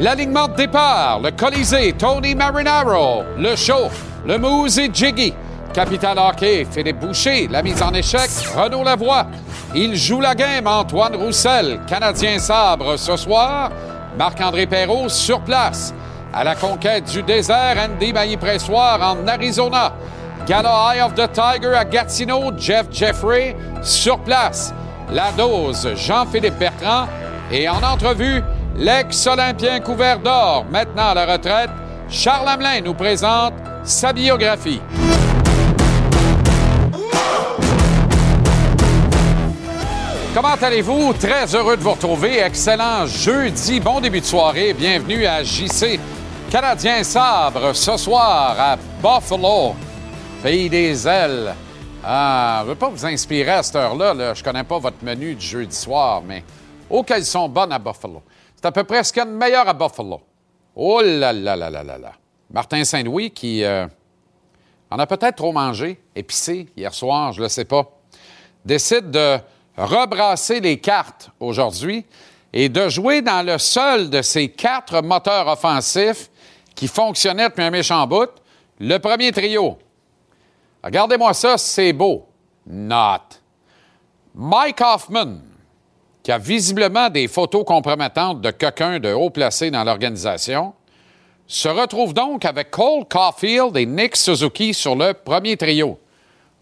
L'alignement de départ, le Colisée, Tony Marinaro, le show, le Moose et Jiggy. Capital Hockey, Philippe Boucher, la mise en échec, Renaud Lavoie. Il joue la game, Antoine Roussel, Canadien Sabre ce soir. Marc-André Perrault sur place. À la conquête du désert, Andy Mailly-Pressoir en Arizona. Gala Eye of the Tiger à Gatineau, Jeff Jeffrey sur place. La dose, Jean-Philippe Bertrand. Et en entrevue, l'ex-olympien couvert d'or, maintenant à la retraite, Charles Hamelin nous présente sa biographie. Comment allez-vous? Très heureux de vous retrouver. Excellent jeudi. Bon début de soirée. Bienvenue à JC Canadien Sabre ce soir à Buffalo, pays des ailes. Ah, je ne veux pas vous inspirer à cette heure-là. là. Je connais pas votre menu du jeudi soir, mais oh, qu'elles sont bonnes à Buffalo. C'est à peu près ce qu'il y a de meilleur à Buffalo. Oh là là là là là là. Martin Saint-Louis qui euh, en a peut-être trop mangé, épicé, hier soir, je ne le sais pas, décide de rebrasser les cartes aujourd'hui et de jouer dans le seul de ces quatre moteurs offensifs qui fonctionnaient depuis un méchant bout, le premier trio. Regardez-moi ça, c'est beau. Not. Mike Hoffman, qui a visiblement des photos compromettantes de quelqu'un de haut placé dans l'organisation, se retrouve donc avec Cole Caulfield et Nick Suzuki sur le premier trio,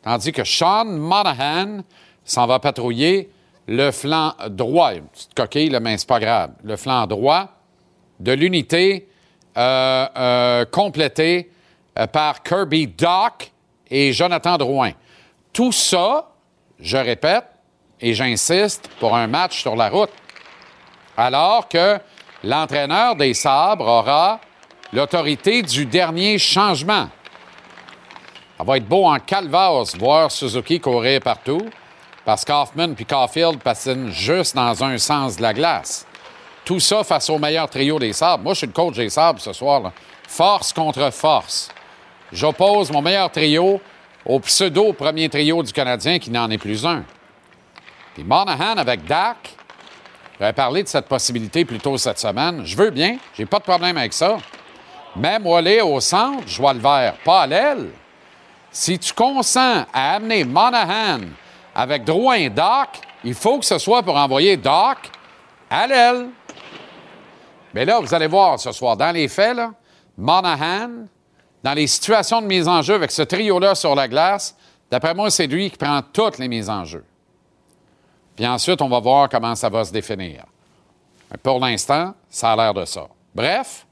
tandis que Sean Monahan s'en va patrouiller le flanc droit. Une petite coquille, là, mais c'est pas grave. Le flanc droit de l'unité euh, euh, complétée euh, par Kirby Doc et Jonathan Drouin. Tout ça, je répète et j'insiste, pour un match sur la route. Alors que l'entraîneur des Sabres aura l'autorité du dernier changement. Ça va être beau en calvasse voir Suzuki courir partout parce qu'Hoffman puis Caulfield patinent juste dans un sens de la glace. Tout ça face au meilleur trio des Sabres. Moi, je suis le coach des Sabres ce soir. Force contre force. J'oppose mon meilleur trio au pseudo premier trio du Canadien qui n'en est plus un. Puis Monahan avec Dak, j'avais parlé de cette possibilité plus tôt cette semaine. Je veux bien, j'ai pas de problème avec ça. Même Wally au centre, je vois le vert, pas à l'aile. Si tu consens à amener Monahan avec Drouin Doc, il faut que ce soit pour envoyer Doc à l'aile. Mais là, vous allez voir ce soir, dans les faits, Monahan, dans les situations de mise en jeu avec ce trio-là sur la glace, d'après moi, c'est lui qui prend toutes les mises en jeu. Puis ensuite, on va voir comment ça va se définir. Mais pour l'instant, ça a l'air de ça. Bref,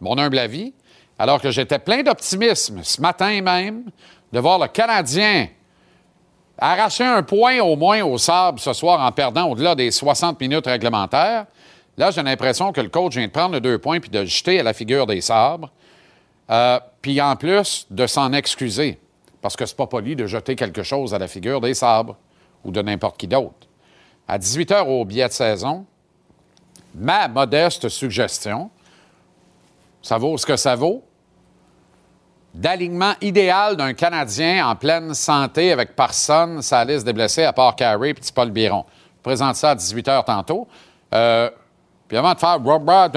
mon humble avis, alors que j'étais plein d'optimisme ce matin même de voir le Canadien arracher un point au moins au sable ce soir en perdant au-delà des 60 minutes réglementaires, là, j'ai l'impression que le coach vient de prendre deux points puis de le jeter à la figure des sabres. Euh, puis en plus, de s'en excuser. Parce que c'est pas poli de jeter quelque chose à la figure des sabres ou de n'importe qui d'autre. À 18 h au billet de saison, ma modeste suggestion, ça vaut ce que ça vaut, d'alignement idéal d'un Canadien en pleine santé avec personne, sa liste des blessés à part Carey et Paul Biron. Je présente ça à 18 h tantôt. Euh, puis avant de faire moi,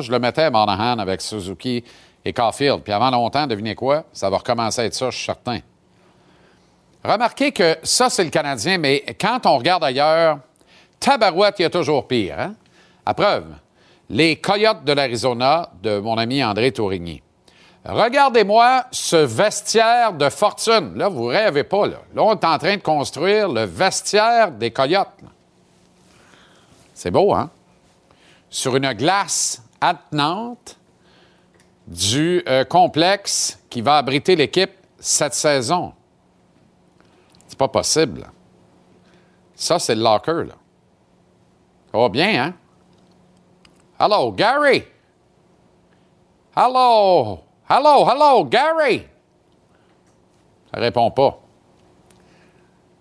je le mettais Monahan avec Suzuki et Caulfield. Puis avant longtemps, devinez quoi? Ça va recommencer à être ça, je suis certain. Remarquez que ça, c'est le Canadien, mais quand on regarde ailleurs, Tabarouette, il y a toujours pire. Hein? À preuve, les Coyotes de l'Arizona de mon ami André Tourigny. Regardez-moi ce vestiaire de fortune. Là, vous rêvez pas. Là. là, on est en train de construire le vestiaire des Coyotes. C'est beau, hein? Sur une glace attenante du euh, complexe qui va abriter l'équipe cette saison. C'est pas possible. Ça, c'est le locker, là. Va bien, hein? Hello, Gary! Hello! Hello, hello, Gary! Ça répond pas.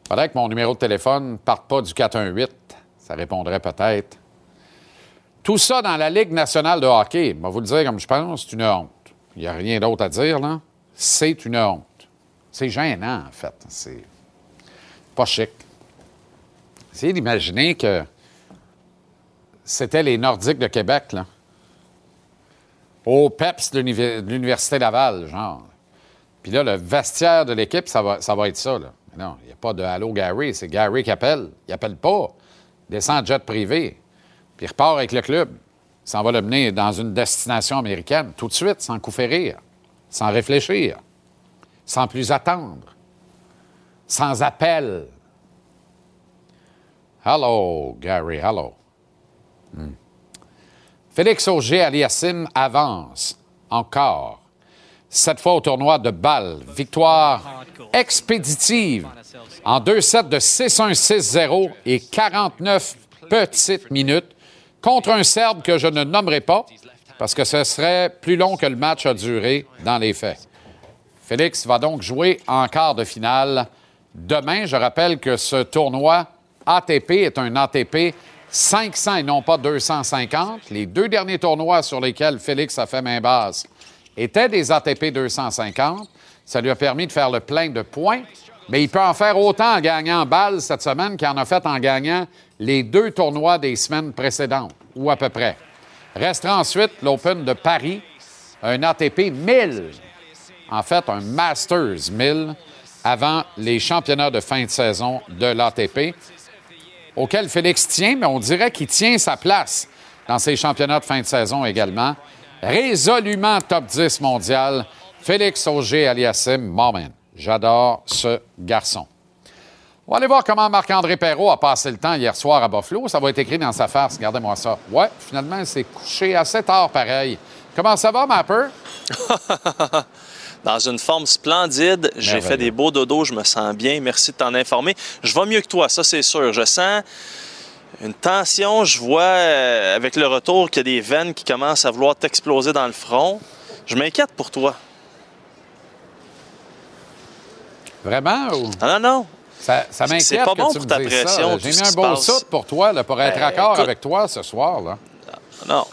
Faudrait que mon numéro de téléphone parte pas du 418. Ça répondrait peut-être. Tout ça dans la Ligue nationale de hockey, je vais vous le dire comme je pense, c'est une honte. Il n'y a rien d'autre à dire, là. C'est une honte. C'est gênant, en fait. C'est pas chic. Essayez d'imaginer que c'était les Nordiques de Québec, là. Au PEPS de l'Université Laval, genre. Puis là, le vestiaire de l'équipe, ça va, être ça. Non, il n'y a pas de Allô Gary, c'est Gary qui appelle. Il appelle pas. Il descend en jet privé. Puis il repart avec le club. Il s'en va le mener dans une destination américaine, tout de suite, sans coup férir, sans réfléchir, sans plus attendre, sans appel. Hello, Gary, hello. Hmm. Félix Auger-Aliassime avance encore. Cette fois au tournoi de Bâle. Victoire expéditive en deux sets de 6-1-6-0 et 49 petites minutes contre un Serbe que je ne nommerai pas parce que ce serait plus long que le match a duré dans les faits. Félix va donc jouer en quart de finale demain. Je rappelle que ce tournoi ATP est un ATP 500 et non pas 250. Les deux derniers tournois sur lesquels Félix a fait main basse étaient des ATP 250. Ça lui a permis de faire le plein de points, mais il peut en faire autant en gagnant en balle cette semaine qu'il en a fait en gagnant les deux tournois des semaines précédentes, ou à peu près. Restera ensuite l'Open de Paris, un ATP 1000, en fait un Masters 1000, avant les championnats de fin de saison de l'ATP auquel Félix tient, mais on dirait qu'il tient sa place dans ces championnats de fin de saison également. Résolument top 10 mondial, Félix Auger aliasim Moment. J'adore ce garçon. On va aller voir comment Marc-André Perrault a passé le temps hier soir à Buffalo. Ça va être écrit dans sa farce. Regardez-moi ça. Ouais, finalement, il s'est couché assez tard pareil. Comment ça va, Mapper? dans une forme splendide. J'ai fait des beaux dodos, je me sens bien. Merci de t'en informer. Je vais mieux que toi, ça c'est sûr. Je sens une tension. Je vois euh, avec le retour qu'il y a des veines qui commencent à vouloir t'exploser dans le front. Je m'inquiète pour toi. Vraiment? Ou... Non, non, non. Ça, ça m'inquiète. C'est pas bon pour ta pression. J'ai mis un beau saut pour toi là, pour être ben, accord avec toi ce soir. Là. Non,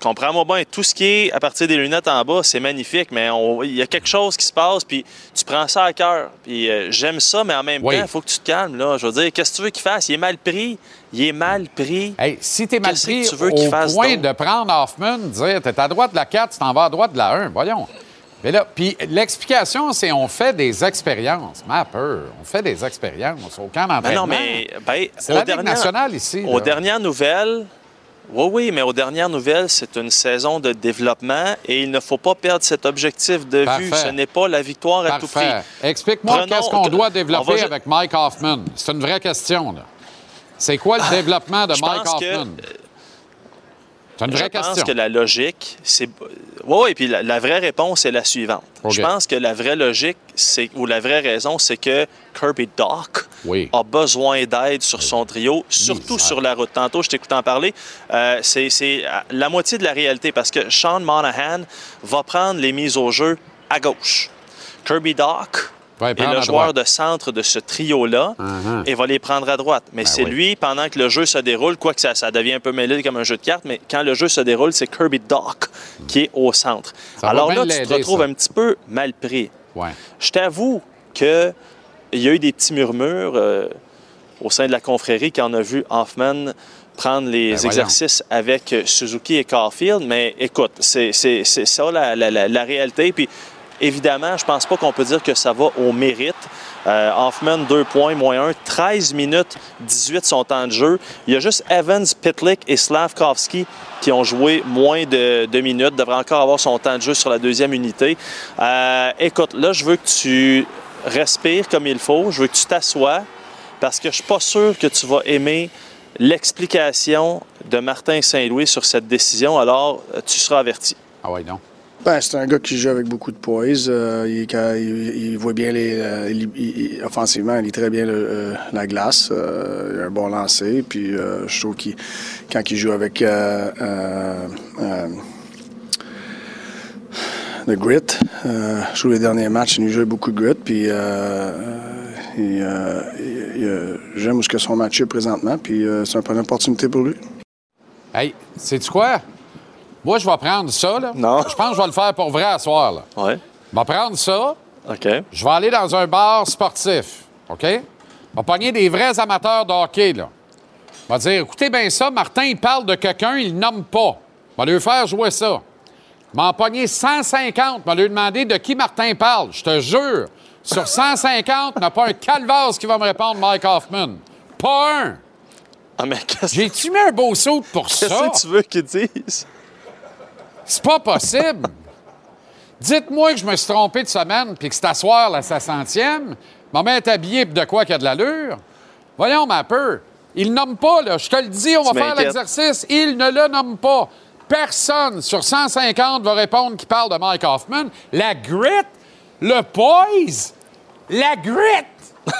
comprends-moi bien. Tout ce qui est à partir des lunettes en bas, c'est magnifique, mais il y a quelque chose qui se passe, puis tu prends ça à cœur. Puis euh, j'aime ça, mais en même temps, il faut que tu te calmes. Là. Je veux dire, qu'est-ce que tu veux qu'il fasse? Il est mal pris. Il est mal pris. Hey, si tu es mal pris tu veux au point de prendre Hoffman, dire tu es à droite de la 4, tu t'en vas à droite de la 1, voyons. Mais là, puis l'explication, c'est on fait des expériences. Mapper, on fait des expériences au camp d'entraînement. Ben non, mais ben, c'est la Ligue nationale ici. Aux dernières nouvelles, oui, oui, mais aux dernières nouvelles, c'est une saison de développement et il ne faut pas perdre cet objectif de vue. Ce n'est pas la victoire à tout prix. Explique-moi qu'est-ce qu'on doit développer avec Mike Hoffman. C'est une vraie question. C'est quoi le ah, développement de Mike Hoffman? C'est une vraie je pense que la logique, c'est. Oui, oui, puis la, vraie réponse est la suivante. Je pense que la vraie logique, c'est ou la vraie raison, c'est que Kirby Doc a besoin d'aide sur son trio, surtout sur la route. Tantôt, je t'écoute en parler. Euh, c'est la moitié de la réalité parce que Sean Monahan va prendre les mises au jeu à gauche. Kirby Doc et le joueur de centre de ce trio-là uh-huh. et va les prendre à droite. Mais ben c'est lui, pendant que le jeu se déroule, quoique ça, ça devient un peu mêlé comme un jeu de cartes, mais quand le jeu se déroule, c'est Kirby Doc qui est au centre. Alors là, tu te retrouves un petit peu mal pris. Je t'avoue qu'il y a eu des petits murmures euh, au sein de la confrérie quand on a vu Hoffman prendre les ben exercices avec Suzuki et Caulfield. Mais écoute, c'est ça la, la, la, réalité. Puis évidemment, je pense pas qu'on peut dire que ça va au mérite. Euh, Hoffman, 2 points, moins 1, 13 minutes 18 son temps de jeu. Il y a juste Evans, Pitlick et Slavkovski qui ont joué moins de 2 minutes, devrait encore avoir son temps de jeu sur la deuxième unité. Euh, écoute, là, je veux que tu respires comme il faut, je veux que tu t'assoies parce que je suis pas sûr que tu vas aimer l'explication de Martin Saint-Louis sur cette décision, alors tu seras averti. Ah oui, non. Ben, c'est un gars qui joue avec beaucoup de poise. Euh, il, voit bien les. Euh, offensivement, il lit très bien la glace. il a un bon lancer. Puis je trouve qu'il quand il joue avec le grit, je trouve les derniers matchs, il joue beaucoup de grit. Puis j'aime où ce que son match est présentement. Puis c'est une opportunité pour lui. Hey, c'est quoi? Moi, je vais prendre ça, là. Non. Je pense que je vais le faire pour vrai à soir, là. Oui. Je vais prendre ça. OK. Je vais aller dans un bar sportif. OK? Je vais pogner des vrais amateurs de hockey, là. Je vais dire, écoutez bien ça, Martin, il parle de quelqu'un, il nomme pas. Je vais lui faire jouer ça. Je m'en pogner 150. Je vais lui demander de qui Martin parle. Je te jure, sur 150, il n'y a pas un calvaire qui va me répondre Mike Hoffman. Pas un. Ah, mais qu'est-ce J'ai-tu mis un beau saut pour ça? Qu'est-ce que tu veux qu'il dise? C'est pas possible. Dites-moi que je me suis trompé de semaine puis que c'est à soir, la 500e. Maman est habillée de quoi qu'il y a de l'allure? Voyons, ma peur. Il nomme pas, là. Je te le dis, on va faire l'exercice. Il ne le nomme pas. Personne sur 150 va répondre qui parle de Mike Hoffman. La grit, le poise, la grit.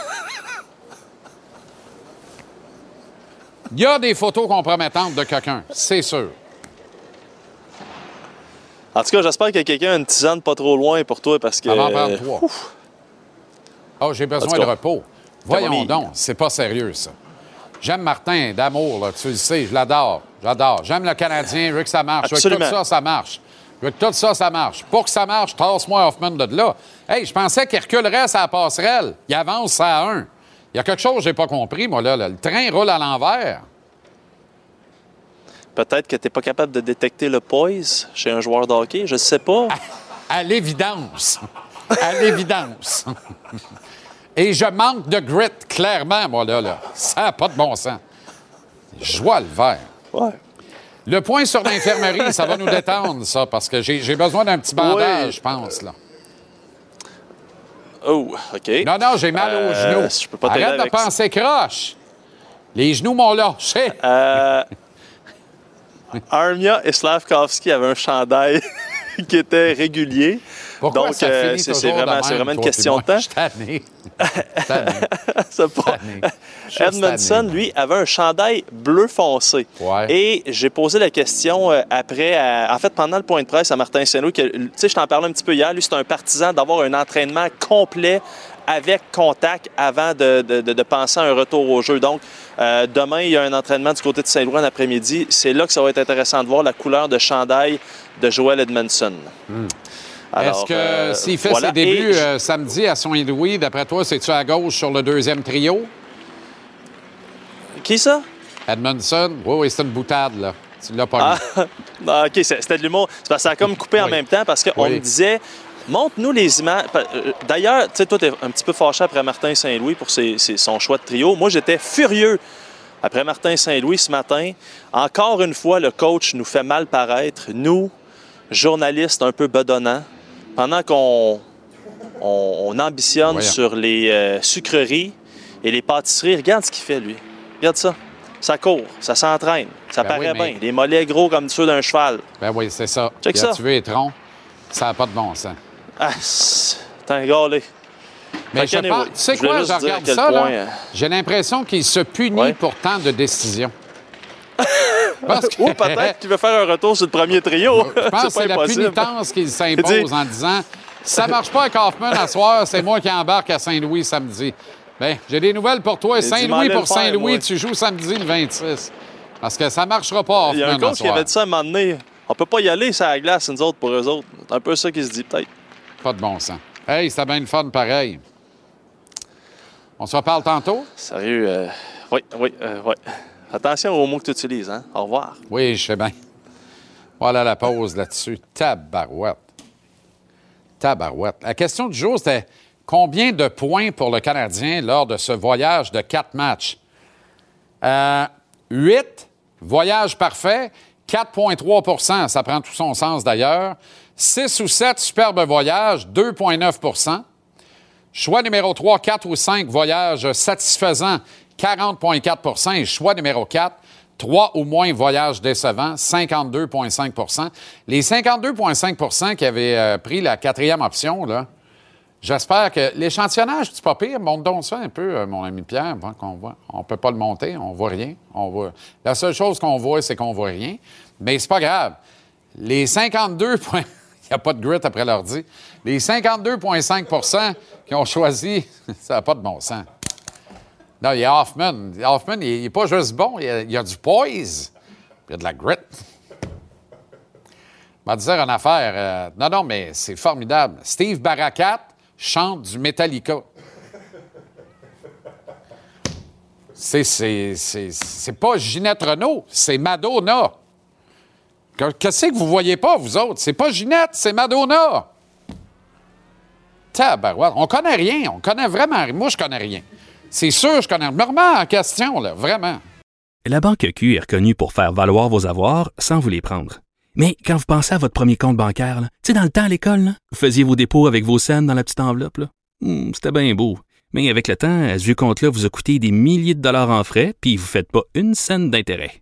Il y a des photos compromettantes de quelqu'un, c'est sûr. En tout cas, j'espère que quelqu'un a une tisane pas trop loin pour toi parce que. Avant de prendre trois. Oh, j'ai besoin de repos. Voyons donc, c'est pas sérieux, ça. J'aime Martin d'amour, là, tu le sais, je l'adore. J'adore. J'aime le Canadien, je veux que ça marche. Je veux que tout ça, ça marche. Je veux que tout ça, ça marche. Pour que ça marche, tasse-moi Hoffman de là. Hey, je pensais qu'il reculerait sa passerelle. Il avance à un. Il y a quelque chose que j'ai pas compris, moi, là. Le train roule à l'envers. Peut-être que tu n'es pas capable de détecter le poise chez un joueur de hockey, je ne sais pas. À, l'évidence. À l'évidence. Et je manque de grit, clairement, moi, là. là. Ça n'a pas de bon sens. Joie le vert. Ouais. Le point sur l'infirmerie, ça va nous détendre, ça, parce que j'ai besoin d'un petit bandage, je pense, là. Oh, OK. Non, non, j'ai mal aux euh, genoux. Je peux pas Arrête de penser croche. Les genoux m'ont lâché. Euh... Armia et Slavkovski avaient un chandail qui était régulier. Pourquoi Donc, euh, c'est vraiment, vraiment, une question de temps. Je Edmondson, lui, avait un chandail bleu foncé. Et j'ai posé la question euh, après, en fait, pendant le point de presse à Martin Saint-Louis, tu sais, je t'en parlais un petit peu hier, lui, c'est un partisan d'avoir un entraînement complet avec contact avant de, penser à un retour au jeu. Donc, euh, demain, il y a un entraînement du côté de Saint-Louis en après-midi. C'est là que ça va être intéressant de voir la couleur de chandail de Joel Edmondson. Hmm. Est-ce que euh, s'il fait ses débuts euh, samedi à Saint-Louis, d'après toi, c'est-tu à gauche sur le deuxième trio? Qui ça? Edmondson? Oui, oui, c'est une boutade, là. Tu l'as pas ah, ah, OK, c'était de l'humour. C'est parce que ça a comme coupé en même temps parce qu'on me disait Montre-nous les images. Euh, d'ailleurs, tu sais, toi, tu es un petit peu fâché après Martin Saint-Louis pour son choix de trio. Moi, j'étais furieux après Martin Saint-Louis ce matin. Encore une fois, le coach nous fait mal paraître. Nous, journalistes un peu bedonnants, pendant qu'on on, ambitionne sur les euh, sucreries et les pâtisseries, regarde ce qu'il fait, lui. Regarde ça. Ça court, ça s'entraîne, ça ben paraît bien. Les mollets gros comme ceux d'un cheval. Ben oui, c'est ça. Check ça. Tu veux les troncs, ça n'a pas de bon sens. Ah, t'es un gars, Mais je pense, tu sais quoi, je regarde ça, là, euh, j'ai l'impression qu'il se punit pour tant de décisions. Parce que... Ou peut-être qu'il veut faire un retour sur le premier trio. Je pense que c'est la punitence qu'il s'impose en disant ça marche pas avec Hoffman à soir, c'est moi qui embarque à Saint-Louis samedi. Bien, j'ai des nouvelles pour toi. Saint-Louis pour Saint-Louis, tu joues samedi le 26. Parce que ça marchera pas, Hoffman. Il y a un coach qui avait dit ça à un moment donné. On peut pas y aller, ça à la glace, nous autres, pour eux autres. C'est un peu ça qui se dit, peut-être. Pas de bon sens. Hey, c'était bien une fun pareil. On se reparle tantôt? Sérieux? Euh... Oui, oui, euh, oui. Attention aux mots que tu utilises, hein? Au revoir. Oui, je sais bien. Voilà la pause là-dessus. Tabarouette. Tabarouette. La question du jour, c'était combien de points pour le Canadien lors de ce voyage de quatre matchs? Euh, huit, voyage parfait. 4,3% ça prend tout son sens d'ailleurs. 6 ou 7, superbe voyage, 2,9% Choix numéro 3, 4 ou 5, voyage satisfaisant, 40,4 Et choix numéro 4, Trois ou moins voyages décevants, 52,5% Les 52,5% qui avaient euh, pris la quatrième option, j'espère que l'échantillonnage, c'est pas pire. Monte donc ça un peu, euh, mon ami Pierre, qu'on voit. On peut pas le monter, on voit rien. On voit... La seule chose qu'on voit, c'est qu'on voit rien. Mais c'est pas grave. Les 52 points... Il n'y a pas de grit après l'ordi. Les 52,5% qui ont choisi, ça n'a pas de bon sens. Non, il y a Hoffman. Hoffman, il n'est pas juste bon, il y, a, du poise, il y a de la grit. Je vais dire une affaire. Euh, non, non, mais c'est formidable. Steve Barakat chante du Metallica. C'est pas Ginette Renault, c'est Madonna. Qu'est-ce que vous voyez pas, vous autres? C'est pas Ginette, c'est Madonna. Tabarouette. On connaît rien. On connaît vraiment rien. Moi, je connais rien. C'est sûr, je connais. Me en question, là, vraiment. La Banque Q est reconnue pour faire valoir vos avoirs sans vous les prendre. Mais quand vous pensez à votre premier compte bancaire, tu sais, dans le temps à l'école, vous faisiez vos dépôts avec vos scènes dans la petite enveloppe. Hmm, c'était bien beau. Mais avec le temps, à ce compte-là vous a coûté des milliers de dollars en frais, puis vous ne faites pas une scène d'intérêt.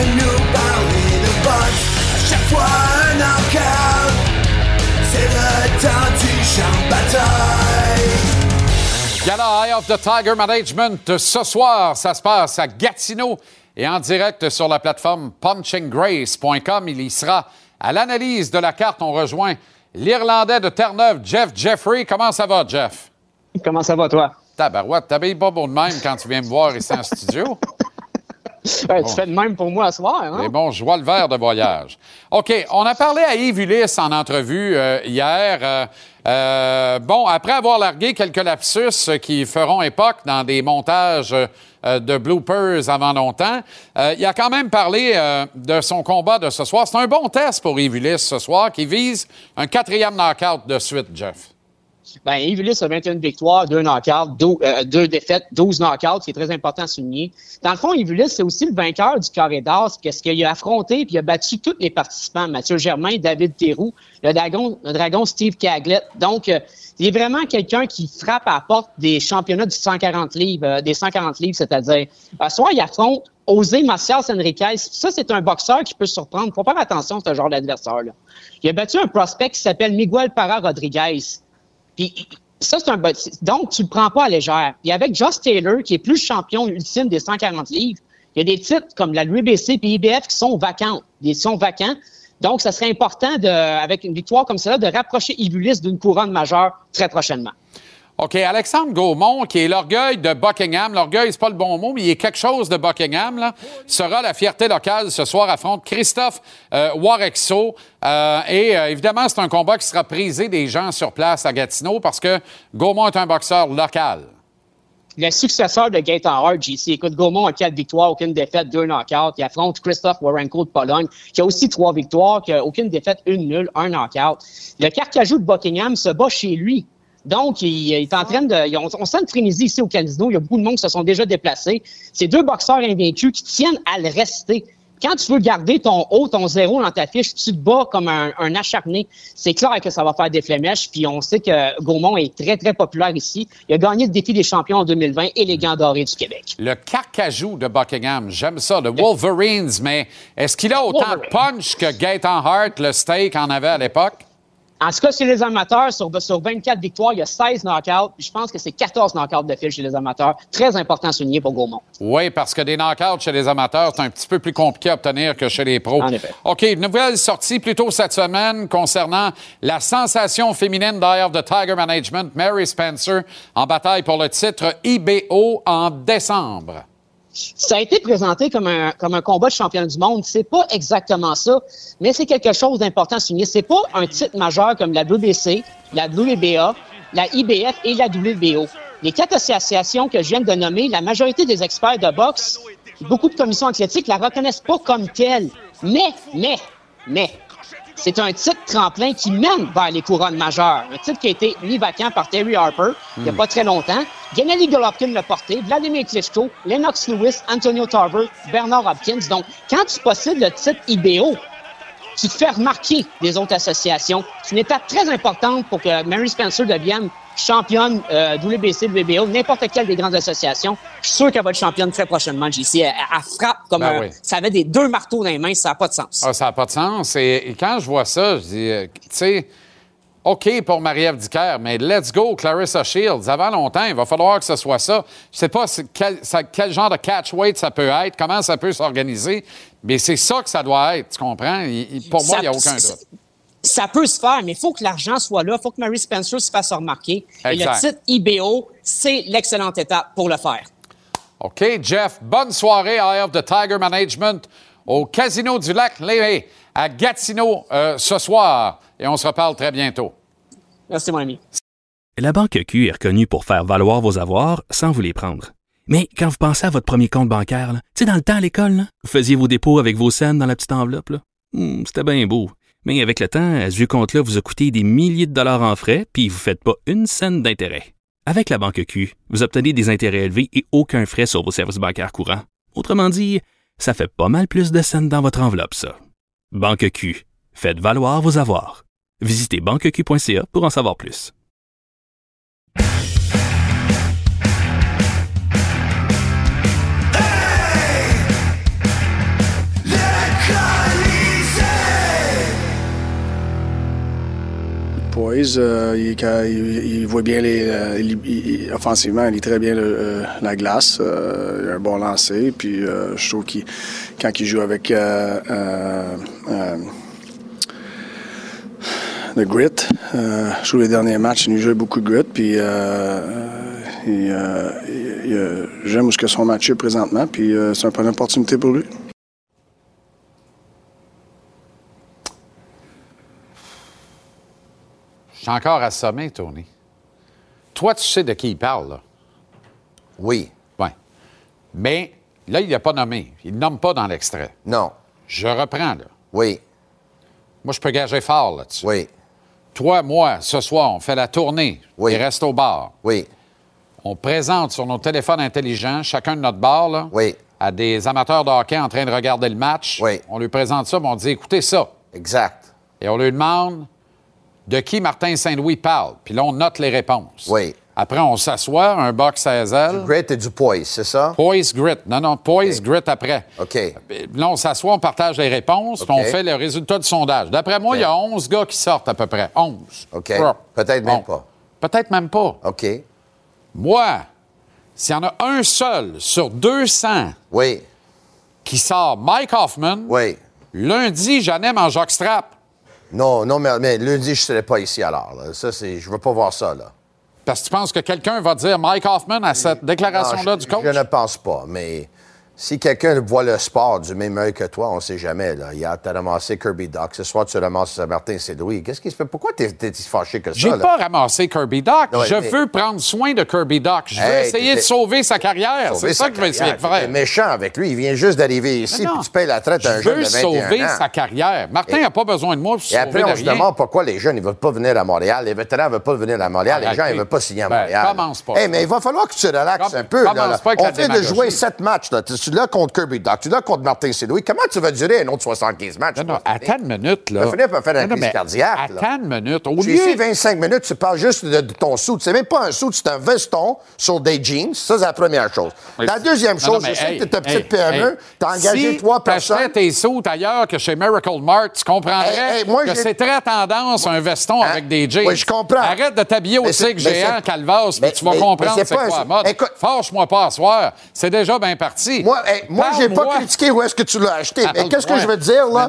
Il vient nous parler de boxe à chaque fois un knockout. C'est le temps du champ bataille. Gala Eye of the Tiger Management ce soir, ça se passe à Gatineau et en direct sur la plateforme punchinggrace.com. Il y sera à l'analyse de la carte. On rejoint l'Irlandais de Terre-Neuve, Jeff Jeffrey. Comment ça va, Jeff? Comment ça va, toi? Tabarouette, t'habilles pas beau de même quand tu viens me voir ici en studio. Tu fais de même pour moi ce soir. Hein? Mais bon, je vois le verre de voyage. OK, on a parlé à Yves Ulysse en entrevue euh, hier. Euh, euh, bon, après avoir largué quelques lapsus qui feront époque dans des montages de bloopers avant longtemps, il a quand même parlé de son combat de ce soir. C'est un bon test pour Yves Ulysse ce soir qui vise un quatrième knockout de suite, Jeff. Ben, Yves a 21 victoires, 2 knockouts, 2, euh, défaites, 12 knockouts. C'est très important à souligner. Dans le fond, Yves c'est aussi le vainqueur du carré d'as parce qu'il a affronté puis il a battu tous les participants. Mathieu Germain, David Théroux, le dragon, le dragon Steve Caglett. Donc, euh, il est vraiment quelqu'un qui frappe à la porte des championnats du 140 livres, euh, des 140 livres, c'est-à-dire, à soit il affronte Osé Macias Enriquez. Ça, c'est un boxeur qui peut surprendre. Faut faire attention à ce genre d'adversaire-là. Il a battu un prospect qui s'appelle Miguel Parra Rodriguez. Puis ça, c'est un Donc, tu le prends pas à légère. Et avec Josh Taylor, qui est plus champion ultime des 140 livres, il y a des titres comme la l'UBC et IBF qui sont vacants. Ils sont vacants. Donc, ça serait important, de, avec une victoire comme cela, de rapprocher Ibulis d'une couronne majeure très prochainement. OK, Alexandre Gaumont, qui est l'orgueil de Buckingham, l'orgueil, c'est pas le bon mot, mais il est quelque chose de Buckingham, là, sera la fierté locale ce soir, affronte Christophe euh, Warexo. Euh, et euh, évidemment, c'est un combat qui sera prisé des gens sur place à Gatineau parce que Gaumont est un boxeur local. Le successeur de Gaëtan Hart, JC. Écoute, Gaumont a quatre victoires, aucune défaite, deux knockouts. Il affronte Christophe Warenko de Pologne, qui a aussi trois victoires, aucune défaite, une nulle, un knockout. Le carcajou de Buckingham se bat chez lui donc, il, est en train de. On, sent une frénésie ici au casino. Il y a beaucoup de monde qui se sont déjà déplacés. C'est deux boxeurs invaincus qui tiennent à le rester. Quand tu veux garder ton haut, ton zéro dans ta fiche, tu te bats comme un, acharné. C'est clair que ça va faire des flémèches. Puis on sait que Gaumont est très, très populaire ici. Il a gagné le défi des champions en 2020 et les gants dorés du Québec. Le carcajou de Buckingham, j'aime ça. Le Wolverines, mais est-ce qu'il a autant de punch que Gaëtan Hart, le steak, en avait à l'époque? En tout cas, chez les amateurs, sur, sur 24 victoires, il y a 16 knockouts. Je pense que c'est 14 knockouts de fil chez les amateurs. Très important à souligner pour Gaumont. Oui, parce que des knockouts chez les amateurs, c'est un petit peu plus compliqué à obtenir que chez les pros. En effet. OK, nouvelle sortie plus tôt cette semaine concernant la sensation féminine of the Tiger Management, Mary Spencer, en bataille pour le titre IBO en décembre. Ça a été présenté comme un, comme un combat de champion du monde. C'est pas exactement ça, mais c'est quelque chose d'important à souligner. C'est pas un titre majeur comme la WBC, la WBA, la IBF et la WBO. Les quatre associations que je viens de nommer, la majorité des experts de boxe, beaucoup de commissions athlétiques la reconnaissent pas comme telle. Mais, mais, mais, c'est un titre tremplin qui mène vers les couronnes majeures. Un titre qui a été mis vacant par Terry Harper il n'y a pas très longtemps. Gennady Golovkin l'a porté, Vladimir Klitschko, Lennox Lewis, Antonio Tarver, Bernard Hopkins. Donc, quand tu possèdes le titre IBO, tu te fais remarquer des autres associations. C'est une étape très importante pour que Mary Spencer devienne championne euh, WBC, WBO, n'importe quelle des grandes associations. Je suis sûr qu'elle va être championne très prochainement, JC. Elle, elle frappe comme Ben un- oui. ça avait des deux marteaux dans les mains, ça n'a pas de sens. Ah, ça n'a pas de sens. Et, et quand je vois ça, je dis, euh, tu sais, OK pour Marie-Ève Dicker, mais let's go, Clarissa Shields. Avant longtemps, il va falloir que ce soit ça. Je sais pas quel, ça- quel genre de catch weight ça peut être, comment ça peut s'organiser, mais c'est ça que ça doit être, tu comprends? Il- pour moi, Ça- il n'y a aucun doute. Ça peut se faire, mais il faut que l'argent soit là. Il faut que Mary Spencer se fasse remarquer. Et le titre IBO, c'est l'excellente étape pour le faire. OK, Jeff, bonne soirée Eye of the Tiger Management au Casino du Lac Lévé à Gatineau euh, ce soir. Et on se reparle très bientôt. Merci, mon ami. La Banque Q est reconnue pour faire valoir vos avoirs sans vous les prendre. Mais quand vous pensez à votre premier compte bancaire, tu sais, dans le temps à l'école, vous faisiez vos dépôts avec vos scènes dans la petite enveloppe. là. Hmm, C'était bien beau. Mais avec le temps, à ce vieux compte-là vous a coûté des milliers de dollars en frais, puis vous ne faites pas une scène d'intérêt. Avec la Banque Q, vous obtenez des intérêts élevés et aucun frais sur vos services bancaires courants. Autrement dit, ça fait pas mal plus de scènes dans votre enveloppe, ça. Banque Q, faites valoir vos avoirs. Visitez banqueq.ca pour en savoir plus. Euh, il, voit bien les, euh, offensivement, il lit très bien euh, la glace. il a un bon lancer. Puis je trouve qu'il quand il joue avec le grit, euh, je trouve les derniers matchs, il joue beaucoup de grit. Puis j'aime ce que son match est présentement. Puis c'est un peu une opportunité pour lui. Suis encore assommé, Tony. Toi, tu sais de qui il parle, là. Oui. Oui. Mais là, il n'a pas nommé. Il ne nomme pas dans l'extrait. Non. Je reprends, là. Oui. Moi, je peux gager fort là-dessus. Oui. Toi, moi, ce soir, on fait la tournée Oui. des restos bars. Oui. On présente sur nos téléphones intelligents, chacun de notre bar, là, Oui. à des amateurs de hockey en train de regarder le match. Oui. On lui présente ça, puis on dit écoutez ça. Exact. Et on lui demande de qui Martin Saint-Louis parle? Puis là, on note les réponses. Oui. Après, on s'assoit, un box à ailes. Grit et du poise, c'est ça? Poise grit. Non, non, poise grit après. OK. Là, on s'assoit, on partage les réponses, puis on fait le résultat du sondage. D'après moi, il y a 11 gars qui sortent à peu près. 11. OK. Peut-être même pas. Peut-être même pas. OK. Moi, s'il y en a un seul sur 200 Oui. qui sort Mike Hoffman, Oui. lundi, j'en aime en jockstrap. Non, non, mais, mais lundi, je ne serai pas ici alors. là. Ça, c'est. Je veux pas voir ça, là. Parce que tu penses que quelqu'un va dire Mike Hoffman à cette déclaration-là du coach? Je ne pense pas, mais si quelqu'un voit le sport du même œil que toi, on ne sait jamais. Là. Hier, tu as ramassé Kirby Doc. Ce soir, tu ramasses Martin Saint-Louis. Qu'est-ce qui se fait? Pourquoi tu es, fâché que ça? J'ai pas ramassé Kirby Doc. Je veux prendre soin de Kirby Doc. Je veux Hey, essayer de sauver sa carrière. Sauver C'est ça que je vais essayer de faire. méchant avec lui. Il vient juste d'arriver ici, puis tu payes la traite à un Je jeune veux de 21 sauver ans. sa carrière. Martin n'a pas besoin de moi pour Et sauver après, de on se rien. demande pourquoi les jeunes ne veulent pas venir à Montréal. Les vétérans ne veulent pas venir à Montréal. les gens ne veulent pas signer à Ben, Montréal. commence pas. Eh, mais il va falloir que tu te relaxes un peu. on vient de jouer sept matchs. Tu l'as contre Kirby Doc, tu l'as contre Martin Sédoui. Comment tu vas durer un autre 75 matchs? Non, non, attends une minute, là. Tu finir par faire un crise cardiaque. Attends une minute. Au lieu... Ici, 25 minutes, tu parles juste de, ton sou. C'est même pas un sou, c'est un veston sur des jeans. Ça, c'est la première chose. la deuxième chose, je sais que tu es petite PME, tu as engagé trois personnes. Si tes sous ailleurs que chez Miracle Mart, tu comprendrais que c'est très tendance un veston hein? avec des jeans. Oui, je comprends. Arrête de t'habiller au tigre géant, Calvas, puis tu vas comprendre c'est quoi la mode. Fâche-moi pas à soir. C'est déjà bien parti. Moi, moi j'ai pas critiqué où est-ce que tu l'as acheté. mais qu'est-ce que je veux dire, là?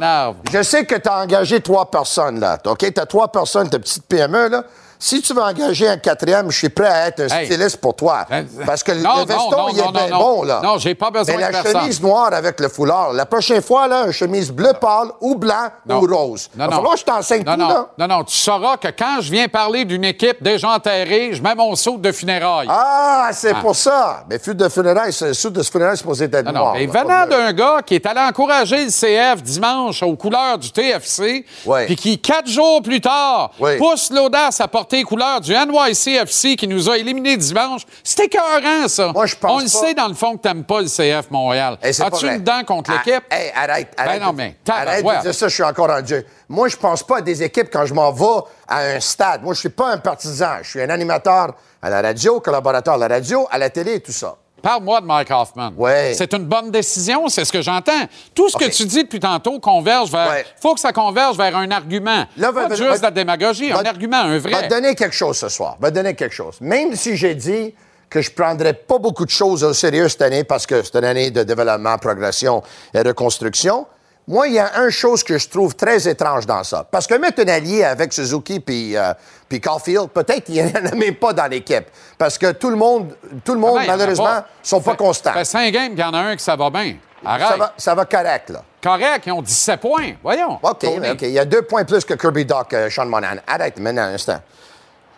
Je sais que tu as engagé trois personnes, là. OK? Tu as trois personnes, ta petite PME, là. Si tu veux engager un quatrième, je suis prêt à être un styliste pour toi. Ben, Parce que le veston, il est bien bon, là. Non, j'ai pas besoin Mais de la chemise noire avec le foulard. La prochaine fois, là, une chemise bleu pâle ou blanc ou rose. Non, non. je t'enseigne tout, là. Non, non, tu sauras que quand je viens parler d'une équipe déjà enterrée, je mets mon saut de funérailles. Ah, c'est ah. pour ça. Mais fut de funérailles, le saut de funérailles, c'est supposé être noir. Mais venant d'un gars qui est allé encourager le CF dimanche aux couleurs du TFC, puis qui, quatre jours plus tard, pousse l'audace à porter les couleurs du NYCFC qui nous a éliminés dimanche. C'était écœurant, ça. Moi, je pense On le sait, dans le fond, que t'aimes pas le CF Montréal. As-tu une dent contre ah, l'équipe? Hey, arrête, ben arrête. non, mais arrête de dire ça, je suis encore en Dieu. Moi, je pense pas à des équipes quand je m'en vais à un stade. Moi, je suis pas un partisan. Je suis un animateur à la radio, collaborateur à la radio, à la télé et tout ça. Parle-moi de Mike Hoffman. Ouais. C'est une bonne décision, c'est ce que j'entends. Tout ce que tu dis depuis tantôt converge vers. Il faut que ça converge vers un argument. Là, pas juste de la démagogie, un argument, un vrai. Va te donner quelque chose ce soir. Va te donner quelque chose. Même si j'ai dit que je prendrais pas beaucoup de choses au sérieux cette année parce que c'est une année de développement, progression et reconstruction, moi, il y a une chose que je trouve très étrange dans ça. Parce que mettre un allié avec Suzuki puis, euh, puis Caulfield, peut-être qu'il n'y en a même pas dans l'équipe. Parce que tout le monde, tout le monde ah ben, malheureusement, ne sont pas constants. Ça fait cinq games qu'il y en a un qui ça va bien. Arrête. Ça va, ça va correct, là. Correct, ils ont 17 points. Voyons. OK, OK. Il y a deux points plus que Kirby Doc, euh, Sean Monahan. Arrête maintenant un instant.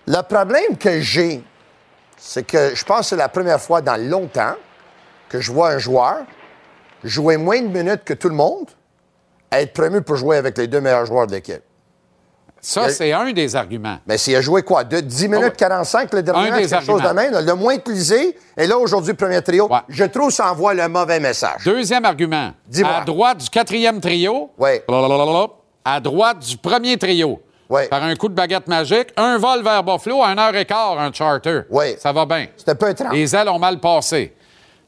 Le problème que j'ai, c'est que je pense que c'est la première fois dans longtemps que je vois un joueur jouer moins de minutes que tout le monde être promu pour jouer avec les deux meilleurs joueurs de l'équipe. Ça, c'est un des arguments. Mais s'il a joué quoi? De 10 minutes 45 le dernier match, quelque chose de même. Le moins utilisé. Et là, aujourd'hui, premier trio. Je trouve que ça envoie le mauvais message. Deuxième argument. Dis-moi. À droite du quatrième trio. Oui. À droite du premier trio. Oui. Par un coup de baguette magique, un vol vers Buffalo à 1 heure et quart, un charter. Oui. Ça va bien. Un peu étrange. Les ailes ont mal passé.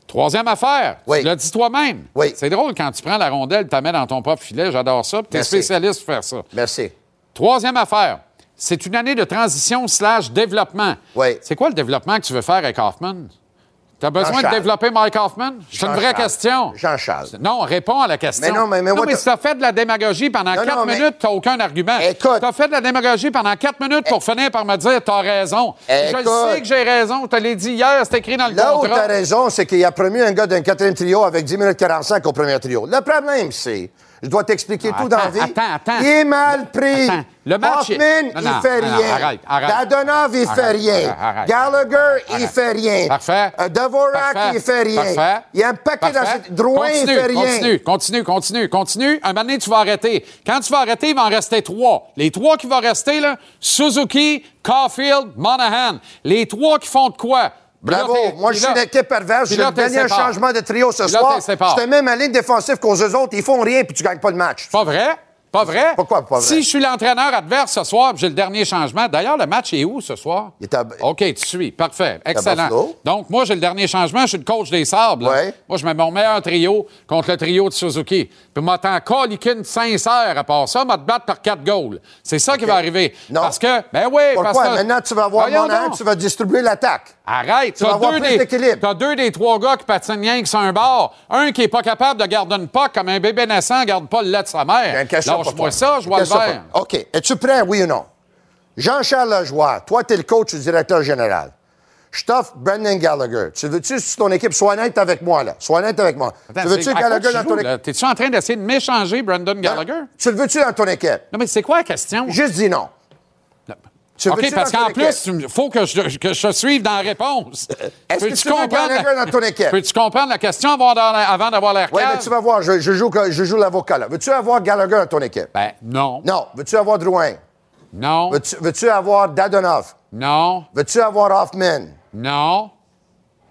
Troisième affaire, oui. tu l'as dit toi-même. Oui. C'est drôle quand tu prends la rondelle, tu la mets dans ton propre filet, j'adore ça, tu es spécialiste pour faire ça. Merci. Troisième affaire, c'est une année de transition slash développement. Oui. C'est quoi le développement que tu veux faire avec Hoffman? Tu as besoin de développer Mike Hoffman? C'est une vraie question. Jean-Charles. Non, réponds à la question. Mais non, mais, mais, non, mais si tu as fait de la démagogie pendant quatre minutes, tu n'as aucun argument. Écoute. Tu as fait de la démagogie pendant quatre minutes pour finir par me dire tu as raison. Écoute. Je sais que j'ai raison. Tu l'ai dit hier, c'est écrit dans le Là contrat. Là où tu as raison, c'est qu'il a promu un gars d'un quatrième trio avec 10 minutes 45 au premier trio. Le problème, c'est je dois t'expliquer tout dans la vie. Attends, attends. Il est mal pris. Le match Hoffman, il fait rien. arrête, arrête. Dadonov, il fait rien. Gallagher, il fait rien. Parfait. Euh, Dvorak, il fait rien. Parfait. Il y a un paquet dans. Drouin, il fait rien. Continue, continue, continue, continue. Un moment donné, tu vas arrêter. Quand tu vas arrêter, il va en rester trois. Les trois qui vont rester, là, Suzuki, Caulfield, Monahan. Les trois qui font de quoi? Bravo. Moi, je suis une équipe perverse. J'ai donné un changement de trio ce soir. Je te mets ma ligne défensive qu'aux eux autres. Ils font rien puis tu gagnes pas le match. Pas vrai? Pas vrai? Pourquoi pas vrai? Si je suis l'entraîneur adverse ce soir, j'ai le dernier changement. D'ailleurs, le match est où ce soir? Il est à... OK, tu suis. Parfait. Excellent. Donc, moi, j'ai le dernier changement. Je suis le coach des Sables. Ouais. Moi, je mets mon meilleur trio contre le trio de Suzuki. Puis, moi, coliquine sincère à part ça, m'a te battre par quatre goals. C'est ça qui va arriver. Non. Parce que, ben oui, Pourquoi? parce que... Maintenant, tu vas avoir mon tu vas distribuer l'attaque. Arrête! Tu vas avoir plus d'équilibre. T'as deux des trois gars qui patinent rien que sur un bord. Un qui est pas capable de garder une poque comme un bébé naissant garde pas le lait de sa mère. Lâche-moi ça, je vois le vert. OK. Es-tu prêt, oui ou non? Jean-Charles Lajoie, toi, tu es le coach, le directeur général. Je t'offre Brendan Gallagher. Tu veux-tu, si ton équipe, sois honnête avec moi, là. Sois honnête avec moi. tu veux-tu Gallagher dans ton équipe? T'es-tu en train d'essayer de m'échanger Brendan Gallagher? Tu le veux-tu dans ton équipe? Non, mais c'est quoi la question? Juste dis non. OK, parce qu'en plus, il faut que je, que je suive dans la réponse. Est-ce que tu comprends la... dans ton équipe? Peux-tu comprendre la question avant d'avoir l'air Oui, mais tu vas voir, je, joue, je joue l'avocat là. Veux-tu avoir Gallagher dans ton équipe? Ben, non. Non. Veux-tu avoir Drouin? Non. Veux-tu veux avoir Dadonov? Non. Veux-tu avoir Hoffman? Non.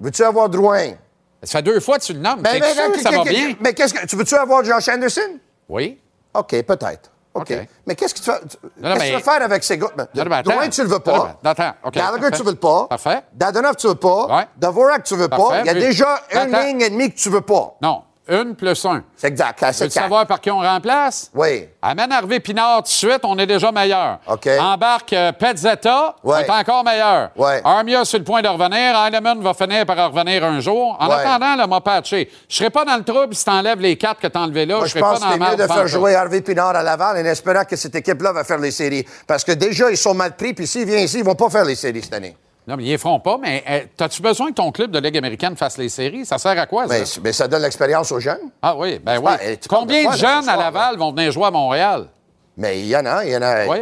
Veux-tu avoir Drouin? Ça fait deux fois que tu le nommes. Mais, mais, sûr que ça va bien? Mais qu'est-ce que. Tu veux-tu avoir Josh Anderson? Oui. OK, peut-être. OK. Mais qu'est-ce que tu, veux faire avec ces gars? Drouin, tu le veux pas. Attends, OK. Gallagher, tu veux le pas. Parfait. Dadonov, tu veux pas. Ouais. Dvorak, tu veux pas. Il y a déjà une ligne et demie que tu veux pas. Non. Une plus un. C'est exact. Tu veux savoir par qui on remplace? Oui. Amène Harvey Pinard tout de suite, on est déjà meilleur. OK. Embarque euh, Petzetta, on est encore meilleur. Oui. Armia sur le point de revenir. Heinemann va finir par revenir un jour. En attendant, là, m'a patché. Je serai pas dans le trouble si tu enlèves les quatre que tu as enlevés là. Moi, je, pense que c'est mieux de faire jouer Harvey Pinard à Laval en espérant que cette équipe-là va faire les séries. Parce que déjà, ils sont mal pris, puis s'ils viennent ici, ils vont pas faire les séries cette année. Non, mais ils ne feront pas. Mais euh, as-tu besoin que ton club de Ligue américaine fasse les séries? Ça sert à quoi, ça? Mais, ça donne l'expérience aux jeunes. Ah oui, ben oui. Combien de, jeunes à Laval vont venir jouer à Montréal? Mais il y en a, il y en a. Oui.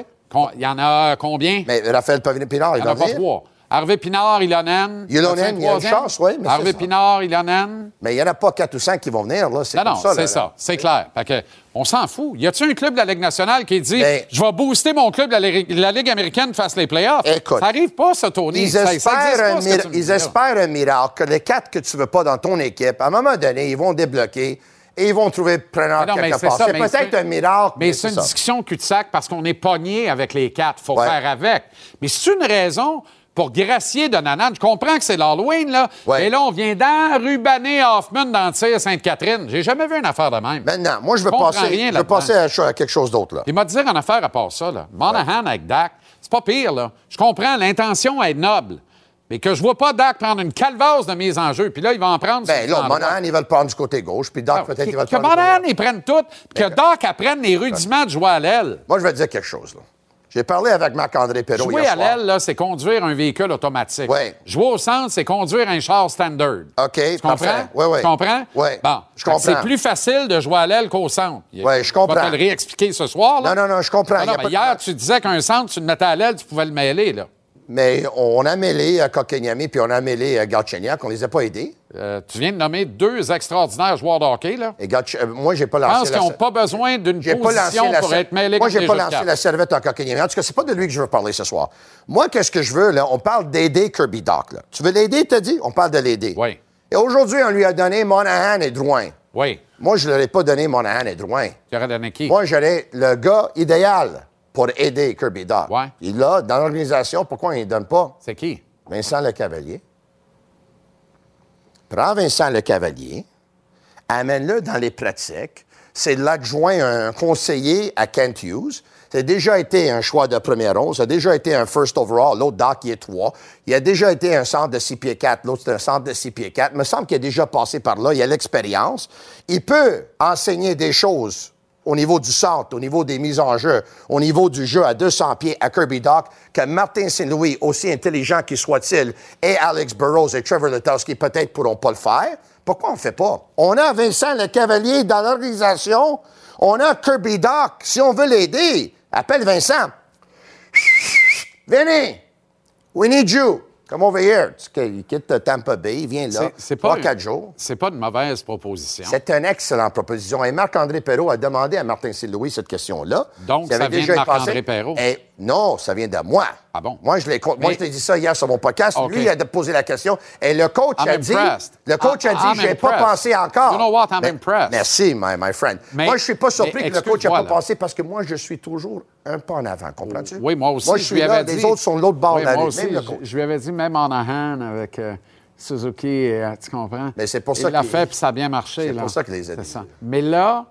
Il y en a combien? Mais Raphaël Pinard, il, il en a pas trois. Harvey Pinard, Ilonen. Ilonen, il y a une chance, oui. Harvey Pinard, Ilonen. Mais il n'y en a pas quatre ou cinq qui vont venir, là. Non, non, c'est ça. C'est clair. Fait que, on s'en fout. Y a-t-il un club de la Ligue nationale qui dit ben, Je vais booster mon club de la, Ligue, américaine face les playoffs? Écoute, ça n'arrive pas, ça, Tony. Ils, espèrent, un ils espèrent un miracle que les quatre que tu ne veux pas dans ton équipe, à un moment donné, ils vont débloquer et ils vont trouver preneur quelque part. C'est peut-être un miracle. Mais, c'est une discussion cul-de-sac parce qu'on est pogné avec les quatre. Il faut faire avec. Mais c'est une raison pour gracier de Nanan. Je comprends que c'est l'Halloween, là. Et là, on vient d'enrubaner Hoffman dans le Sainte-Catherine. J'ai jamais vu une affaire de même. Maintenant, moi, je veux passer, je veux passer à, quelque chose d'autre, là. Il m'a dit en affaire à part ça, là. Monahan avec Dak, c'est pas pire, là. Je comprends, l'intention est noble. Mais que je vois pas Dak prendre une calvasse de mise en jeu, puis là, il va en prendre. Ben là, Monahan, il va le prendre du côté gauche, puis Dak, ah, peut-être, il va le prendre. Que Monahan, il prenne tout, que Dak apprenne les rudiments de jouer à l'aile. Moi, je vais te dire quelque chose, là. J'ai parlé avec Marc-André Perrault Jouer à l'aile, c'est conduire un véhicule automatique. Oui. Jouer au centre, c'est conduire un char standard. OK, Tu comprends? Oui, oui. Tu comprends? Oui. Bon, je comprends. C'est plus facile de jouer à l'aile qu'au centre. Oui, je comprends. Je vais te le réexpliquer ce soir. Là. Non, non, non, je comprends. Non, hier, tu disais qu'un centre, tu le mettais à l'aile, tu pouvais le mêler. Là. Mais on a mêlé à Kokenyami puis on a mêlé à Galchenyuk. On les a pas aidés. Euh, tu viens de nommer deux extraordinaires joueurs de hockey, là. Et euh, moi, j'ai pas lancé. Je pense qu'ils n'ont pas besoin d'une position pour être mêlés Moi, j'ai pas lancé la serviette à Kokenyami. En tout cas, c'est pas de lui que je veux parler ce soir. Moi, qu'est-ce que je veux, là? On parle d'aider Kirby Doc, là. Tu veux l'aider, t'as dit? On parle de l'aider. Oui. Et aujourd'hui, on lui a donné Monahan et Drouin. Oui. Moi, je ne leur ai pas donné Monahan et Drouin. Tu aurais donné qui? Moi, j'aurais le gars idéal pour aider Kirby Doc. Ouais. Il l'a dans l'organisation. Pourquoi il ne donne pas? C'est qui? Vincent Le Cavalier. Prends Vincent Le Cavalier, amène-le dans les pratiques. C'est l'adjoint, un conseiller à Kent Hughes. A déjà été un choix de première ronde. Ça a déjà été un first overall. L'autre, Doc, il est trois. Il a déjà été un centre de 6 pieds 4. L'autre, c'est un centre de 6 pieds 4. Il me semble qu'il a déjà passé par là. Il a l'expérience. Il peut enseigner des choses au niveau du centre, au niveau des mises en jeu, au niveau du jeu à 200 pieds à Kirby Dock, que Martin Saint-Louis, aussi intelligent qu'il soit-il, et Alex Burroughs et Trevor Letowski peut-être pourront pas le faire. Pourquoi on ne fait pas? On a Vincent Le Cavalier dans l'organisation. On a Kirby Dock. Si on veut l'aider, appelle Vincent. Venez! We need you. Come over here. Il quitte Tampa Bay, il vient là. Pas quatre jours. C'est pas une mauvaise proposition. C'est une excellente proposition. Et Marc-André Perrault a demandé à Martin Saint-Louis cette question-là. Donc, ça, vient de Marc-André Perrault? Et non, ça vient de moi. Ah bon? Moi, je l'ai moi, je t'ai dit ça hier sur mon podcast. Lui, il a posé la question. Et le coach a dit. Le coach a dit, j'ai pas pensé encore. You know what? I'm impressed. Merci, my, my friend. moi, je suis pas surpris que le coach n'a pas pensé parce que moi, je suis toujours un pas en avant. Comprends-tu? Oui, moi aussi. Moi, je, suis là. Les autres sont de l'autre bord de la moi aussi, je, lui avais dit, même en hand avec. Euh, Suzuki, euh, tu comprends? Mais c'est pour ça Il l'a fait, puis ça a bien marché. C'est pour ça que les a Mais là,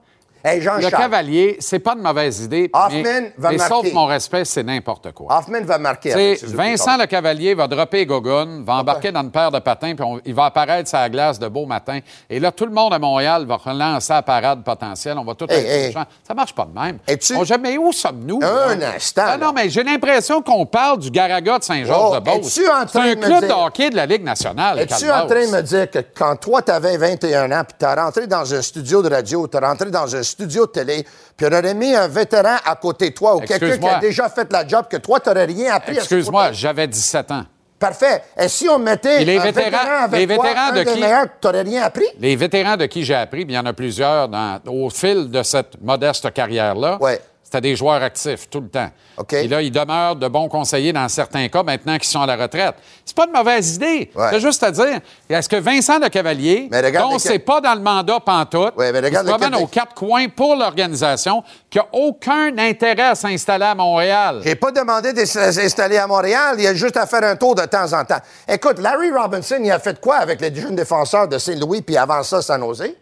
le Cavalier, c'est pas une mauvaise idée. Hoffman mais, va mais marquer. sauf mon respect, c'est n'importe quoi. Hoffman va marquer. Vincent Le Cavalier va dropper Gogun, va embarquer dans une paire de patins, puis il va apparaître sur la glace de beau matin. Et là, tout le monde à Montréal va relancer la parade potentielle. On va tout hey, Ça marche pas de même. tu On jamais où sommes-nous? Un instant. Non, non, mais j'ai l'impression qu'on parle du Garaga de Saint-Georges-de-Beauce. Oh, c'est un club de hockey de la Ligue nationale. Es-tu en train de me dire que quand toi, tu avais 21 ans, puis tu as rentré dans un studio de radio, tu es rentré dans un studio de télé, puis on aurait mis un vétéran à côté de toi ou quelqu'un qui a déjà fait la job que toi, tu n'aurais rien appris Excuse-moi, j'avais 17 ans. Parfait. Et si on mettait les un vétéran avec les vétérans de qui? tu n'aurais rien appris? Les vétérans de qui j'ai appris, il y en a plusieurs dans, au fil de cette modeste carrière-là. Ouais. C'était des joueurs actifs tout le temps. OK. Et là, ils demeurent de bons conseillers dans certains cas maintenant qu'ils sont à la retraite. C'est pas une mauvaise idée. Ouais. C'est juste à dire, est-ce que Vincent Le Cavalier, dont c'est pas dans le mandat pantoute, Ouais, mais se promène aux quatre coins pour l'organisation, qui a aucun intérêt à s'installer à Montréal? J'ai pas demandé de s'installer à Montréal. Il y a juste à faire un tour de temps en temps. Écoute, Larry Robinson, il a fait quoi avec les jeunes défenseurs de Saint-Louis puis avant ça, San Jose?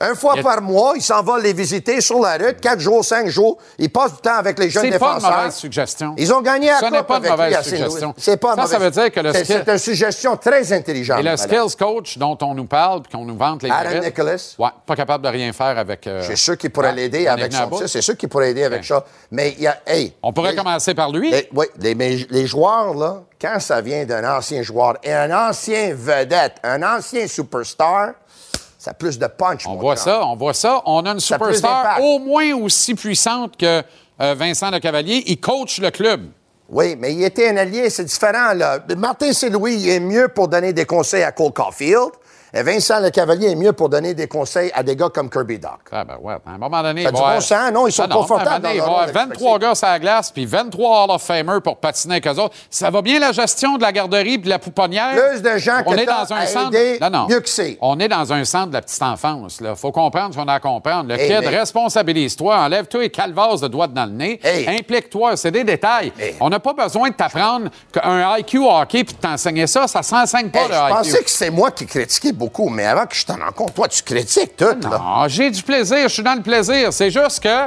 Un fois a- par mois, il s'en va les visiter sur la route, quatre jours, cinq jours. Il passe du temps avec les jeunes C'est pas une défenseurs. mauvaise suggestion. Ils ont gagné à Ce n'est pas une mauvaise suggestion. C'est pas une Ça, ça mauvaise- veut dire que le skill- C'est une suggestion très intelligente. Et le madame. skills coach dont on nous parle puis qu'on nous vante les mérites, Nicholas. Ouais, pas capable de rien faire avec. euh, C'est sûr qu'il pourrait l'aider avec ça. C'est sûr qu'il pourrait aider avec ça. Mais il y a. Hey, On pourrait les- commencer par lui. les- oui, les joueurs, là, quand ça vient d'un ancien joueur et un ancien vedette, un ancien superstar, ça a plus de punch. On mon voit ça, on voit ça. On a une Ça superstar au moins aussi puissante que euh, Vincent Le Cavalier. Il coach le club. Oui, mais il était un allié, c'est différent. Là. Martin Saint-Louis il est mieux pour donner des conseils à Cole Caulfield. Et Vincent Le Cavalier est mieux pour donner des conseils à des gars comme Kirby Doc. Ah ben ouais, à un moment donné, Ça a il du va bon sens, non? Ils sont Ah non, confortables à un donné, dans Il leur va y avoir rôle 23 gars sur la glace puis 23 Hall of Famers pour patiner avec eux autres. Ça va bien la gestion de la garderie puis de la pouponnière? Plus de gens On que est dans un centre. aider, non, non. mieux que c'est. On est dans un centre de la petite enfance. Il faut comprendre ce qu'on a à comprendre. Le Hey, kid, mais- responsabilise-toi, enlève-toi les calvasses de doigts dans le nez, Hey. implique-toi, c'est des détails. Hey. On n'a pas besoin de t'apprendre qu'un IQ hockey puis de t'enseigner ça, ça s'enseigne pas le je IQ. pensais que c'est moi qui critiquais beaucoup, mais avant que je t'en rende compte, toi, tu critiques tout, là. Non, j'ai du plaisir, je suis dans le plaisir. C'est juste que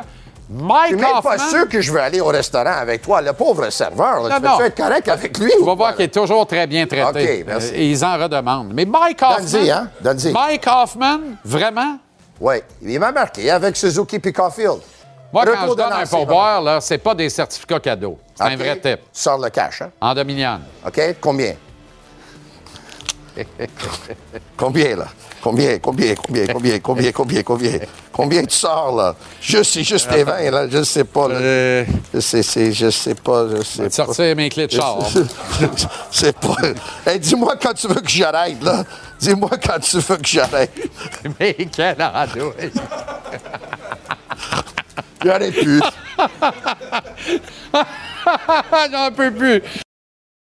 Mike Je suis même Hoffman... pas sûr que je veux aller au restaurant avec toi. Le pauvre serveur, là, Non, tu non. être correct avec lui? Tu vas voir qu'il est toujours très bien traité. OK, merci. Euh, et ils en redemandent. Mais Mike Hoffman... Donne-y, hein? Donne-y. Mike Hoffman, vraiment? Oui, il m'a marqué avec Suzuki et Caulfield. Moi, quand je donne un pourboire, là, c'est pas des certificats cadeaux. C'est un vrai. Tu sors le cash, hein? En demi-million. OK? Combien? Combien, là? Combien, combien, combien, combien, combien, combien, combien? Combien tu sors, là? Juste, c'est juste tes 20, là. Je sais pas, là. Euh, Je sais, c'est, je sais pas, je sais te sortir mes clés de char. C'est pas. Hey, dis-moi quand tu veux que j'arrête, là. Dis-moi quand tu veux que j'arrête. Mais quel andouille! J'arrête plus. J'en peux plus!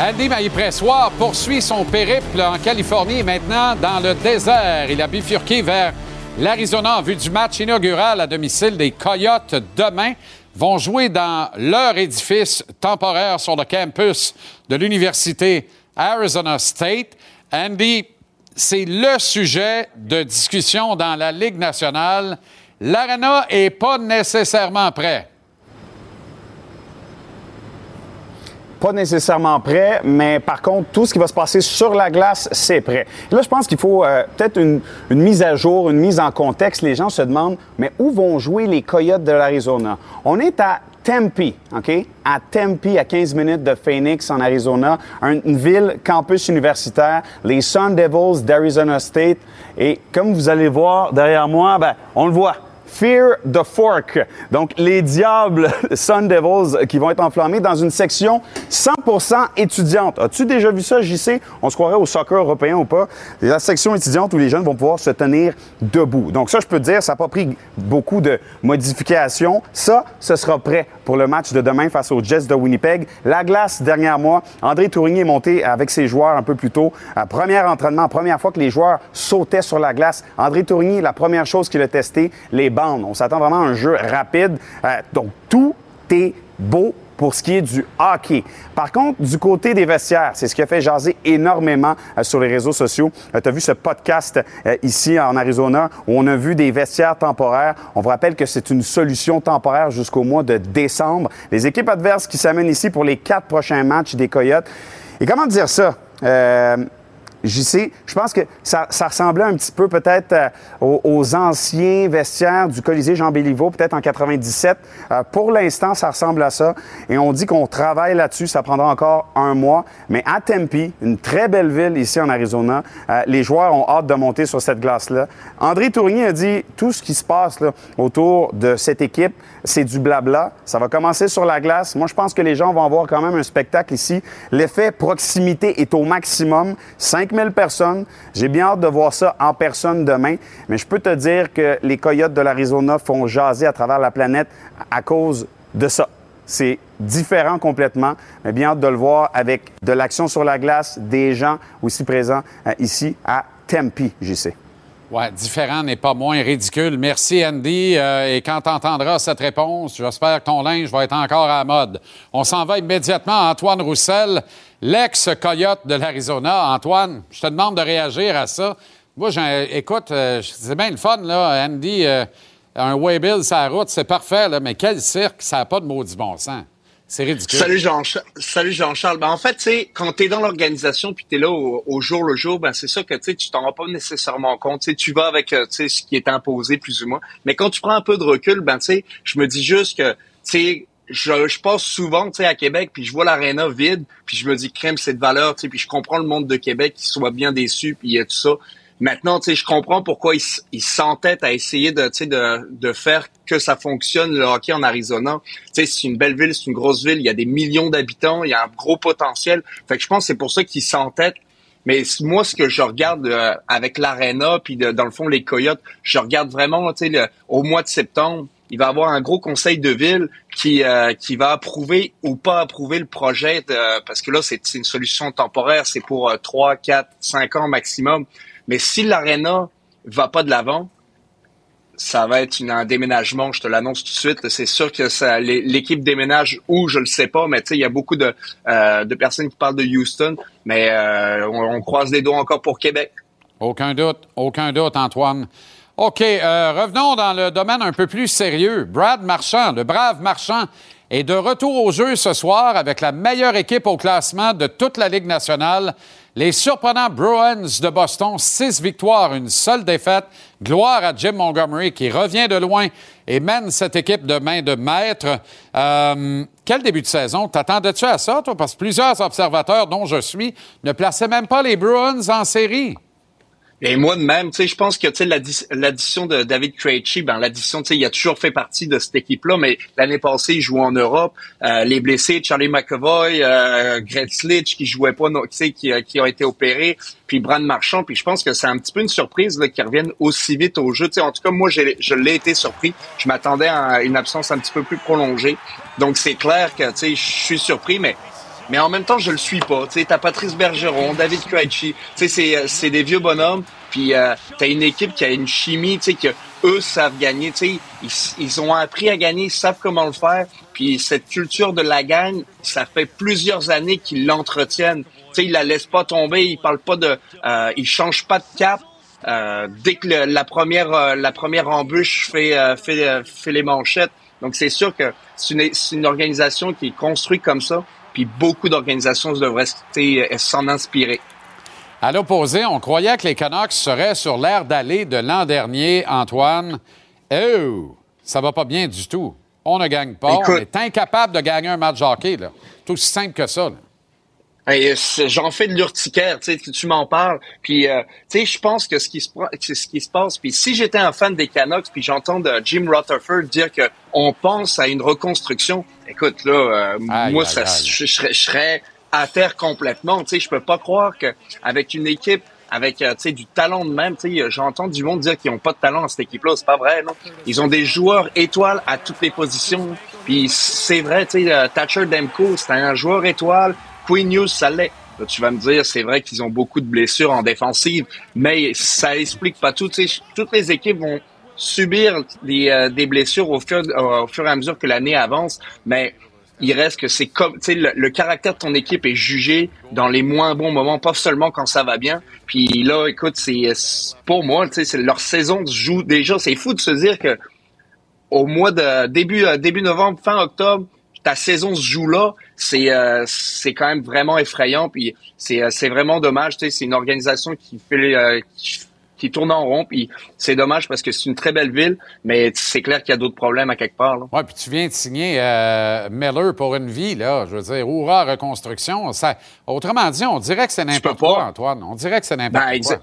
Andy Maillé-Pressoir poursuit son périple en Californie et maintenant dans le désert. Il a bifurqué vers l'Arizona en vue du match inaugural à domicile des Coyotes demain. Vont jouer dans leur édifice temporaire sur le campus de l'Université Arizona State. Andy, c'est le sujet de discussion dans la Ligue nationale. L'Arena est pas nécessairement prêt. Pas nécessairement prêt, mais par contre, tout ce qui va se passer sur la glace, c'est prêt. Et là, je pense qu'il faut euh, peut-être une, une mise à jour, une mise en contexte. Les gens se demandent, mais où vont jouer les Coyotes de l'Arizona? On est à Tempe, OK? À Tempe, à 15 minutes de Phoenix, en Arizona, un- une ville campus universitaire, les Sun Devils d'Arizona State. Et comme vous allez voir derrière moi, ben, on le voit. Fear the Fork. Donc, les diables Sun Devils qui vont être enflammés dans une section 100% étudiante. As-tu déjà vu ça, JC? On se croirait au soccer européen ou pas? La section étudiante où les jeunes vont pouvoir se tenir debout. Donc, ça, je peux te dire, ça n'a pas pris beaucoup de modifications. Ça, ce sera prêt pour le match de demain face aux Jets de Winnipeg. La glace, dernière mois, André Tourigny est monté avec ses joueurs un peu plus tôt. Premier entraînement, première fois que les joueurs sautaient sur la glace. André Tourigny, la première chose qu'il a testé, les On s'attend vraiment à un jeu rapide. Euh, donc, tout est beau pour ce qui est du hockey. Par contre, du côté des vestiaires, c'est ce qui a fait jaser énormément euh, sur les réseaux sociaux. tu as vu ce podcast euh, ici en Arizona où on a vu des vestiaires temporaires. On vous rappelle que c'est une solution temporaire jusqu'au mois de décembre. Les équipes adverses qui s'amènent ici pour les quatre prochains matchs des Coyotes. Et comment dire ça? Euh, sais, je pense que ça, ça ressemblait un petit peu peut-être euh, aux, anciens vestiaires du Colisée Jean Béliveau, peut-être en 97. Euh, pour l'instant, ça ressemble à ça. Et on dit qu'on travaille là-dessus. Ça prendra encore un mois. Mais à Tempe, une très belle ville ici en Arizona, euh, les joueurs ont hâte de monter sur cette glace-là. André Tournier a dit tout ce qui se passe là, autour de cette équipe, c'est du blabla. Ça va commencer sur la glace. Moi, je pense que les gens vont avoir quand même un spectacle ici. L'effet proximité est au maximum. 5000 personnes. J'ai bien hâte de voir ça en personne demain. Mais je peux te dire que les Coyotes de l'Arizona font jaser à travers la planète à cause de ça. C'est différent complètement, mais bien hâte de le voir avec de l'action sur la glace, des gens aussi présents euh, ici à Tempe, JC. Oui, différent n'est pas moins ridicule. Merci, Andy. Euh, et quand tu entendras cette réponse, j'espère que ton linge va être encore à mode. On s'en va immédiatement à Antoine Roussel, l'ex-coyote de l'Arizona. Antoine, je te demande de réagir à ça. Moi, écoute, euh, c'est bien le fun, là, Andy. Euh, un waybill sur la route, c'est parfait, là, mais quel cirque, ça n'a pas de maudit bon sens. C'est ridicule. Salut Jean, salut Jean-Charles. Ben, en fait, tu quand t'es dans l'organisation puis t'es là au, jour le jour, ben c'est ça que tu tu t'en rends pas nécessairement compte. Tu tu vas avec euh, tu ce qui est imposé plus ou moins. Mais quand tu prends un peu de recul, ben tu je me dis juste que tu je, je passe souvent tu à Québec puis je vois l'aréna vide puis je me dis crème c'est de valeur tu puis je comprends le monde de Québec qui soit bien déçu puis il y a tout ça Maintenant, tu sais, je comprends pourquoi ils il s'entêtent à essayer de, tu sais, de, de faire que ça fonctionne le hockey en Arizona. Tu sais, c'est une belle ville, c'est une grosse ville, il y a des millions d'habitants, il y a un gros potentiel. Fait que je pense que c'est pour ça qu'ils s'entêtent. Mais moi, ce que je regarde euh, avec l'arena, puis dans le fond les Coyotes, je regarde vraiment, tu sais, au mois de septembre, il va y avoir un gros conseil de ville qui euh, qui va approuver ou pas approuver le projet parce que là c'est une solution temporaire, c'est pour euh, trois, quatre, cinq ans maximum. Mais si l'aréna va pas de l'avant, ça va être un déménagement, je te l'annonce tout de suite. C'est sûr que l'équipe déménage où, je le sais pas, mais tu sais, il y a beaucoup de, euh, personnes qui parlent de Houston, mais euh, on, croise les doigts encore pour Québec. Aucun doute, aucun doute, Antoine. OK, euh, revenons dans le domaine un peu plus sérieux. Brad Marchand, le brave Marchand, est de retour au jeu ce soir avec la meilleure équipe au classement de toute la Ligue nationale. Les surprenants Bruins de Boston, six victoires, une seule défaite. Gloire à Jim Montgomery qui revient de loin et mène cette équipe de main de maître. Euh, quel début de saison? T'attendais-tu à ça, toi? Parce que plusieurs observateurs, dont je suis, ne plaçaient même pas les Bruins en série. Et moi de même, tu sais, je pense que tu sais l'addition de David Krejci, ben l'addition, tu sais, il a toujours fait partie de cette équipe-là, mais l'année passée, il jouait en Europe. Euh, les blessés, Charlie McAvoy, euh, Gretzlich qui jouait pas, tu sais, qui, qui ont été opérés, puis Brand Marchand, puis je pense que c'est un petit peu une surprise qu'ils reviennent aussi vite au jeu. Tu sais, en tout cas, moi, je l'ai été surpris. Je m'attendais à une absence un petit peu plus prolongée. Donc c'est clair que tu sais, je suis surpris, mais mais en même temps, je le suis pas. Tu sais, t'as Patrice Bergeron, David Krejci, tu sais, euh, c'est, des vieux bonhommes. Puis euh, t'as une équipe qui a une chimie, tu sais, que eux savent gagner. Tu sais, ils, ont appris à gagner, ils savent comment le faire. Puis cette culture de la gagne, ça fait plusieurs années qu'ils l'entretiennent. Tu sais, ils la laissent pas tomber, ils parlent pas de, euh, ils changent pas de cap. Euh, dès que la première euh, la première embûche fait fait fait les manchettes. Donc c'est sûr que c'est une, une organisation qui est construite comme ça puis beaucoup d'organisations devraient euh, s'en inspirer. À l'opposé, on croyait que les Canucks seraient sur l'air d'aller de l'an dernier, Antoine. Oh, ça va pas bien du tout. On ne gagne pas. on est incapable de gagner un match hockey. C'est aussi simple que ça. J'en fais de l'urticaire, tu sais, tu m'en parles. Puis, euh, tu sais, je pense que ce qui se, ce qui se passe. Puis, si j'étais un fan des Canucks, puis j'entends Jim Rutherford dire que on pense à une reconstruction, écoute, là, euh, moi, ça, Je, serais, à terre complètement. Tu sais, je peux pas croire que avec une équipe avec euh, tu sais du talent de même, tu sais, j'entends du monde dire qu'ils ont pas de talent dans cette équipe-là, c'est pas vrai, non? Ils ont des joueurs étoiles à toutes les positions. Puis c'est vrai, tu sais, Thatcher Demko, c'est un joueur étoile Queen News, ça l'est. tu vas me dire, c'est vrai qu'ils ont beaucoup de blessures en défensive, mais ça explique pas tout. toutes les équipes vont subir des, euh, des blessures au fur, au fur et à mesure que l'année avance, mais il reste que c'est comme, tu sais, le, caractère de ton équipe est jugé dans les moins bons moments, pas seulement quand ça va bien. Puis là, écoute, c'est pour moi, tu sais, leur saison se joue déjà. C'est fou de se dire que au mois de début euh, début novembre, fin octobre, ta saison se joue là, c'est euh, c'est quand même vraiment effrayant. Puis c'est euh, c'est vraiment dommage. Tu sais, c'est une organisation qui fait euh, qui, tourne en rond. Puis c'est dommage parce que c'est une très belle ville, mais c'est clair qu'il y a d'autres problèmes à quelque part. Là. Ouais, puis tu viens de signer Miller pour une vie là. Je veux dire, Oura reconstruction. Ça, autrement dit, on dirait que c'est n'importe quoi, Antoine. On dirait que c'est n'importe ben, quoi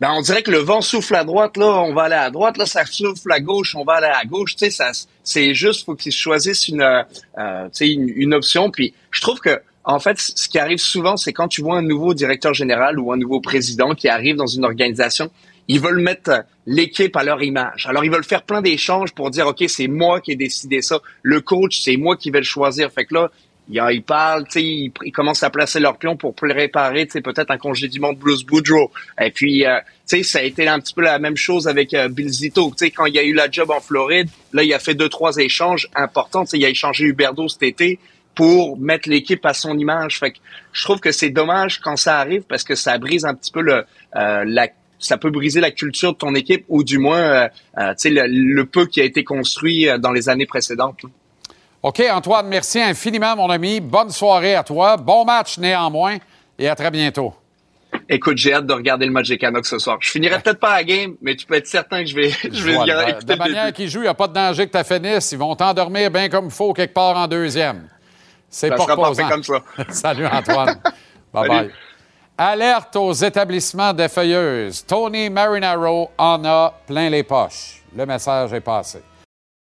ben on dirait que le vent souffle à droite, là, on va aller à droite, là, ça souffle à gauche, on va aller à gauche. Tu sais, ça, c'est juste, faut qu'ils choisissent une, euh, une, une, option. Puis, je trouve que, en fait, ce qui arrive souvent, c'est quand tu vois un nouveau directeur général ou un nouveau président qui arrive dans une organisation, ils veulent mettre l'équipe à leur image. Alors, ils veulent faire plein d'échanges pour dire, OK, c'est moi qui ai décidé ça. Le coach, c'est moi qui vais le choisir. Fait que là, ils parlent, sais, ils, commencent à placer leur pion pour préparer, tu sais, peut-être un congédiement de Bruce Boudreau. Et puis, euh, ça a été un petit peu la même chose avec euh, Bill Zito. Tu sais, quand il y a eu la job en Floride, là, il a fait deux, trois échanges importants. Tu sais, il a échangé Huberdo cet été pour mettre l'équipe à son image. Fait que je trouve que c'est dommage quand ça arrive parce que ça brise un petit peu le, euh, la ça peut briser la culture de ton équipe ou du moins, tu sais, le, le, peu qui a été construit dans les années précédentes. OK, Antoine, merci infiniment, mon ami. Bonne soirée à toi. Bon match néanmoins et à très bientôt. Écoute, j'ai hâte de regarder le match des Canucks ce soir. Je finirai peut-être pas la game, mais tu peux être certain que je vais, je vais voilà. De la manière qu'ils jouent, il n'y a pas de danger que tu finisses. Ils vont t'endormir bien comme il faut quelque part en deuxième. C'est pas parfait comme ça. Salut, Antoine. Bye-bye. Alerte aux établissements défeuilleuses. Tony Marinaro en a plein les poches. Le message est passé.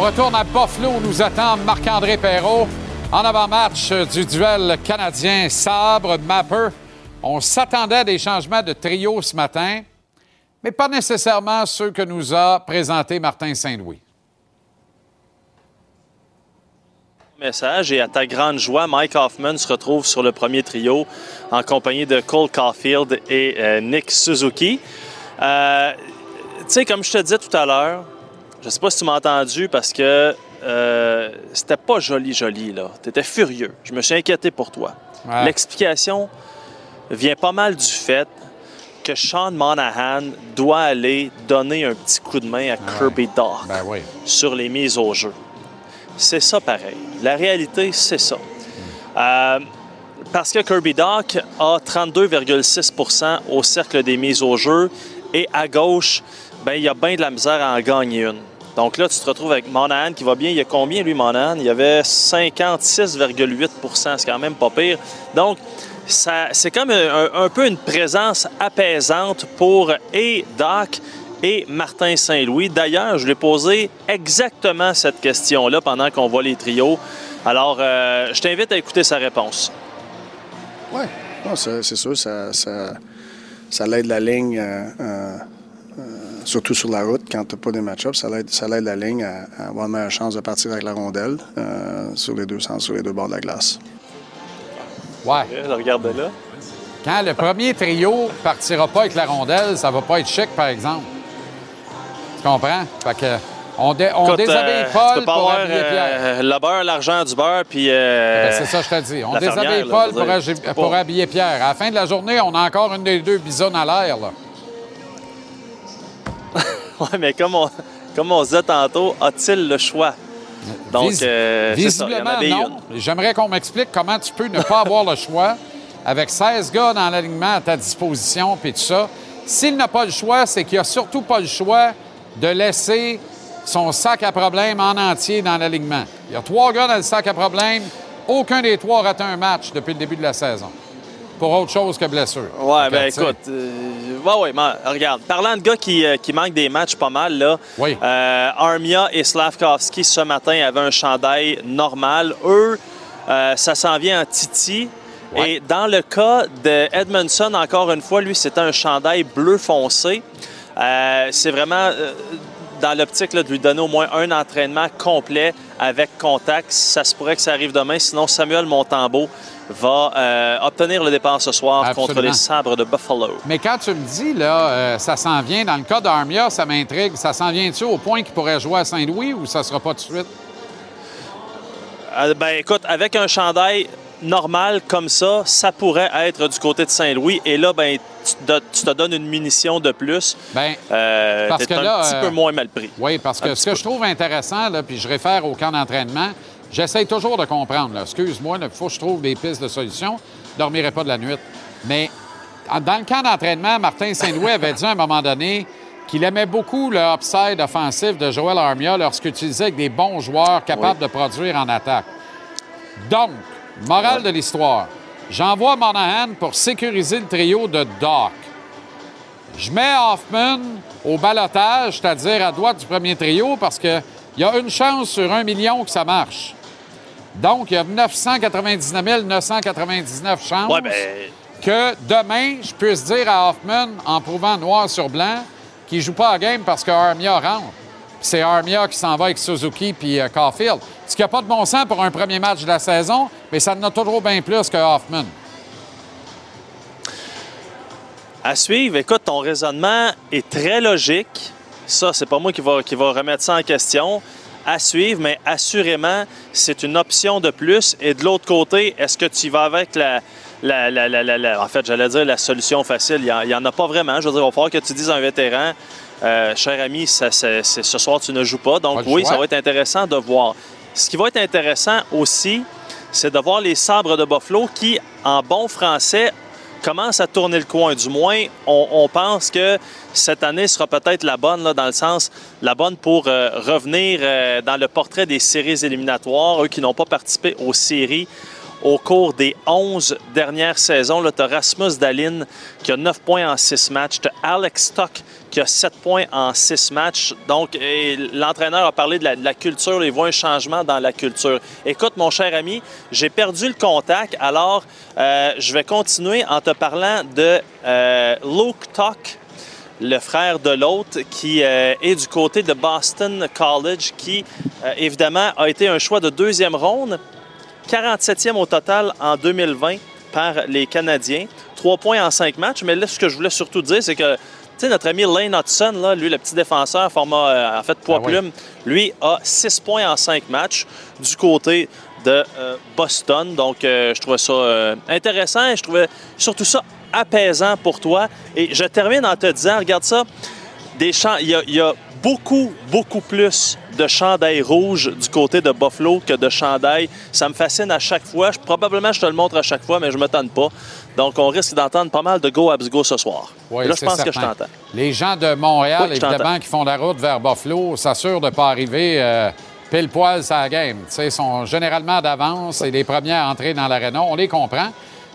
On retourne à Buffalo où nous attend Marc-André Perrault en avant-match du duel canadien Sabre-Mapper. On s'attendait à des changements de trio ce matin, mais pas nécessairement ceux que nous a présentés Martin Saint-Louis. Message et à ta grande joie, Mike Hoffman se retrouve sur le premier trio en compagnie de Cole Caulfield et euh, Nick Suzuki. Euh, tu sais, comme je te disais tout à l'heure, je sais pas si tu m'as entendu parce que euh, c'était pas joli, joli, là. Tu étais furieux. Je me suis inquiété pour toi. L'explication vient pas mal du fait que Sean Monahan doit aller donner un petit coup de main à Kirby Dock ben sur les mises au jeu. C'est ça pareil. La réalité, c'est ça. Euh, parce que Kirby Dock a 32,6% au cercle des mises au jeu et à gauche, ben, il y a bien de la misère à en gagner une. Donc là, tu te retrouves avec Monahan qui va bien. Il y a combien, lui, Monahan? Il y avait 56,8% C'est quand même pas pire. Donc, c'est comme un, peu une présence apaisante pour et Doc et Martin Saint-Louis. D'ailleurs, je lui ai posé exactement cette question-là pendant qu'on voit les trios. Alors, euh, je t'invite à écouter sa réponse. Oui, c'est sûr, ça, ça, l'aide la ligne. Euh, euh, surtout sur la route, quand tu n'as pas des match-ups, ça l'aide, la ligne à, avoir une meilleure chance de partir avec la rondelle euh, sur les deux sens, sur les deux bords de la glace. Ouais. regarde là. Quand le premier trio partira pas avec la rondelle, ça va pas être chic, par exemple. Tu comprends? Fait que on, déshabille euh, Paul pour habiller Pierre. Euh, le beurre, l'argent du beurre, puis... Euh, ben, c'est ça, je te dis. On déshabille Paul pour, habiller Pierre. À la fin de la journée, on a encore une des deux bisonnes à l'air, là. Oui, mais comme on, comme on disait tantôt, a-t-il le choix? Donc, euh, visiblement, non. J'aimerais qu'on m'explique comment tu peux ne pas avoir le choix avec 16 gars dans l'alignement à ta disposition puis tout ça. S'il n'a pas le choix, c'est qu'il n'a surtout pas le choix de laisser son sac à problème en entier dans l'alignement. Il y a trois gars dans le sac à problème. Aucun des trois a un match depuis le début de la saison pour autre chose que blessure. Ouais, ben écoute, euh, ouais, ouais, regarde, parlant de gars qui, euh, qui manquent des matchs pas mal, là, oui. euh, Armia et Slavkovski ce matin avaient un chandail normal. Eux, euh, ça s'en vient en Titi. Et dans le cas de Edmondson, encore une fois, lui, c'était un chandail bleu foncé. c'est vraiment dans l'optique de lui donner au moins un entraînement complet avec contact. Ça se pourrait que ça arrive demain. Sinon, Samuel Montambeau va euh, obtenir le départ ce soir contre les sabres de Buffalo. Mais quand tu me dis, là, euh, ça s'en vient, dans le cas d'Armia, ça m'intrigue. Ça s'en vient-tu au point qu'il pourrait jouer à Saint-Louis ou ça sera pas tout de suite? Euh, ben, écoute, avec un chandail normal comme ça, ça pourrait être du côté de Saint-Louis. Et là, ben, tu, te, donnes une munition de plus. Bien, euh, parce que là, un petit peu moins mal pris. Oui, parce que ce que je trouve intéressant, là, puis je réfère au camp d'entraînement, j'essaie toujours de comprendre. Excuse-moi, il faut que je trouve des pistes de solution. Je ne dormirai pas de la nuit. Mais dans le camp d'entraînement, Martin Saint-Louis avait dit à un moment donné qu'il aimait beaucoup le upside offensif de Joël Armia lorsqu'il utilisait des bons joueurs capables de produire en attaque. Donc, morale de l'histoire, J'envoie Monahan pour sécuriser le trio de Doc. Je mets Hoffman au balotage, c'est-à-dire à droite du premier trio, parce qu'il y a une chance sur un million que ça marche. Donc, il y a 999 999 chances ben, que demain, je puisse dire à Hoffman, en prouvant noir sur blanc, qu'il ne joue pas à game parce que Armia rentre. C'est Armia qui s'en va avec Suzuki puis euh, Caulfield. Ce qui n'a pas de bon sens pour un premier match de la saison, mais ça en a toujours bien plus que Hoffman. À suivre, écoute, ton raisonnement est très logique. Ça, c'est pas moi qui va, qui va remettre ça en question. À suivre, mais assurément, c'est une option de plus. Et de l'autre côté, est-ce que tu vas avec la, en fait, j'allais dire la solution facile? Il n'y en, a pas vraiment. Je veux dire, il va falloir que tu dises à un vétéran, euh, cher ami, ce soir, tu ne joues pas. Donc, oui, ça va être intéressant de voir. Ce qui va être intéressant aussi, c'est de voir les sabres de Buffalo qui, en bon français, commencent à tourner le coin. Du moins, on, pense que cette année sera peut-être la bonne, là, dans le sens, la bonne pour euh, revenir euh, dans le portrait des séries éliminatoires, eux qui n'ont pas participé aux séries au cours des 11 dernières saisons. Tu as Rasmus Dalin qui a 9 points en 6 matchs. Tu as Alex Stock qui a 7 points en 6 matchs. Donc, l'entraîneur a parlé de la, culture. Il voit un changement dans la culture. Écoute, mon cher ami, j'ai perdu le contact. Alors, euh, je vais continuer en te parlant de euh, Luke Tuck le frère de l'autre, qui euh, est du côté de Boston College, qui évidemment a été un choix de deuxième ronde, 47e au total en 2020 par les Canadiens. Trois points en cinq matchs. Mais là, ce que je voulais surtout dire, c'est que notre ami Lane Hudson, là, lui, le petit défenseur, format euh, en fait poids-plume, ah lui a six points en cinq matchs du côté de euh, Boston. Donc, euh, je trouvais ça intéressant et je trouvais surtout ça apaisant pour toi. Et je termine en te disant, regarde ça, des champs, il y a beaucoup, beaucoup plus de chandail rouge du côté de Buffalo que de chandail. Ça me fascine à chaque fois. probablement, je te le montre à chaque fois, mais je ne me tente pas. Donc, on risque d'entendre pas mal de Go Abs Go ce soir. Oui, là, je pense que je t'entends. Les gens de Montréal, évidemment, qui font la route vers Buffalo, s'assurent de ne pas arriver euh, pile poil sur la game. Ils sont généralement d'avance et les premiers à entrer dans l'aréna. On les comprend.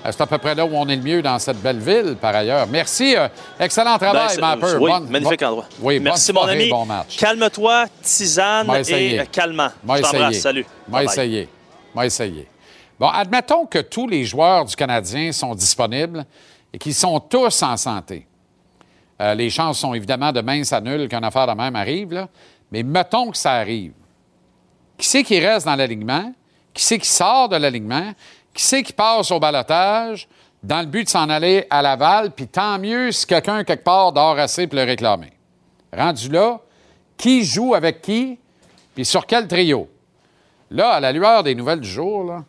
Euh, c'est à peu près là où on est le mieux dans cette belle ville, par ailleurs. Merci. Euh, excellent travail, ben, Mapper. Oui, magnifique endroit. Oui, Merci, mon ami. Bon match. Calme-toi, tisane et calmant. Je t'embrasse. Salut. Moi essayer. Moi essayer. Bon, admettons que tous les joueurs du Canadien sont disponibles et qu'ils sont tous en santé. Euh, les chances sont évidemment de mince à nul qu'une affaire de même arrive, là. mais mettons que ça arrive. Qui c'est qui reste dans l'alignement? Qui c'est qui sort de l'alignement? Qui c'est qui passe au balotage dans le but de s'en aller à Laval, puis tant mieux si quelqu'un, quelque part, dort assez pour le réclamer. Rendu là, qui joue avec qui, puis sur quel trio? Là, à la lueur des nouvelles du jour, là,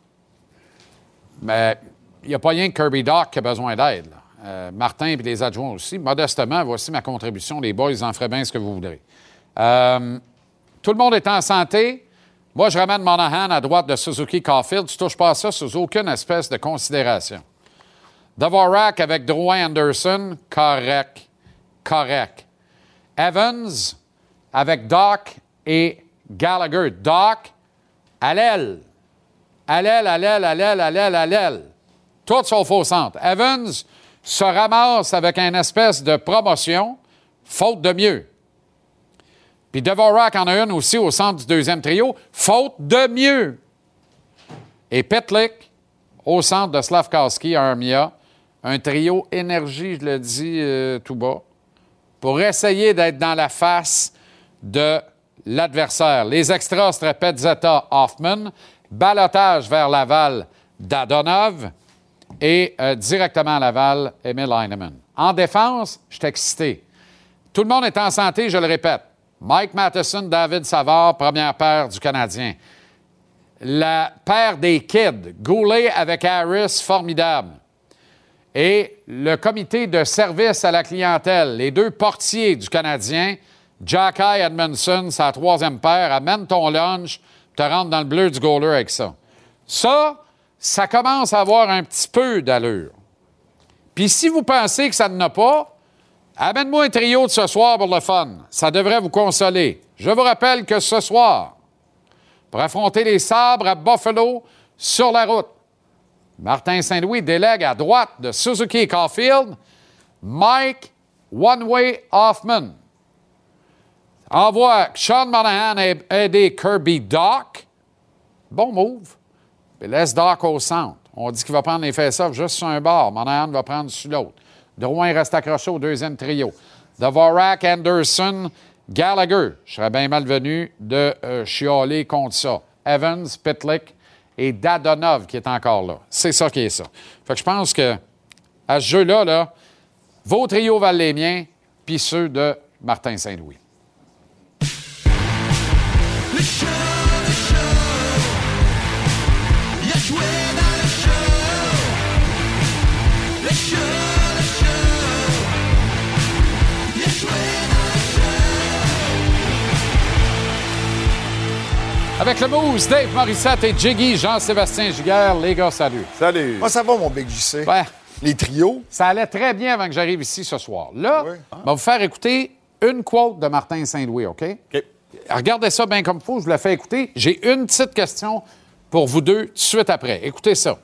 mais il n'y a pas rien que Kirby Doc qui a besoin d'aide. Euh, Martin et les adjoints aussi. Modestement, voici ma contribution. Les boys, en ferez bien ce que vous voudrez. Euh, tout le monde est en santé. Moi, je ramène Monahan à droite de Suzuki Caulfield. Tu touches pas à ça sous aucune espèce de considération. Dvorak avec Drouin Anderson, correct. Correct. Evans avec Doc et Gallagher. Doc à l'aile. À l'aile, à l'aile, à l'aile, à au centre. Evans se ramasse avec une espèce de promotion, faute de mieux. Puis Devorak en a une aussi au centre du deuxième trio, faute de mieux. Et Petlik au centre de Slavkowski, Armia, un trio énergie, je le dis euh, tout bas, pour essayer d'être dans la face de l'adversaire. Les extras seraient Petzetta, Hoffman, balotage vers Laval, Dadonov et euh, directement à Laval, Emil Heinemann. En défense, je suis excité. Tout le monde est en santé, je le répète. Mike Matheson, David Savard, première paire du Canadien. La paire des kids, Goulet avec Harris, formidable. Et le comité de service à la clientèle, les deux portiers du Canadien, Jack I. Edmondson, sa troisième paire, amène ton lunch, te rentre dans le bleu du goaler avec ça. Ça, ça commence à avoir un petit peu d'allure. Puis si vous pensez que ça n'a pas, amène-moi un trio de ce soir pour le fun. Ça devrait vous consoler. Je vous rappelle que ce soir, pour affronter les sabres à Buffalo sur la route, Martin Saint-Louis délègue à droite de Suzuki Caulfield Mike One-Way Hoffman. Envoie Sean Monahan aider Kirby Doc. Bon move. Laisse Doc au centre. On dit qu'il va prendre les face juste sur un bord. Monahan va prendre sur l'autre. Drouin reste accroché au deuxième trio. Dvorak, Anderson, Gallagher. Je serais bien malvenu de euh, chialer contre ça. Evans, Pitlick et Dadonov qui est encore là. C'est ça qui est ça. Fait que je pense que à ce jeu-là, là, vos trios valent les miens, puis ceux de Martin Saint-Louis. Avec le mousse, Dave Morissette et Jiggy, Jean-Sébastien Giguère. Les gars, salut. Salut. Moi, ça va, mon Big JC? Ouais. Les trios? Ça allait très bien avant que j'arrive ici ce soir. Là, on va vous faire écouter une quote de Martin Saint-Louis, OK? OK. Regardez ça bien comme il faut, je vous la fais écouter. J'ai une petite question pour vous deux tout de suite après. Écoutez ça.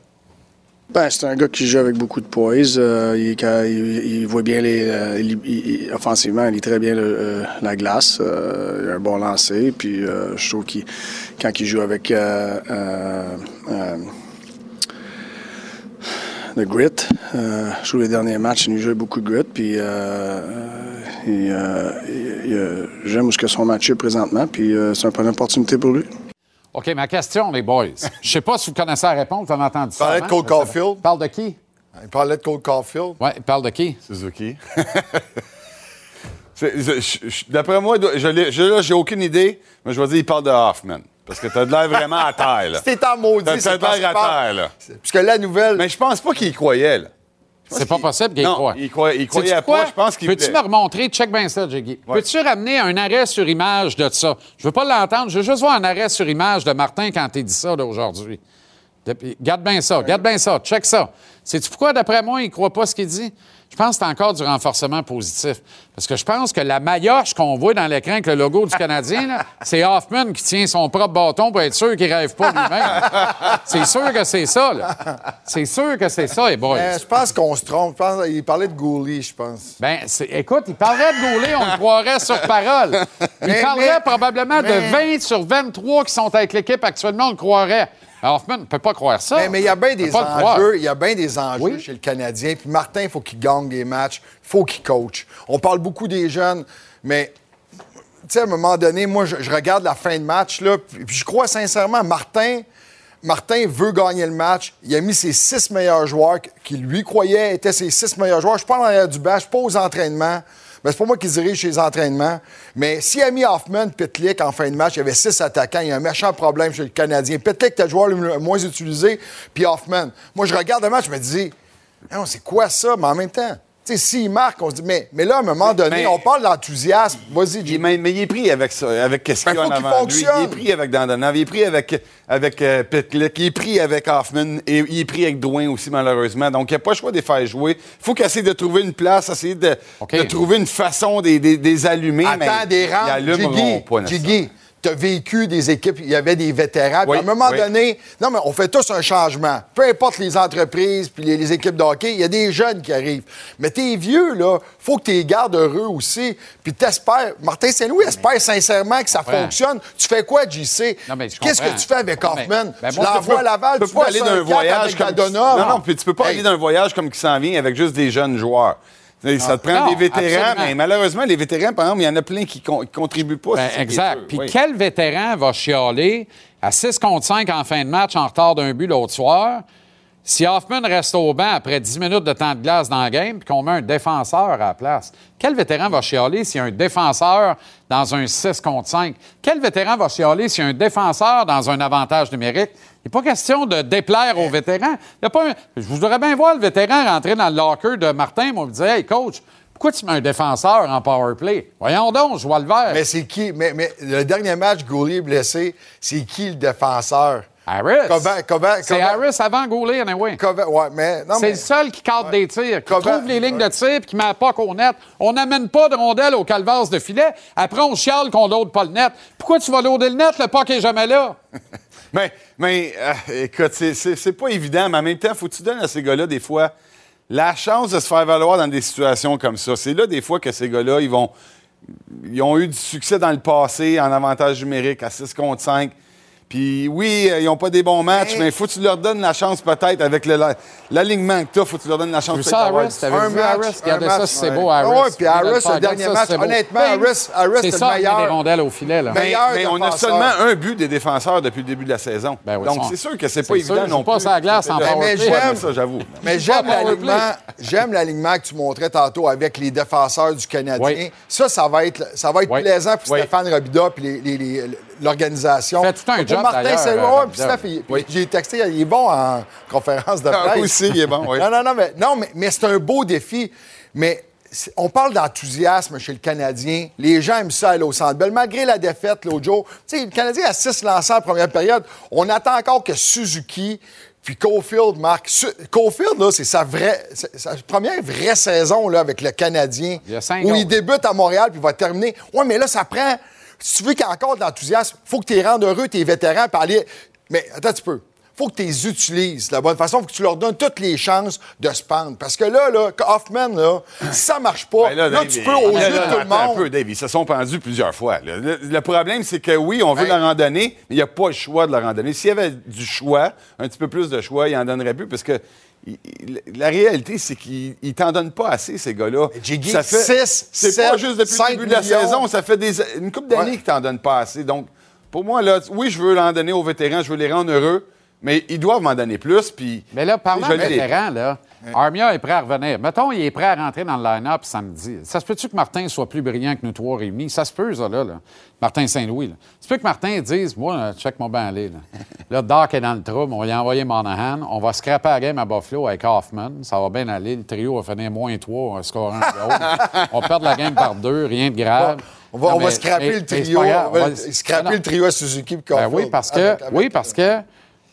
Ben, c'est un gars qui joue avec beaucoup de poise. Euh, il, voit bien les. euh, offensivement, il lit très bien euh, la glace. Il a un bon lancer. Puis je trouve qu'il quand il joue avec le grit, je trouve les derniers matchs, il nous joue beaucoup de grit. Puis j'aime où ce que son match est présentement. Puis c'est une bonne opportunité pour lui. OK, ma question, les boys. Je sais pas si vous connaissez la réponse, vous avez entendu ça. Parlait de? Cole Caulfield. Parle de qui? Il parlait de Cole Caulfield. Oui, il parle de qui? Suzuki. D'après moi, je j'ai aucune idée, mais je vais dire il parle de Hoffman. Parce que t'as de l'air vraiment à terre, là. C'était en maudit. T'as de l'air à parle- terre, là. Parce que la nouvelle. Mais je pense pas qu'il y croyait, là. C'est pas possible qu'il non, croit. il croyait, il croyait Sais-tu pas. quoi? Je pense qu'il Peux-tu me remontrer? Check bien ça, Jiggy. Ouais. Peux-tu ramener un arrêt sur image de ça? Je veux pas l'entendre. Je veux juste voir un arrêt sur image de Martin quand il dit ça aujourd'hui. Garde bien ça, garde bien ça, check ça. Sais-tu pourquoi, d'après moi, il ne croit pas ce qu'il dit? Je pense que c'est encore du renforcement positif. Parce que je pense que la maillotche qu'on voit dans l'écran avec le logo du Canadien, c'est Hoffman qui tient son propre bâton pour être sûr qu'il ne rêve pas lui-même. c'est sûr que c'est ça, là. C'est sûr que c'est ça, les boys. Euh, je pense qu'on se trompe. Je pense- il parlait de Gouli, je pense. Ben, c'est- écoute, il parlerait de Goulet, on le croirait sur parole. Il Mais- parlerait mais- probablement mais- de 20 sur 23 qui sont avec l'équipe actuellement, on le croirait. Hoffman ne peut pas croire ça. Mais mais il y a bien des enjeux. Il y a bien des enjeux Oui. chez le Canadien. Puis Martin, il faut qu'il gagne des matchs. Il faut qu'il coach. On parle beaucoup des jeunes, mais tu sais, à un moment donné, moi, je, je regarde la fin de match, là, puis puis je crois sincèrement, Martin, Martin veut gagner le match. Il a mis ses six meilleurs joueurs qui lui croyaient étaient ses six meilleurs joueurs. Je suis pas en arrière du banc, je suis pas aux entraînements. Ben, c'est pas moi qui dirige ses entraînements. Mais s'il a mis Hoffman, Pitlick en fin de match, il y avait six attaquants. Il y a un méchant problème chez le Canadien. Pitlick était le joueur le moins utilisé, puis Hoffman. Moi, je regarde le match, je me dis, non, c'est quoi ça? Mais en même temps, sais, s'il marque, on se dit, mais, mais là, à un moment donné, Mais- on parle d'enthousiasme. Vas-y, Il est- Jimmy. mais, mais il est pris avec ça, avec ce qu'il y Ben, a en faut qu'il avant de lui. fonctionne. Il est pris avec Dandonov, il est pris avec, avec euh, Pitlick, il est pris avec Hoffman et il est pris avec Drouin aussi, malheureusement. Donc, il n'y a pas le choix de les faire jouer. Il faut qu'il essaie de trouver une place, essayer de, trouver une façon de les de, les allumer. mais Attends, des ils rangs. allumeront Jiggy, pas nécessairement. Jiggy, t'as vécu des équipes, il y avait des vétérans. puis Oui, à un moment oui. donné, non, mais on fait tous un changement. Peu importe les entreprises puis les, les équipes de hockey, il y a des jeunes qui arrivent. Mais t'es vieux, là, faut que tu les gardes heureux aussi. Puis t'espères, Martin Saint-Louis espère sincèrement que ça fonctionne. Tu fais quoi, JC? Qu'est-ce que tu fais avec Hoffman? ben, tu l'envoies à Laval, Tu tu peux pas aller d'un voyage comme. Non, non, puis tu peux pas aller d'un voyage comme qui s'en vient avec juste des jeunes joueurs. Ça te prend des vétérans, mais malheureusement, les vétérans, par exemple, il y en a plein qui ne contribuent pas. Ben, exact. Puis quel vétéran va chialer à 6 contre 5 en fin de match en retard d'un but l'autre soir? Si Hoffman reste au banc après 10 minutes de temps de glace dans le game, puis qu'on met un défenseur à la place, quel vétéran va chialer s'il y a un défenseur dans un 6 contre 5? Quel vétéran va chialer s'il y a un défenseur dans un avantage numérique? Il n'est pas question de déplaire aux vétérans. Il y a pas Je voudrais bien voir le vétéran rentrer dans le locker de Martin, moi, me dire Hey, coach, pourquoi tu mets un défenseur en power play? Voyons donc, je vois le vert. Mais c'est qui? Mais, le dernier match, Goulier blessé, c'est qui le défenseur? Harris. c'est Harris avant Goulet, anyway. Ouais, mais, c'est le seul qui cadre des tirs, qui trouve les lignes de tir et qui met pas qu'au net. On n'amène pas de rondelles au calvaire de filet. Après, on chiale qu'on load pas le net. Pourquoi tu vas loader le net? Le puck est jamais là. mais, mais euh, écoute, c'est pas évident, mais en même temps, faut que tu donnes à ces gars-là, des fois, la chance de se faire valoir dans des situations comme ça. C'est là, des fois, que ces gars-là, ils vont. Ils ont eu du succès dans le passé en avantage numérique à 6 contre 5. Puis oui, euh, ils n'ont pas des bons matchs, mais il faut que tu leur donnes la chance peut-être avec l'alignement que tu as. Il faut que tu leur donnes la chance peut-être. Harris, un match, Harris, regardez ça, c'est beau, Harris. Oui, puis Harris, le dernier match, honnêtement, Harris, Harris c'est le meilleur. des rondelles au filet. Là. Mais, mais on a seulement un but des défenseurs depuis le début de la saison. Ben oui, Donc c'est sûr que c'est pas évident non plus. pas à la glace en Mais j'aime ça, j'avoue. Mais j'aime l'alignement. J'aime l'alignement que tu montrais tantôt avec les défenseurs du Canadien. Ça, ça va être, ça va être plaisant pour Stéphane Robida et l'organisation. Fait tout un job j'ai texté, il est bon en conférence de ah, presse. Ah, aussi, il est bon, oui. non, non, non, mais, non, mais, c'est un beau défi. Mais on parle d'enthousiasme chez le Canadien. Les gens aiment ça aller au Centre Malgré la défaite l'autre jour, tu sais, le Canadien a six lanceurs en première période. On attend encore que Suzuki puis Caulfield marque. Caulfield, là, c'est sa vraie, sa première vraie saison là, avec le Canadien. Il où il débute à Montréal puis va terminer. Ouais, mais là, ça prend. Si tu veux qu'il y ait encore de l'enthousiasme, il faut que tu les rendes heureux, tes vétérans, par aller mais attends un petit peu. faut que tu les utilises de la bonne façon. faut que tu leur donnes toutes les chances de se pendre. Parce que là, là Hoffman, là, si ça marche pas, ben là, tu peux, aux yeux de tout le monde... un peu, Dave, ils se sont pendus plusieurs fois. Le, problème, c'est que oui, on veut la randonnée, mais il n'y a pas le choix de la randonnée. S'il y avait du choix, un petit peu plus de choix, il en donnerait plus, parce que la réalité, c'est qu'ils ne t'en donnent pas assez, ces gars-là. Ça fait 6, C'est pas juste depuis le début de la saison, ça fait des, une couple d'années ouais. qu'ils t'en donnent pas assez. Donc, pour moi, là, oui, je veux l'en donner aux vétérans, je veux les rendre heureux, mais ils doivent m'en donner plus. Puis, mais là, parlant de vétérans, là, Armia est prêt à revenir. Mettons, il est prêt à rentrer dans le line-up samedi. Ça se peut-tu que Martin soit plus brillant que nous trois réunis? Ça se peut, ça, là. Martin Saint-Louis. Là. Ça se peut que Martin dise Moi, check mon bain aller. Là. là, Doc est dans le trouble. On va y envoyer Monahan. On va scraper la game à Buffalo avec Hoffman. Ça va bien aller. Le trio va finir moins trois, un score un On va perdre la game par deux, rien de grave. On va, on va scraper le trio. On va scraper le trio à Suzuki ben oui, parce que, oui, parce que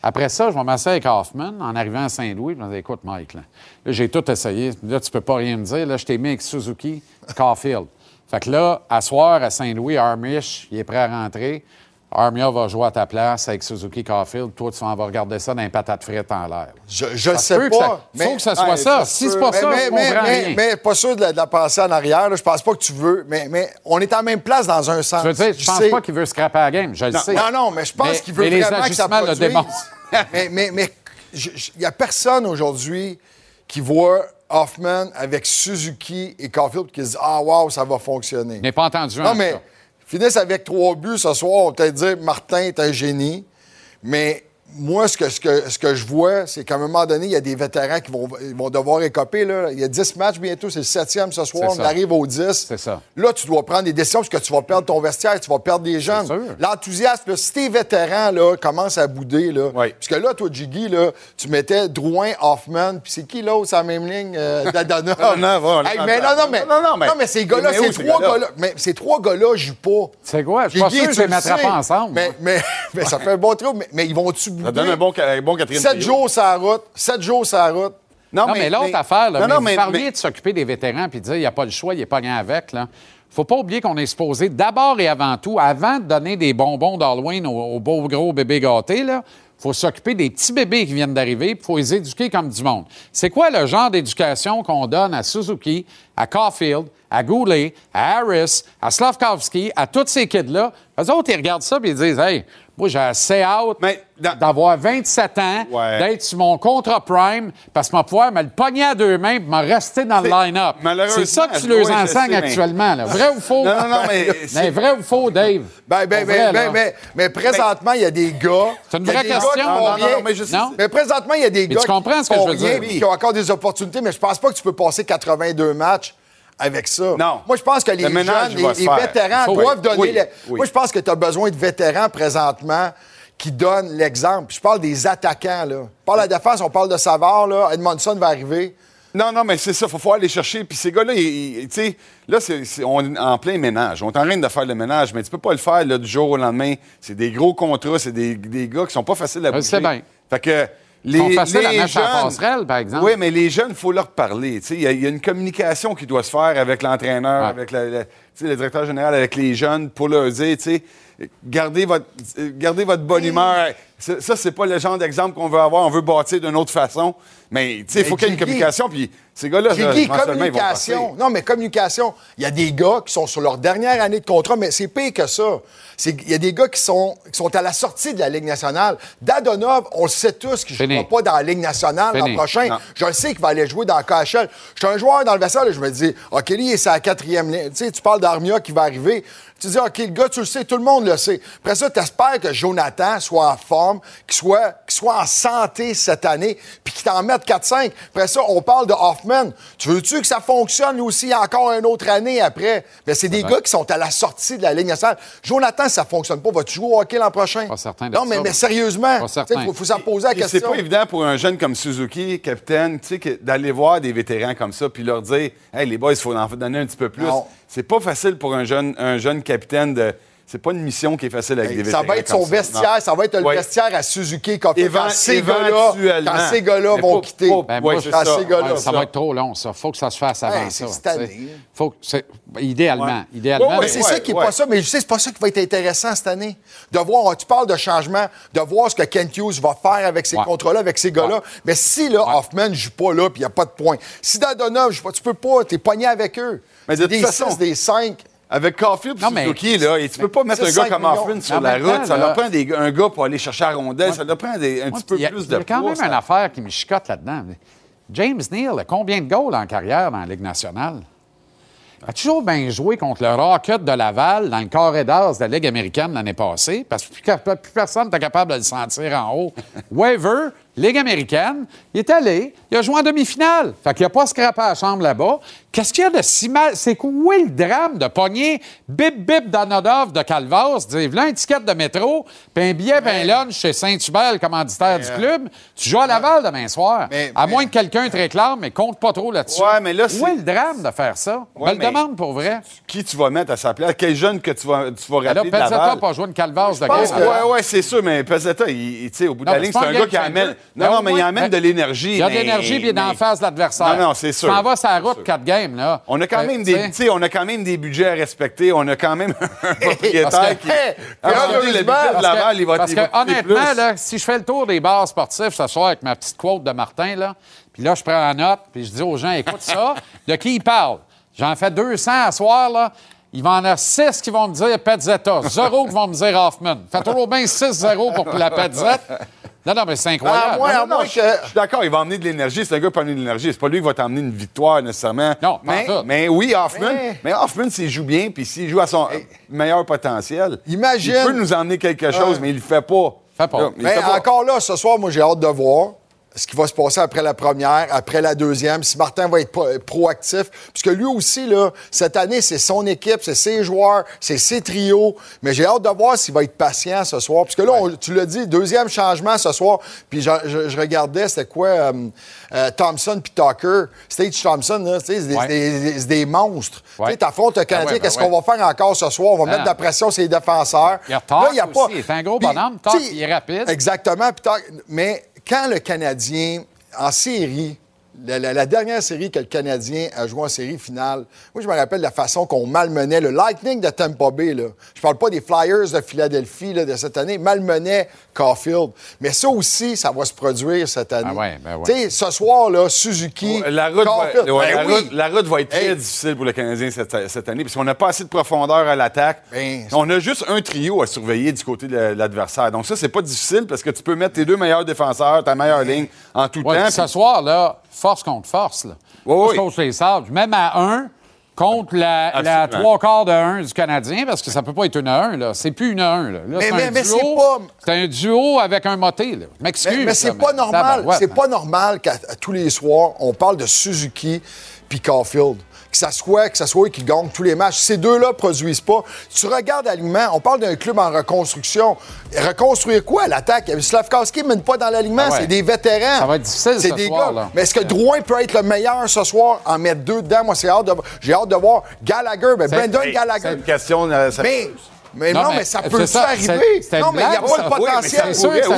après ça, je m'asseoir avec Hoffman en arrivant à Saint-Louis. Je me dis, écoute, Mike, là, j'ai tout essayé. Là, tu peux pas rien me dire. Là, je t'ai mis avec Suzuki, Caulfield. Fait que là, à soir, à Saint-Louis, Armish, il est prêt à rentrer. Armia va jouer à ta place avec Suzuki Caulfield. Toi, tu vas regarder ça dans les patates frites en l'air. Je ne sais pas. Il faut que ça soit ça. Si c'est pas ça, mais, mais, mais, pas sûr de la, passer en arrière. Je Je pense pas que tu veux. Mais, mais on est en même place dans un sens. Je veux dire, je pense pas qu'il veut scraper la game. Je le sais. Non, non, mais je pense qu'il veut vraiment que ça produise. Le mais mais il n'y a personne aujourd'hui qui voit Hoffman avec Suzuki et Caulfield qui se dit Ah, wow, ça va fonctionner. Je n'ai pas entendu Non, mais finissent avec trois buts ce soir, on peut-être dire Martin est un génie. Mais moi, ce que, ce que, ce que je vois, c'est qu'à un moment donné, il y a des vétérans qui vont, vont devoir écoper. Là. Il y a 10 matchs bientôt, c'est le septième ce soir, on arrive au 10. C'est ça. Là, tu dois prendre des décisions parce que tu vas perdre ton vestiaire, tu vas perdre des jeunes. L'enthousiasme, si tes vétérans là, commencent à bouder, là, parce que là, toi, Jiggy, là, tu mettais Drouin, Hoffman, puis c'est qui l'autre, sa même ligne? Euh, Dadona. non, mais, non, non, mais, non, mais, ces gars-là, ces trois gars-là, mais ces trois gars-là jouent pas. C'est quoi? Je suis pas sûr que je les ensemble. Mais, mais, mais, ça fait un bon trio, mais, ils vont-tu bouder? Ça donne un bon, bon quatrième Sept jours sur la route. Sept jours sur la route. Non, mais, l'autre affaire, là, vous parliez de s'occuper des vétérans puis de dire il n'y a pas le choix, il n'est pas rien avec. Là. faut pas oublier qu'on est supposé, d'abord et avant tout, avant de donner des bonbons d'Halloween aux, beaux gros bébés gâtés, il faut s'occuper des petits bébés qui viennent d'arriver, il faut les éduquer comme du monde. C'est quoi le genre d'éducation qu'on donne à Suzuki, à Caulfield, à Goulet, à Harris, à Slavkovski, à tous ces kids-là? Eux autres, ils regardent ça et ils disent Hey, Moi, j'ai assez hâte d'avoir 27 ans, d'être sur mon contrat prime, parce que je pouvoir me le pogner à deux mains et me rester dans le line-up. C'est ça que tu leur enseignes actuellement. Vrai ou faux? Non, non, non, mais... vrai ou faux, Dave? Ben, ben, ben, ben, ben mais présentement, il y a des gars... C'est une vraie question. non, non, mais, je mais présentement, il y a des gars tu comprends ce que je veux dire? qui ont encore des opportunités, mais je pense pas que tu peux passer 82 matchs avec ça. Non. Moi, je pense que les jeunes, les, vétérans doivent donner. Moi, je pense que tu as besoin de vétérans présentement qui donnent l'exemple. Je parle des attaquants, là. Je parle de la défense, on parle de Savard, là. Edmondson va arriver. Non, non, mais c'est ça, il faut falloir aller chercher. Puis ces gars-là, tu sais, là, c'est, on est en plein ménage. On est en train de faire le ménage, mais tu peux pas le faire là, du jour au lendemain. C'est des gros contrats, c'est des, des gars qui sont pas faciles à bouger. C'est bien. Fait que les, à mettre jeunes, passerelle, par exemple. Oui, mais les jeunes, il faut leur parler. Il y, a une communication qui doit se faire avec l'entraîneur, avec le directeur général, avec les jeunes, pour leur dire, gardez votre, gardez votre bonne humeur. Ça, c'est pas le genre d'exemple qu'on veut avoir. On veut bâtir d'une autre façon. Mais, tu sais, il faut qu'il y ait une communication. Puis ces gars-là, communication. non, mais communication. Il y a des gars qui sont sur leur dernière année de contrat, mais c'est pire que ça. Il y a des gars qui sont, qui sont à la sortie de la Ligue nationale. Dadonov, on le sait tous qu'il ne jouera pas dans la Ligue nationale l'an prochain. Je le sais qu'il va aller jouer dans le KHL. Je suis un joueur dans le et je me dis, OK, lui, c'est à quatrième ligne. Tu sais, tu parles d'Armia qui va arriver. Tu dis, OK, le gars, tu le sais, tout le monde le sait. Après ça, tu espères que Jonathan soit en forme, qu'il soit, soit en santé cette année, puis qu'il t'en mette 4-5. Après ça, on parle de Hoffman. Tu veux-tu que ça fonctionne aussi encore une autre année après? Mais c'est des gars qui sont à la sortie de la ligne nationale. Jonathan, ça fonctionne pas. Vas-tu jouer au hockey l'an prochain? Pas certain non, mais, mais, sérieusement, il faut, s'en poser la question. C'est pas évident pour un jeune comme Suzuki, capitaine, d'aller voir des vétérans comme ça, puis leur dire, hey, les boys, il faut en donner un petit peu plus. C'est pas facile pour un jeune, un jeune capitaine de c'est pas une mission qui est facile avec des vétérans. Ça va être son vestiaire, ça va être le vestiaire à Suzuki quand, ces gars-là, quand ces gars-là vont quitter. Ben, ça. ça va être trop long, ça. faut que ça se fasse avant ça. Cette année. Faut idéalement. idéalement mais c'est ça qui n'est pas ça. Mais je sais, c'est pas ça qui va être intéressant cette année. De voir, tu parles de changement, de voir ce que Kent Hughes va faire avec ces contrats-là, avec ces gars-là. Mais si là, Hoffman ne joue pas là, puis il n'y a pas de point. Si Dadonov, je pas, tu peux pas, tu es pogné avec eux. Mais de des façon, des 5. Avec Caulfield et Suzuki, là, tu peux pas mettre un gars comme Hoffman sur la route. ça leur prend un gars pour aller chercher la rondelle. Ça leur prend un petit peu plus de Il y a quand même une affaire qui me chicote là-dedans. James Neal a combien de goals en carrière dans la Ligue nationale? a toujours bien joué contre le Rocket de Laval dans le carré d'as de la Ligue américaine l'année passée, parce que plus, personne n'était capable de le sentir en haut. Weaver, Ligue américaine, il est allé, il a joué en demi-finale. Fait qu'il n'a pas scrapé à la chambre là-bas. Qu'est-ce qu'il y a de si mal? C'est quoi le drame de pogner Bip Bip Danodov de Calvas, dire là un ticket de métro, puis un billet, puis un lunch chez Saint-Hubert, le commanditaire du club. Tu joues à Laval demain soir. à moins que quelqu'un te réclame, mais compte pas trop là-dessus. Ouais, mais là, Où est le drame de faire ça? Ouais, me le demande pour vrai. Qui tu vas mettre à sa place? Quel jeune que tu vas, tu vas rappeler là, Pezzetta n'a pas joué une Calvas de. Oui, ouais, c'est sûr, mais Pezzetta, il, au bout de la ligne, c'est un gars qui amène. Non, non, mais il amène de l'énergie. Il y a de l'énergie, puis il est dans la face de l'adversaire. Non, non, c'est sûr. Tu s'en vas la route, quatre games, là. On a quand même des, on a quand même des budgets à respecter. On a quand même un propriétaire qui. Parce que, honnêtement, là, si je fais le tour des bars sportifs ce soir avec ma petite quote de Martin, là, puis là, je prends la note, puis je dis aux gens, écoute ça, de qui il parle? J'en fais 200 à soir, là. Il va en avoir 6 qui vont me dire Petzetta, 0 qui vont me dire Hoffman. Fait toujours bien 6-0 pour la Petzette. Non, non, mais c'est incroyable. Ah, moi, je, suis d'accord, il va emmener de l'énergie. C'est un gars qui peut amener de l'énergie. C'est pas lui qui va t'emmener une victoire nécessairement. Non, mais, mais oui, Hoffman. Mais, Hoffman, s'il joue bien, puis s'il joue à son meilleur potentiel, imagine. il peut nous emmener quelque chose, mais il le fait pas. Fait pas. mais encore là, ce soir, moi, j'ai hâte de voir ce qui va se passer après la première, après la deuxième, si Martin va être proactif. Puisque lui aussi, là, cette année, c'est son équipe, c'est ses joueurs, c'est ses trios. Mais j'ai hâte de voir s'il va être patient ce soir. Puisque là, tu l'as dit, deuxième changement ce soir. Puis je, regardais, c'était quoi, euh, euh, Thompson puis Tucker. Stage Thompson, c'est des, des, monstres. Tu affrontes le Canadien, ben qu'est-ce qu'on va faire encore ce soir? On va mettre de la pression sur les défenseurs. Il y a là, il y a pas... C'est un gros bonhomme. il est rapide. Exactement. Mais quand le Canadien, en série, la, dernière série que le Canadien a joué en série finale, moi, je me rappelle la façon qu'on malmenait le Lightning de Tampa Bay. Là. Je parle pas des Flyers de Philadelphie de cette année, malmenait Caulfield. Mais ça aussi, ça va se produire cette année. Ah ouais, ben ouais. Tu sais, ce soir, là, Suzuki, la, route Caulfield, va, ben la, oui. route, la route va être très difficile pour le Canadien cette, cette année, parce qu'on n'a pas assez de profondeur à l'attaque. Ben, on a juste un trio à surveiller du côté de l'adversaire. Donc ça, c'est pas difficile, parce que tu peux mettre tes deux meilleurs défenseurs, ta meilleure ligne, en tout Ouais, temps. ce soir, là, force contre force. Là. Oui, oui. les sables. Même à 1 contre la, trois quarts de 1 du Canadien, parce que ça peut pas être une à 1. Là. C'est plus une à 1. Là. Là, Mais- c'est mais- un mais duo. c'est pas- C'est un duo avec un moté. Là. M'excuse. Mais, mais c'est pas normal. C'est hein. pas normal qu'à tous les soirs, on parle de Suzuki puis Caulfield. Que ça soit, que ça soit eux qui gagnent tous les matchs. Ces deux-là produisent pas. Tu regardes l'alignement, on parle d'un club en reconstruction. Reconstruire quoi, l'attaque? Slavkowski ne mène pas dans l'alignement, Ah ouais. c'est des vétérans. Ça va être difficile, C'est ce des soir, gars. là. Mais est-ce que Drouin peut être le meilleur ce soir, en mettre deux dedans? Moi, c'est hâte de- j'ai hâte de voir Gallagher, ben, hey, Gallagher. C'est une question. euh, ça- Mais, mais Non, non, mais mais, ça peut ça, arriver? Non, mais il n'y a pas le potentiel.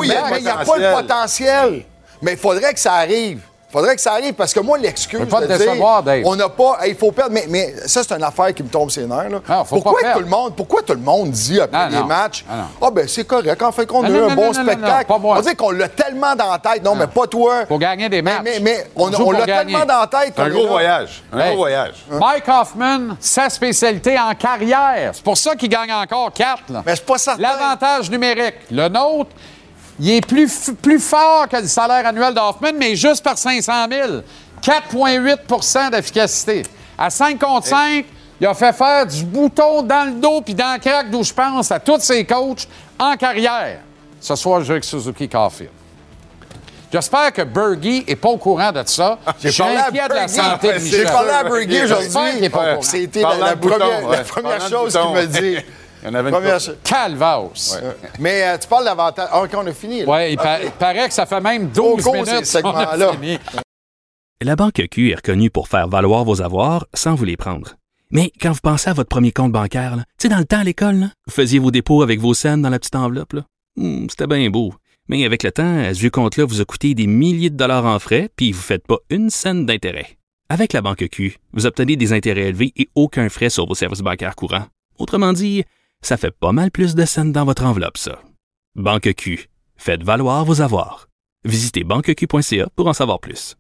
oui, mais il n'y a pas le potentiel. Mais il faudrait que ça arrive. Il faudrait que ça arrive parce que moi, l'excuse. Pas de dire, Dave. On n'a pas. Il faut perdre. Mais, mais ça, c'est une affaire qui me tombe ses nerfs. Là. Non, faut pourquoi, pas tout le monde, pourquoi tout le monde dit après Non, les non. matchs. Ah, ben c'est correct. En fait, qu'on a eu un non, bon non, non, non, spectacle. pas moi. On dit qu'on l'a tellement dans la tête. Non, mais pas toi. Faut gagner des matchs. Mais, mais, mais on, On on pour l'a tellement dans la tête. Un gros voyage. Un Hey. gros voyage. Mike Hoffman, sa spécialité en carrière. C'est pour ça qu'il gagne encore 4. Mais je suis pas certain. L'avantage numérique. Le nôtre, il est plus, plus fort que le salaire annuel d'Hoffman, mais juste par 500 000. 4,8% d'efficacité. À 5 contre 5, il a fait faire du bouton dans le dos puis dans le crack d'où je pense à tous ses coachs en carrière. Ce soir, je joue avec Suzuki Caulfield. J'espère que Bergie n'est pas au courant de ça. Je suis parlé à inquiet de la Bergie. santé de J'ai parlé à Bergie J'espère qu'il aujourd'hui. est pas au courant. C'était la, la première, ouais. la première chose qu'il m'a dit. Il y en avait une Première. Calvaos. Mais euh, tu parles d'avantage. Ah, OK, on a fini. Ouais, il, pa- il paraît que ça fait même 12 Go, go, minutes fini. La Banque Q est reconnue pour faire valoir vos avoirs sans vous les prendre. Mais quand vous pensez à votre premier compte bancaire, tu sais, dans le temps à l'école, là, vous faisiez vos dépôts avec vos scènes dans la petite enveloppe. Hmm, C'était bien beau. Mais avec le temps, à ce vieux compte-là vous a coûté des milliers de dollars en frais, puis vous ne faites pas une scène d'intérêt. Avec la Banque Q, vous obtenez des intérêts élevés et aucun frais sur vos services bancaires courants. Autrement dit, ça fait pas mal plus de scènes dans votre enveloppe, ça. Banque Q. Faites valoir vos avoirs. Visitez banqueq.ca pour en savoir plus.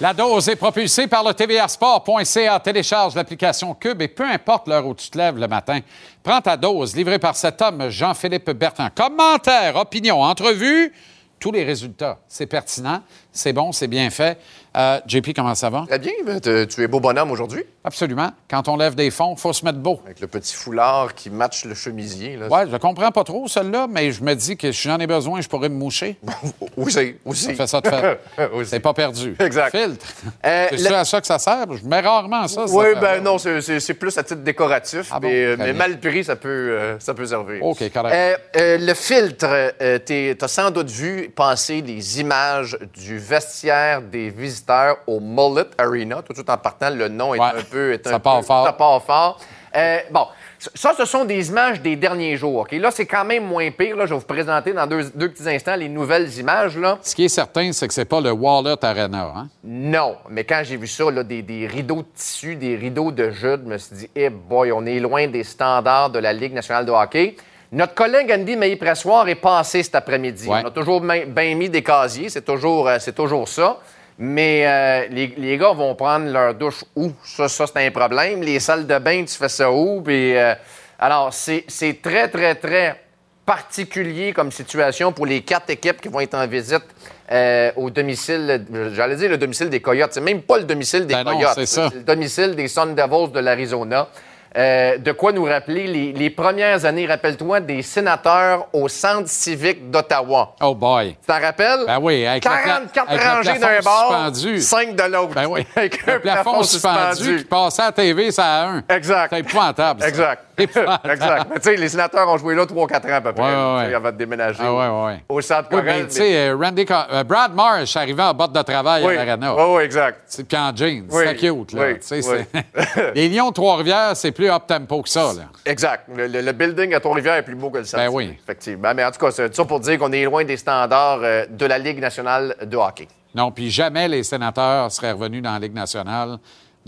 La dose est propulsée par le tvrsport.ca. Télécharge l'application Cube et peu importe l'heure où tu te lèves le matin, prends ta dose livrée par cet homme, Jean-Philippe Bertrand. Commentaires, opinions, entrevues, tous les résultats. C'est pertinent, c'est bon, c'est bien fait. Euh, JP, comment ça va? Très bien, tu es beau bonhomme aujourd'hui, Absolument. Quand on lève des fonds, il faut se mettre beau. avec le petit foulard qui matche le chemisier. Ouais, je comprends pas trop celle-là, mais je me dis que si j'en ai besoin, je pourrais me moucher. Aussi, aussi. Ça fait ça de fait. C'est pas perdu. Exact. Filtre. Euh, c'est à ça que ça sert? Je mets rarement ça. Oui, ben non, c'est- plus à titre décoratif, Ah bon, mais, euh, mais mal pris, ça peut, euh, ça peut servir. OK, correct. Le filtre, tu as sans doute vu passer les images du vestiaire des visiteurs au Mullet Arena. Tout de suite en partant, le nom est Ouais, un peu. est ça un part peu- fort. Ça part fort. Euh, bon, ça, ce sont des images des derniers jours. OK? Là, c'est quand même moins pire. Là. Je vais vous présenter dans deux, deux petits instants les nouvelles images. Là. Ce qui est certain, c'est que c'est pas le Wallet Arena. Hein? Non, mais quand j'ai vu ça, là, des, des rideaux de tissu, des rideaux de jute, je me suis dit, eh boy, on est loin des standards de la Ligue nationale de hockey. Notre collègue Andy Meilly-Pressoir est passé cet après-midi. Ouais. On a toujours bien mis des casiers, c'est toujours, euh, c'est toujours ça. Mais euh, les, les gars vont prendre leur douche où? Ça, ça c'est un problème. Les salles de bain, tu fais ça où? Puis, euh, alors, c'est très, très, très particulier comme situation pour les quatre équipes qui vont être en visite euh, au domicile, j'allais dire le domicile des Coyotes. C'est même pas le domicile des Ben Coyotes. c'est le domicile des Sun Devils de l'Arizona. Euh, de quoi nous rappeler les, les premières années, rappelle-toi, des sénateurs au centre civique d'Ottawa. Oh boy. Tu t'en rappelles? Ben oui, avec le pla- 44 avec rangées plafond d'un bord, suspendu. 5 de l'autre. Ben oui. Avec Le un plafond suspendu qui passait à la TV, ça à un. Exact. C'est épouvantable. ça. Exact. exact. Mais tu sais, les sénateurs ont joué là 3-4 ans à peu près. Ouais, ouais. Avant de déménager Ah, ouais, ouais. au centre Oui, Corel. mais tu sais, euh, Randy euh, Brad Marsh arrivait en botte de travail Oui, à l'Arena. oui, oui, exact. Puis en jeans. Oui, C'était cute, là. les Lions de Trois-Rivières, c'est plus up-tempo que ça, là. Exact. Le, le- le building à Trois-Rivières est plus beau que le centre. Ben oui. Effectivement. Mais en tout cas, c'est ça pour dire qu'on est loin des standards euh, de la Ligue nationale de hockey. Non, puis jamais les sénateurs seraient revenus dans la Ligue nationale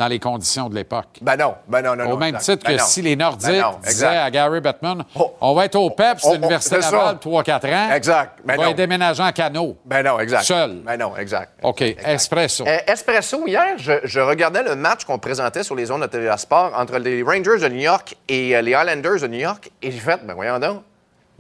dans les conditions de l'époque. Ben non, ben non, non. Au même non. titre Ben que non. si les Nordiques Ben non, disaient à Gary Bettman, Oh. on va être au PEPS de on- l'Université c'est ça. Laval 3-4 ans. Exact. Ben on va être déménageant en canot. Ben non, exact. Seul. Ben non, exact. OK, espresso. Euh, Espresso, hier, je, je regardais le match qu'on présentait sur les ondes de TVA Sport entre les Rangers de New York et euh, les Islanders de New York. Et j'ai fait, ben voyons donc.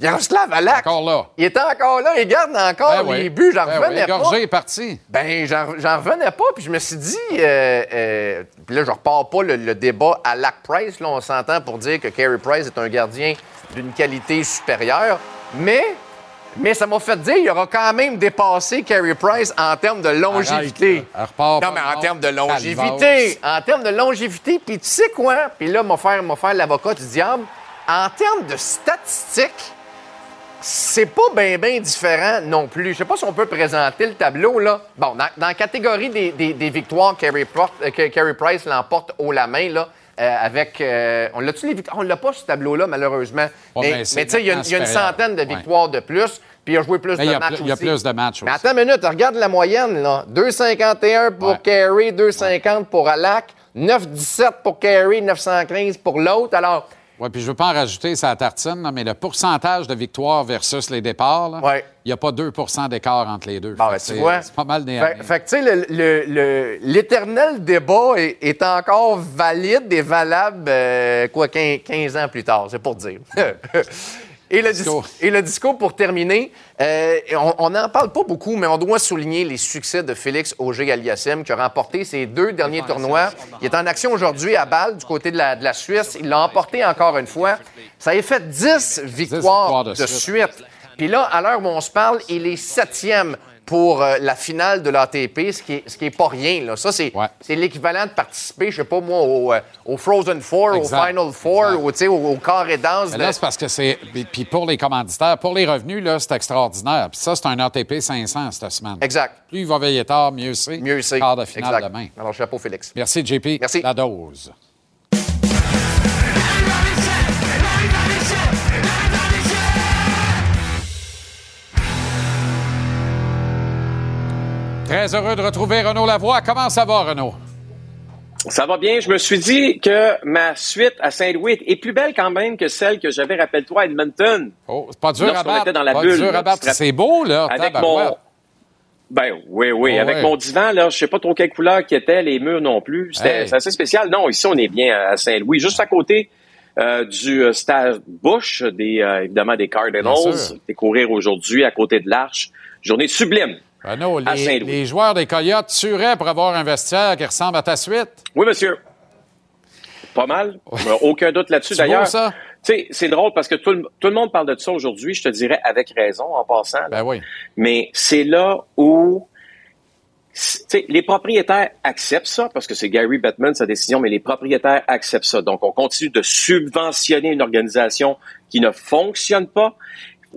Yaroslav Alak. Encore là. Il était encore là, il garde encore Ben les oui. buts, j'en Ben oui, revenais pas. Gorgé est parti. Ben, j'en revenais pas, puis je me suis dit, euh, euh, puis là, je repars pas le, le débat à Lac Price, là, on s'entend pour dire que Carey Price est un gardien d'une qualité supérieure, mais, mais ça m'a fait dire, il aura quand même dépassé Carey Price en termes de longévité. Arrête, repart non, mais en termes de longévité, en termes de longévité, puis tu sais quoi? Puis là, m'a faire, faire l'avocat du diable, en termes de statistiques, c'est pas bien, bien différent non plus. Je sais pas si on peut présenter le tableau, là. Bon, dans, dans la catégorie des, des- des victoires, Carey, euh, que Carey Price l'emporte haut la main, là, euh, avec... euh, on l'a-tu les victoires? On l'a pas, ce tableau-là, malheureusement. Ouais, mais mais c'est mais tu sais, il y a, une- centaine de victoires de plus, puis il a joué plus Mais de matchs plus- il y a aussi. plus de matchs Mais aussi. attends une minute, regarde la moyenne, là. 2,51 pour Ouais. Carey, 2,50 pour Alak, 9,17 pour Carey, 915 pour l'autre. Alors... Oui, puis je veux pas en rajouter sa tartine, là, mais le pourcentage de victoires versus les départs, Ouais. il n'y a pas 2% d'écart entre les deux. Bon, ben, c'est- vois. C'est pas mal né Fait, fait que, tu sais, le- le- le- l'éternel débat est, est encore valide et valable, euh, quoi, 15, 15 ans plus tard, c'est pour dire. Et le, dis- Discours. et le discours pour terminer, euh, on n'en parle pas beaucoup, mais on doit souligner les succès de Félix Auger-Aliassime qui a remporté ses deux derniers tournois. Il est en action aujourd'hui à Bâle, du côté de la, de la Suisse. Il l'a emporté encore une fois. Ça a fait 10 victoires, victoires de de, suite. suite. Puis là, à l'heure où on se parle, il est septième pour euh, la finale de l'ATP, ce qui est, ce qui est pas rien. Là. Ça, c'est Ouais. c'est l'équivalent de participer, je sais pas moi, au, euh, au Frozen Four, Exact. au Final Four, Exact. sais, au, au carré danse. Là, c'est parce que c'est. puis- Puis pour les commanditaires, pour les revenus, là, c'est extraordinaire. Puis ça, c'est un ATP 500 cette semaine. Exact. Plus il va veiller tard, mieux c'est. Mieux c'est. Quart de finale Exact. demain. Alors, chapeau, Félix. Merci, JP. Merci. La dose. Très heureux de retrouver Renaud Lavoie. Comment ça va, Renaud? Ça va bien. Je me suis dit que ma suite à Saint-Louis est plus belle quand même que celle que j'avais, rappelle-toi, à Edmonton. Oh, c'est pas dur à battre. dans la pas bulle, dur à battre. C'est beau, là. Avec mon. Ben oui, oui. Oh, avec ouais. mon divan, là, je sais pas trop quelle couleur qui était, les murs non plus. C'était Hey. assez spécial. Non, ici, on est bien à Saint-Louis, juste à côté euh, du euh, stade Bush, des, euh, évidemment des Cardinals, qui courir aujourd'hui à côté de l'Arche. Journée sublime. À les, joueurs des Coyotes tueraient pour avoir un vestiaire qui ressemble à ta suite. Oui, monsieur. Pas mal. Euh, Aucun doute là-dessus. D'ailleurs, ça? c'est drôle parce que tout le, tout le monde parle de ça aujourd'hui, je te dirais avec raison en passant. là. Ben oui. Mais c'est là où les propriétaires acceptent ça parce que c'est Gary Bettman sa décision, mais les propriétaires acceptent ça. Donc, on continue de subventionner une organisation qui ne fonctionne pas.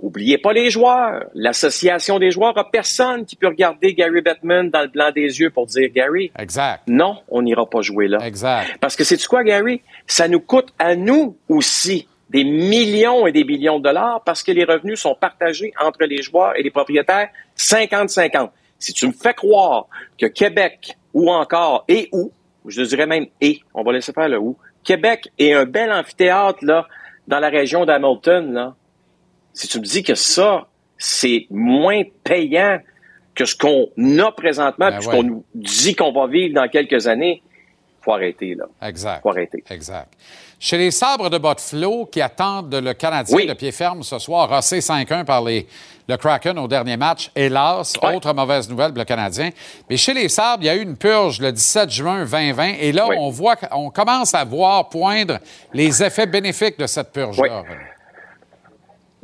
Oubliez pas les joueurs. L'association des joueurs a personne qui peut regarder Gary Bettman dans le blanc des yeux pour dire Gary, Exact. non, on n'ira pas jouer là. Exact. Parce que c'est quoi, Gary? Ça nous coûte à nous aussi des millions et des millions de dollars parce que les revenus sont partagés entre les joueurs et les propriétaires 50-50. Si tu me fais croire que Québec ou encore et où, je dirais même et, on va laisser faire le où, Québec est un bel amphithéâtre là dans la région d'Hamilton là. Si tu me dis que ça c'est moins payant que ce qu'on a présentement Ben puis ouais. ce qu'on nous dit qu'on va vivre dans quelques années, faut arrêter là. Exact. Faut arrêter. Exact. Chez les sabres de Botflo qui attendent le Canadien Oui. de pied ferme ce soir, rassé 5-1 par les, le Kraken au dernier match, hélas, Ouais. autre mauvaise nouvelle pour le Canadien. Mais chez les sabres, il y a eu une purge le 17 juin 2020 et là, Oui. on voit, on commence à voir poindre les effets bénéfiques de cette purge-là.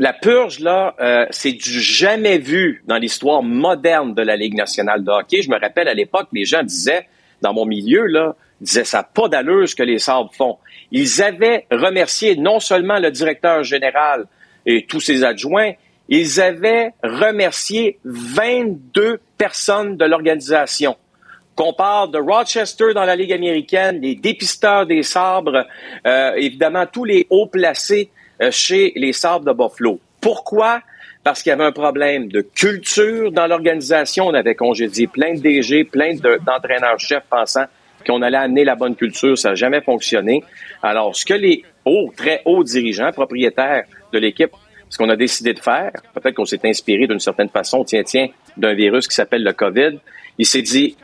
La purge, là, euh, c'est du jamais vu dans l'histoire moderne de la Ligue nationale de hockey. Je me rappelle à l'époque, les gens disaient, dans mon milieu, là, disaient ça pas d'allure ce que les Sabres font. Ils avaient remercié non seulement le directeur général et tous ses adjoints, ils avaient remercié 22 personnes de l'organisation. Qu'on parle de Rochester dans la Ligue américaine, les dépisteurs des sabres, euh, évidemment tous les hauts placés chez les sabres de Buffalo. Pourquoi? Parce qu'il y avait un problème de culture dans l'organisation. On avait congédié plein de DG, plein d'entraîneurs-chefs pensant qu'on allait amener la bonne culture. Ça n'a jamais fonctionné. Alors, ce que les hauts, très hauts dirigeants, propriétaires de l'équipe ce qu'on a décidé de faire, peut-être qu'on s'est inspiré d'une certaine façon, tiens, tiens, d'un virus qui s'appelle le COVID. Il s'est dit,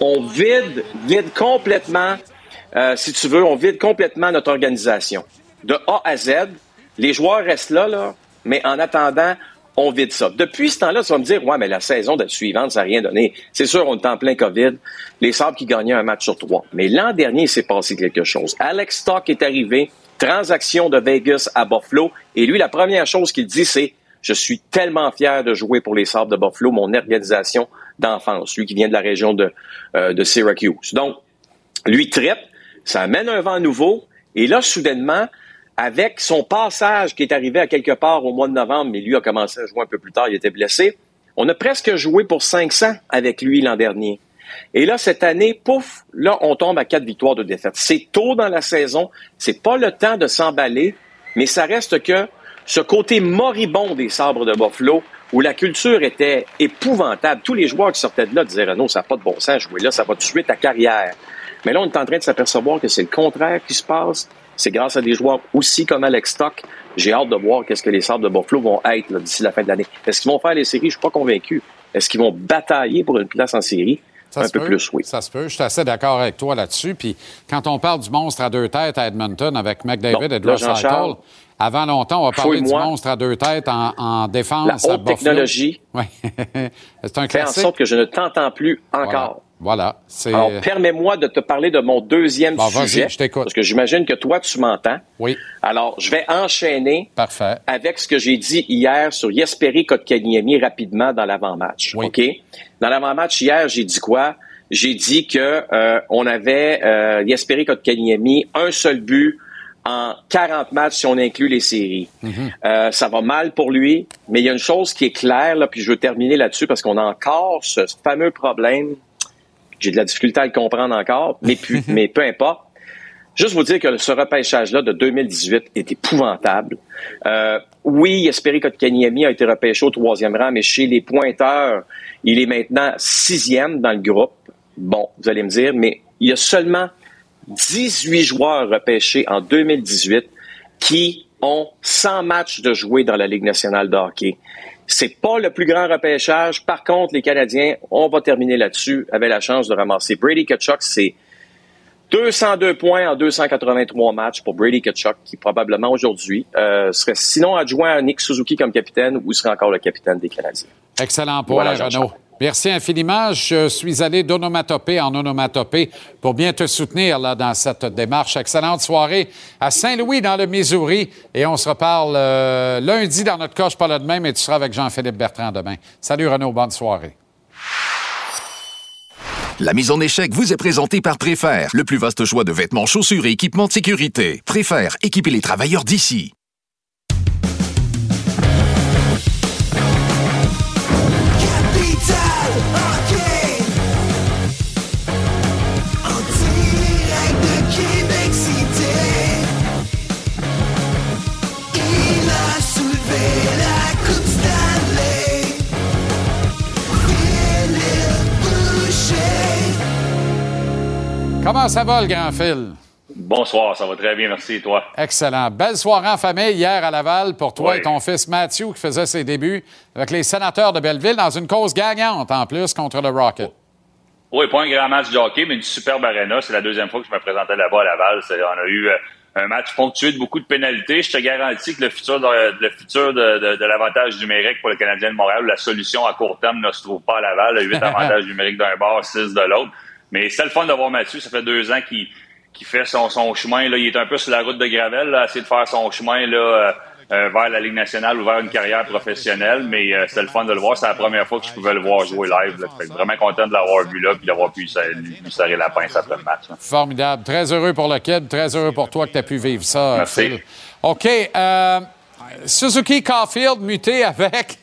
on vide, vide complètement, euh, si tu veux, on vide complètement notre organisation. De A à Z, les joueurs restent là, là, mais en attendant, on vide ça. Depuis ce temps-là, tu vas me dire, ouais, mais la saison de suivante, ça n'a rien donné. C'est sûr, on est en plein COVID. Les Sabres qui gagnaient un match sur trois. Mais l'an dernier, il s'est passé quelque chose. Alex Stock est arrivé, transaction de Vegas à Buffalo, et lui, la première chose qu'il dit, c'est, je suis tellement fier de jouer pour les Sabres de Buffalo, mon organisation d'enfance, lui qui vient de la région de, euh, de Syracuse. Donc, lui traite, ça amène un vent nouveau, et là, soudainement, avec son passage qui est arrivé à quelque part au mois de novembre, mais lui a commencé à jouer un peu plus tard, il était blessé. On a presque joué pour 500 avec lui l'an dernier. Et là, cette année, pouf, là, on tombe à quatre victoires de défaite. C'est tôt dans la saison, c'est pas le temps de s'emballer, mais ça reste que ce côté moribond des sabres de Buffalo, où la culture était épouvantable. Tous les joueurs qui sortaient de là disaient Renaud, ça n'a pas de bon sens jouer là, ça va tuer ta carrière. Mais là, on est en train de s'apercevoir que c'est le contraire qui se passe. C'est grâce à des joueurs aussi comme Alex Stock. J'ai hâte de voir qu'est-ce que les Sabres de Buffalo vont être d'ici la fin de l'année. Est-ce qu'ils vont faire les séries? Je suis pas convaincu. Est-ce qu'ils vont batailler pour une place en série? un peu plus, oui. Ça se peut. Je suis assez d'accord avec toi là-dessus. Puis quand on parle du monstre à deux têtes à Edmonton avec McDavid et Draisaitl, avant longtemps, on va parler du monstre à deux têtes en, défense la haute technologie oui. C'est un fait en sorte que je ne t'entends plus encore. Voilà. Alors, permets-moi de te parler de mon deuxième sujet. Je t'écoute. Parce que j'imagine que toi, tu m'entends. Oui. Alors, je vais enchaîner Parfait. avec ce que j'ai dit hier sur Jesperi Kotkaniemi rapidement dans l'avant-match. Oui. OK? Dans l'avant-match hier, j'ai dit quoi? J'ai dit que euh, on avait euh, Jesperi Kotkaniemi, un seul but en 40 matchs si on inclut les séries. Mhm. euh, ça va mal pour lui, mais il y a une chose qui est claire, là, puis je veux terminer là-dessus parce qu'on a encore ce fameux problème j'ai de la difficulté à le comprendre encore, mais, mais peu importe. Juste vous dire que ce repêchage-là de 2018 est épouvantable. Euh, oui, Espéry Kotkaniemi a été repêché au troisième rang, mais chez les pointeurs, il est maintenant sixième dans le groupe. Bon, vous allez me dire, mais il y a seulement 18 joueurs repêchés en 2018 qui ont 100 matchs de jouer dans la Ligue nationale de hockey. C'est pas le plus grand repêchage. Par contre, les Canadiens, on va terminer là-dessus, avaient la chance de ramasser Brady Kachuk. C'est 202 points en 283 matchs pour Brady Kachuk, qui probablement aujourd'hui euh, serait sinon adjoint à Nick Suzuki comme capitaine ou serait encore le capitaine des Canadiens. Excellent point, Renaud. Merci infiniment. Je suis allé d'onomatopée en onomatopée pour bien te soutenir là, dans cette démarche. Excellente soirée à Saint-Louis, dans le Missouri. Et on se reparle euh, lundi dans notre coche, pas là demain, mais tu seras avec Jean-Philippe Bertrand demain. Salut Renaud, bonne soirée. La mise en échec vous est présentée par Préfère, le plus vaste choix de vêtements, chaussures et équipements de sécurité. Préfère, équiper les travailleurs d'ici. Comment ça va, le grand Phil? Bonsoir, ça va très bien, merci, et toi? Excellent. Belle soirée en famille hier à Laval pour toi et ton fils Matthew qui faisait ses débuts avec les sénateurs de Belleville dans une cause gagnante en plus contre le Rocket. Oui, pas un grand match de hockey, mais une superbe arena. C'est la deuxième fois que je me présentais là-bas à Laval. On a eu euh, un match ponctué de beaucoup de pénalités. Je te garantis que le futur de, le futur de, l'avantage numérique pour le Canadien de Montréal, la solution à court terme ne se trouve pas à Laval. Huit avantages numériques d'un bord, six de l'autre. Mais c'est le fun de voir Mathieu. Ça fait deux ans qu'il fait son, son chemin. Là. Il est un peu sur la route de Gravel, là, essayer de faire son chemin là, vers la Ligue nationale ou vers une carrière professionnelle, mais c'était le fun de le voir. C'est la première fois que je pouvais le voir jouer live. Là. vraiment content de l'avoir vu là puis d'avoir pu lui serrer la pince après le match. Formidable. Très heureux pour le kid. Très heureux pour toi que tu as pu vivre ça. Merci. OK. Suzuki Caulfield muté avec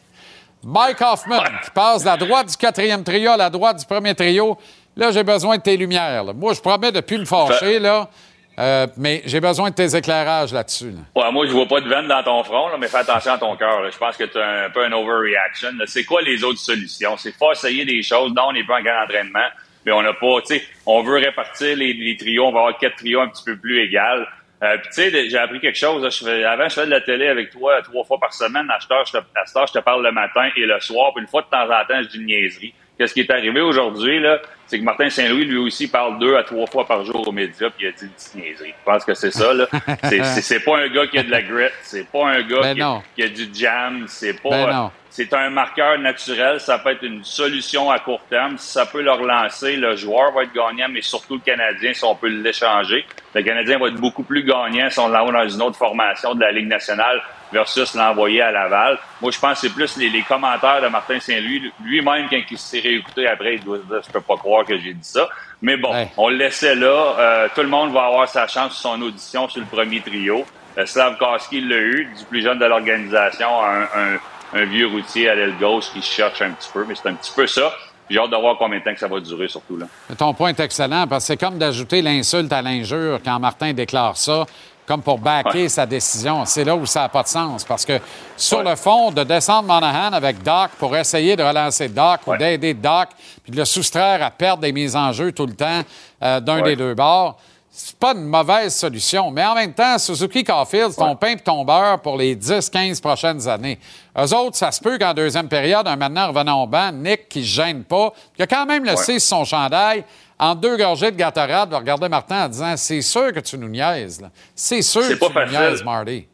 Mike Hoffman qui passe de la droite du quatrième trio à la droite du premier trio. Là, j'ai besoin de tes lumières. Moi, je promets de plus me fâcher, là. Euh, mais j'ai besoin de tes éclairages là-dessus. Ouais, moi, je vois pas de veine dans ton front, mais fais attention à ton cœur. Je pense que tu as un peu un overreaction. C'est quoi les autres solutions? C'est faut essayer des choses. Non, on n'est pas en grand entraînement, mais on n'a pas, tu sais, on veut répartir les, trios. On va avoir quatre trios un petit peu plus égales. Euh, puis tu sais, j'ai appris quelque chose. avant, je faisais de la télé avec toi trois fois par semaine. À cette je te, je te parle le matin et le soir. Puis une fois de temps en temps, je dis une niaiserie. Qu'est-ce qui est arrivé aujourd'hui, là? C'est que Martin Saint-Louis, lui aussi, parle deux à trois fois par jour aux médias, puis il a dit une petite niaiserie. Je pense que c'est ça, là. c'est pas un gars qui a de la grit, c'est pas un gars ben qui, a, du jam, c'est pas. Ben c'est un marqueur naturel, ça peut être une solution à court terme. Si ça peut le relancer, le joueur va être gagnant, mais surtout le Canadien, si on peut l'échanger. Le Canadien va être beaucoup plus gagnant si on l'envoie dans une autre formation de la Ligue nationale versus l'envoyer à Laval. Moi, je pense que c'est plus les, commentaires de Martin Saint-Louis. Lui-même, quand il s'est réécouté après, il doit dire « Je peux pas croire que j'ai dit ça ». Mais bon, on le laissait là. Euh, tout le monde va avoir sa chance sur son audition sur le premier trio. Euh, Slavkowski l'a eu, du plus jeune de l'organisation, un un vieux routier à l'aile gauche qui cherche un petit peu, mais c'est un petit peu ça. J'ai hâte de voir combien de temps que ça va durer, surtout. là. Ton point est excellent, parce que c'est comme d'ajouter l'insulte à l'injure quand Martin déclare ça, comme pour backer sa décision. C'est là où ça n'a pas de sens, parce que sur le fond, de descendre Monahan avec Doc pour essayer de relancer Doc ou d'aider Doc, puis de le soustraire à perdre des mises en jeu tout le temps euh, d'un des deux bords, c'est pas une mauvaise solution. Mais en même temps, Suzuki Caulfield, c'est ton pain et ton beurre pour les 10-15 prochaines années. Eux autres, ça se peut qu'en deuxième période, un maintenant revenant au banc, Nick, qui ne gêne pas, qui a quand même le ouais. son chandail, en deux gorgées de Gatorade, de regarder Martin en disant C'est sûr que tu nous niaises. C'est sûr que tu nous niaises, Marty.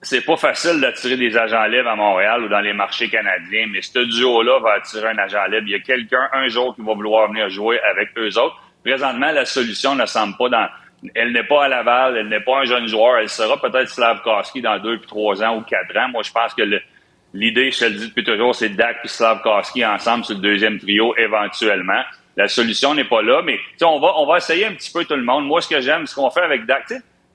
C'est pas facile d'attirer des agents libres à Montréal ou dans les marchés canadiens, mais ce duo-là va attirer un agent libre. Il y a quelqu'un un jour qui va vouloir venir jouer avec eux autres. Présentement, la solution ne semble pas dans. Elle n'est pas à Laval, elle n'est pas un jeune joueur. Elle sera peut-être Slavkowski dans deux puis trois ans ou quatre ans. Moi, je pense que l'idée, je te le dis depuis toujours, c'est Dak et Slavkowski ensemble sur le deuxième trio éventuellement. La solution n'est pas là, mais on va, on va essayer un petit peu tout le monde. Moi, ce que j'aime, ce qu'on fait avec Dak,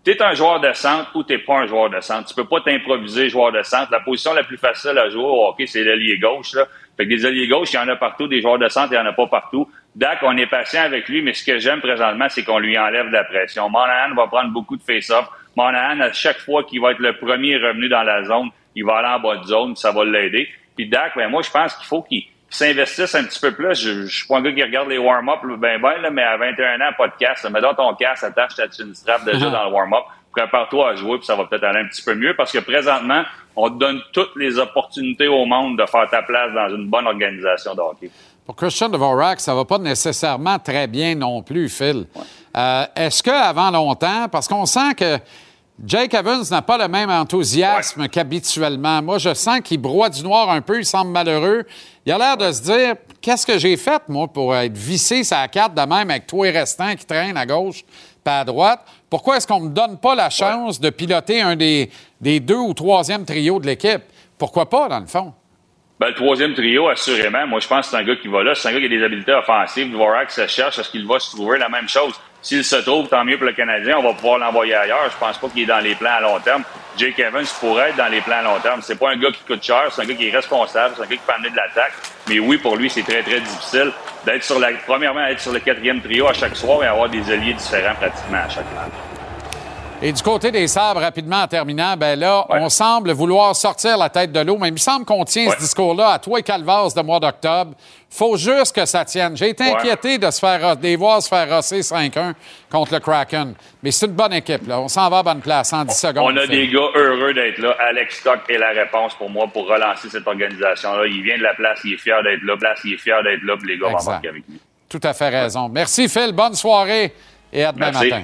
tu es un joueur de centre ou t'es pas un joueur de centre. Tu peux pas t'improviser joueur de centre. La position la plus facile à jouer au hockey, c'est l'allié gauche. Là. Fait que des alliés gauche, il y en a partout. Des joueurs de centre, il y en a pas partout. Dak, on est patient avec lui, mais ce que j'aime présentement, c'est qu'on lui enlève de la pression. Monahan va prendre beaucoup de face-off. Monahan, à chaque fois qu'il va être le premier revenu dans la zone, il va aller en bas de zone, ça va l'aider. Puis Dak, ben moi, je pense qu'il faut qu'il s'investisse un petit peu plus. Je, je suis pas un gars qui regarde les warm-up ben ben, là, mais à 21 ans, pas de casse. Mets dans ton casse, attache ta chin strap déjà dans le warm-up. Prépare-toi à jouer, puis ça va peut-être aller un petit peu mieux parce que présentement, on te donne toutes les opportunités au monde de faire ta place dans une bonne organisation de hockey. Pour Christian Dvorak, ça va pas nécessairement très bien non plus, Phil. Euh, est-ce qu'avant longtemps, parce qu'on sent que Jake Evans n'a pas le même enthousiasme qu'habituellement. Moi, je sens qu'il broie du noir un peu, il semble malheureux. Il a l'air de se dire Qu'est-ce que j'ai fait, moi, pour être vissé sa carte de même avec toi et restant qui traîne à gauche pas à droite? Pourquoi est-ce qu'on ne me donne pas la chance de piloter un des, des deux ou troisième trios de l'équipe? Pourquoi pas, dans le fond? Ben, le troisième trio, assurément, moi, je pense que c'est un gars qui va là. C'est un gars qui a des habiletés offensives. Dvorak se cherche. Est-ce qu'il va se trouver la même chose? S'il se trouve, tant mieux pour le Canadien. On va pouvoir l'envoyer ailleurs. Je pense pas qu'il est dans les plans à long terme. Jake Evans pourrait être dans les plans à long terme. C'est pas un gars qui coûte cher. C'est un gars qui est responsable. C'est un gars qui peut amener de l'attaque. Mais oui, pour lui, c'est très, très difficile d'être sur la, premièrement, être sur le quatrième trio à chaque soir et avoir des alliés différents pratiquement à chaque match. Et du côté des sabres, rapidement en terminant, ben là, on semble vouloir sortir la tête de l'eau, mais il me semble qu'on tient ce discours-là à toi et Calvas de mois d'octobre. faut juste que ça tienne. J'ai été inquiété de se faire des voir se faire rosser 5-1 contre le Kraken. Mais c'est une bonne équipe, là. On s'en va à bonne place en 10 secondes. On a des gars heureux d'être là. Alex Stock est la réponse pour moi pour relancer cette organisation-là. Il vient de la place, il est fier d'être là. Place, il est fier d'être là, puis les gars vont marquer avec lui. Tout à fait raison. Merci, Phil. Bonne soirée et à demain matin.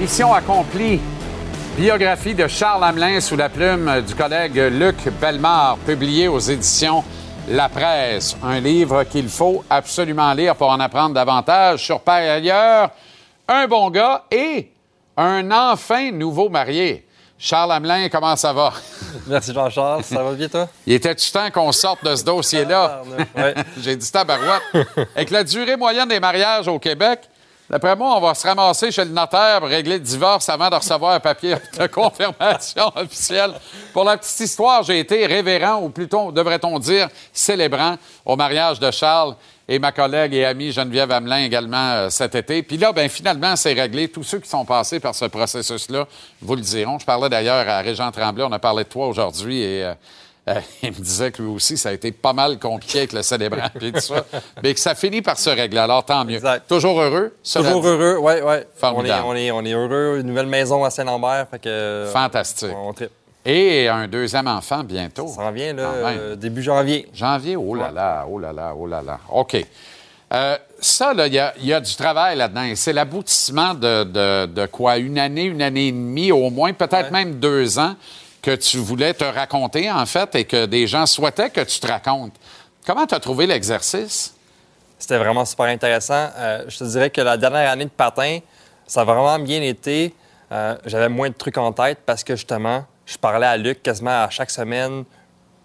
Mission accomplie. Biographie de Charles Hamelin sous la plume du collègue Luc Bellemare, publiée aux éditions La Presse. Un livre qu'il faut absolument lire pour en apprendre davantage sur par ailleurs un bon gars et un enfin nouveau marié. Charles Hamelin, comment ça va? Merci Jean-Charles, ça va bien toi? Il était-tu temps qu'on sorte de ce dossier-là? J'ai dit tabarouette. Avec la durée moyenne des mariages au Québec, D'après moi, on va se ramasser chez le notaire pour régler le divorce avant de recevoir un papier de confirmation officielle. Pour la petite histoire, j'ai été révérend, ou plutôt, devrait-on dire, célébrant au mariage de Charles et ma collègue et amie Geneviève Hamelin également euh, cet été. Puis là, ben finalement, c'est réglé. Tous ceux qui sont passés par ce processus-là vous le diront. Je parlais d'ailleurs à Régent Tremblay, on a parlé de toi aujourd'hui et euh, euh, il me disait que lui aussi, ça a été pas mal compliqué avec le célébrant et tout ça. Mais que ça finit par se régler. Alors, tant mieux. Toujours heureux? Toujours heureux, oui, oui. On est, on, est, on est heureux. Une nouvelle maison à Saint-Lambert. Fantastique. Et un deuxième enfant bientôt. Ça en vient, là, euh, début janvier. Janvier, oh là là, oh là là, oh là là. OK. Euh, ça, il y, a du travail là-dedans. C'est l'aboutissement de, quoi? Une année, une année et demie, au moins, peut-être même deux ans, que tu voulais te raconter, en fait, et que des gens souhaitaient que tu te racontes. Comment tu as trouvé l'exercice? C'était vraiment super intéressant. Euh, je te dirais que la dernière année de patin, ça a vraiment bien été. J'avais moins de trucs en tête parce que justement, je parlais à Luc quasiment à chaque semaine,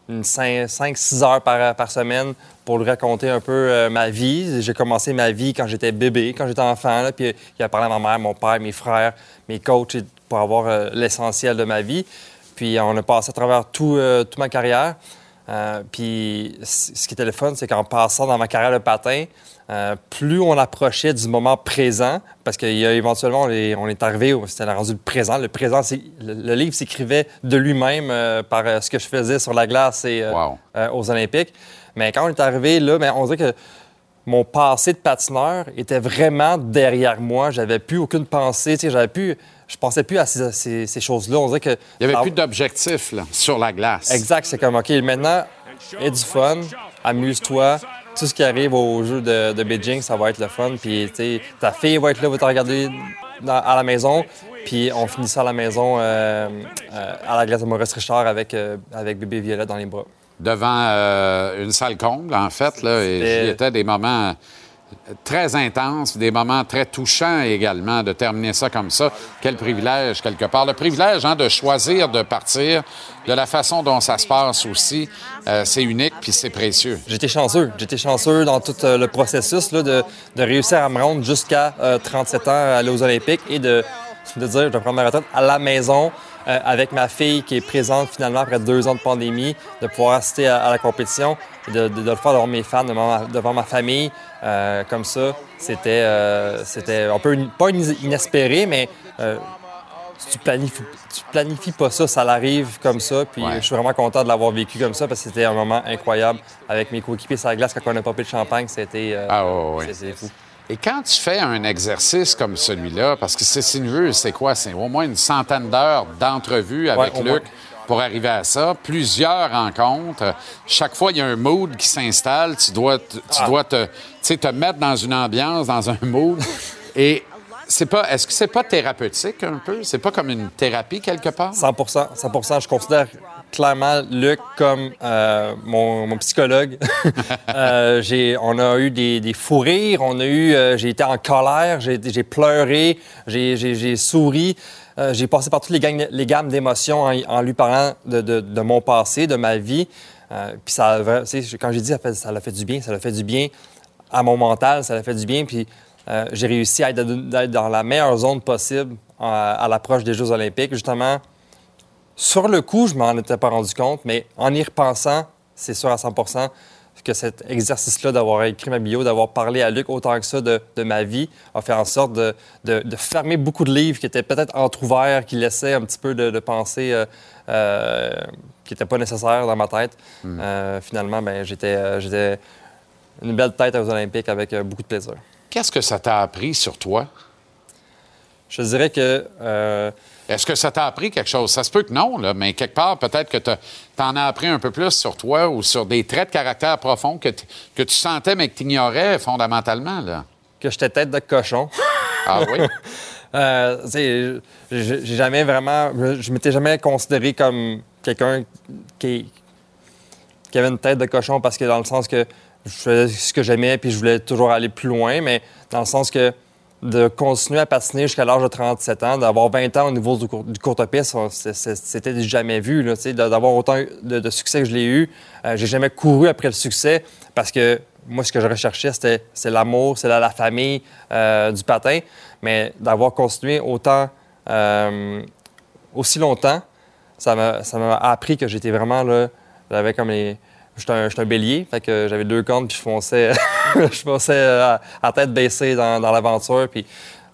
5-6 heures par, semaine pour lui raconter un peu euh, ma vie. J'ai commencé ma vie quand j'étais bébé, quand j'étais enfant. puis il a parlé à ma mère, mon père, mes frères, mes coachs pour avoir euh, l'essentiel de ma vie. Puis on a passé à travers tout, euh, toute ma carrière. puis ce qui était le fun, c'est qu'en passant dans ma carrière de patin, euh, plus on approchait du moment présent, parce qu'éventuellement, on, est, on est arrivé, c'était rendu le présent. Le présent, le, livre s'écrivait de lui-même euh, par euh, ce que je faisais sur la glace et aux Olympiques. Mais quand on est arrivé là, ben, on dirait que mon passé de patineur était vraiment derrière moi. J'avais plus aucune pensée. J'avais plus, je pensais plus à ces, choses-là. On dirait que. Il n'y avait plus d'objectif sur la glace. Exact. C'est comme, OK, maintenant, aie du fun, amuse-toi, tout ce qui arrive au jeu de, Beijing, ça va être le fun. Puis, ta fille va être là, va te regarder à la maison. Puis, on finit ça à la maison, euh, euh, à la glace de Maurice Richard avec, euh, avec bébé Violet dans les bras. Devant une salle comble, en fait, là, et était des moments très intense, des moments très touchants également, de terminer ça comme ça. Quel privilège, quelque part. Le privilège hein, de choisir de partir de la façon dont ça se passe aussi, euh, c'est unique puis c'est précieux. J'étais chanceux. J'étais chanceux dans tout euh, le processus de, de, réussir à me rendre jusqu'à 37 euh, ans, aux Olympiques et de, de dire je vais prendre ma retraite à la maison avec ma fille qui est présente finalement après deux ans de pandémie, de pouvoir assister à, la compétition, de, de, le faire devant mes fans, devant ma, famille, euh, comme ça. C'était, euh, c'était un peu, pas inespéré, mais tu planifies, tu planifies pas ça, ça l'arrive comme ça. Puis je suis vraiment content de l'avoir vécu comme ça parce que c'était un moment incroyable avec mes coéquipiers sur la glace quand on a popé le champagne. C'était, ah, c'était fou. Et quand tu fais un exercice comme celui-là, parce que c'est sinueux, c'est quoi? C'est au moins une centaine d'heures d'entrevue avec Luc pour arriver à ça. Plusieurs rencontres. Chaque fois, il y a un mood qui s'installe. Tu dois, tu ah. dois te, te mettre dans une ambiance, dans un mood. Et c'est pas, est-ce que c'est pas thérapeutique un peu? C'est pas comme une thérapie quelque part? 100 100 Je considère clairement Luc comme euh, mon, psychologue. Euh, j'ai, on a eu des, fous rires, on a eu, euh, j'ai été en colère, j'ai, pleuré, j'ai, souri. J'ai passé par toutes les, les gammes d'émotions en, lui parlant de, mon passé, de ma vie. puis ça, quand j'ai dit ça, ça l'a fait du bien, ça l'a fait du bien à mon mental, ça l'a fait du bien. Puis j'ai réussi à être, dans la meilleure zone possible à l'approche des Jeux olympiques, justement sur le coup, je m'en étais pas rendu compte, mais en y repensant, c'est sûr à 100 que cet exercice-là d'avoir écrit ma bio, d'avoir parlé à Luc autant que ça de, ma vie, a fait en sorte de, fermer beaucoup de livres qui étaient peut-être entrouverts, qui laissaient un petit peu de, pensée euh, euh, qui n'était pas nécessaire dans ma tête. Hmm. Euh, finalement, ben, j'étais, j'étais une belle tête aux Olympiques avec beaucoup de plaisir. Qu'est-ce que ça t'a appris sur toi? Je dirais que. Est-ce que ça t'a appris quelque chose? Ça se peut que non, là, mais quelque part, peut-être que tu en as appris un peu plus sur toi ou sur des traits de caractère profonds que, que tu sentais mais que tu ignorais fondamentalement. Là. Que j'étais tête de cochon. Ah oui? euh, j'ai jamais vraiment. Je, m'étais jamais considéré comme quelqu'un qui, qui avait une tête de cochon parce que dans le sens que je faisais ce que j'aimais puis je voulais toujours aller plus loin, mais dans le sens que de continuer à patiner jusqu'à l'âge de 37 ans, d'avoir 20 ans au niveau du, du courte piste, c'était jamais vu. D'avoir autant de, succès que je l'ai eu, euh, j'ai jamais couru après le succès parce que moi, ce que je recherchais, c'était l'amour, c'est la, famille euh, du patin. Mais d'avoir continué autant, euh, aussi longtemps, ça m'a appris que j'étais vraiment là, j'avais comme les J'étais un, un, bélier, fait que j'avais deux cornes, puis je fonçais, je fonçais à, tête baissée dans, dans l'aventure, puis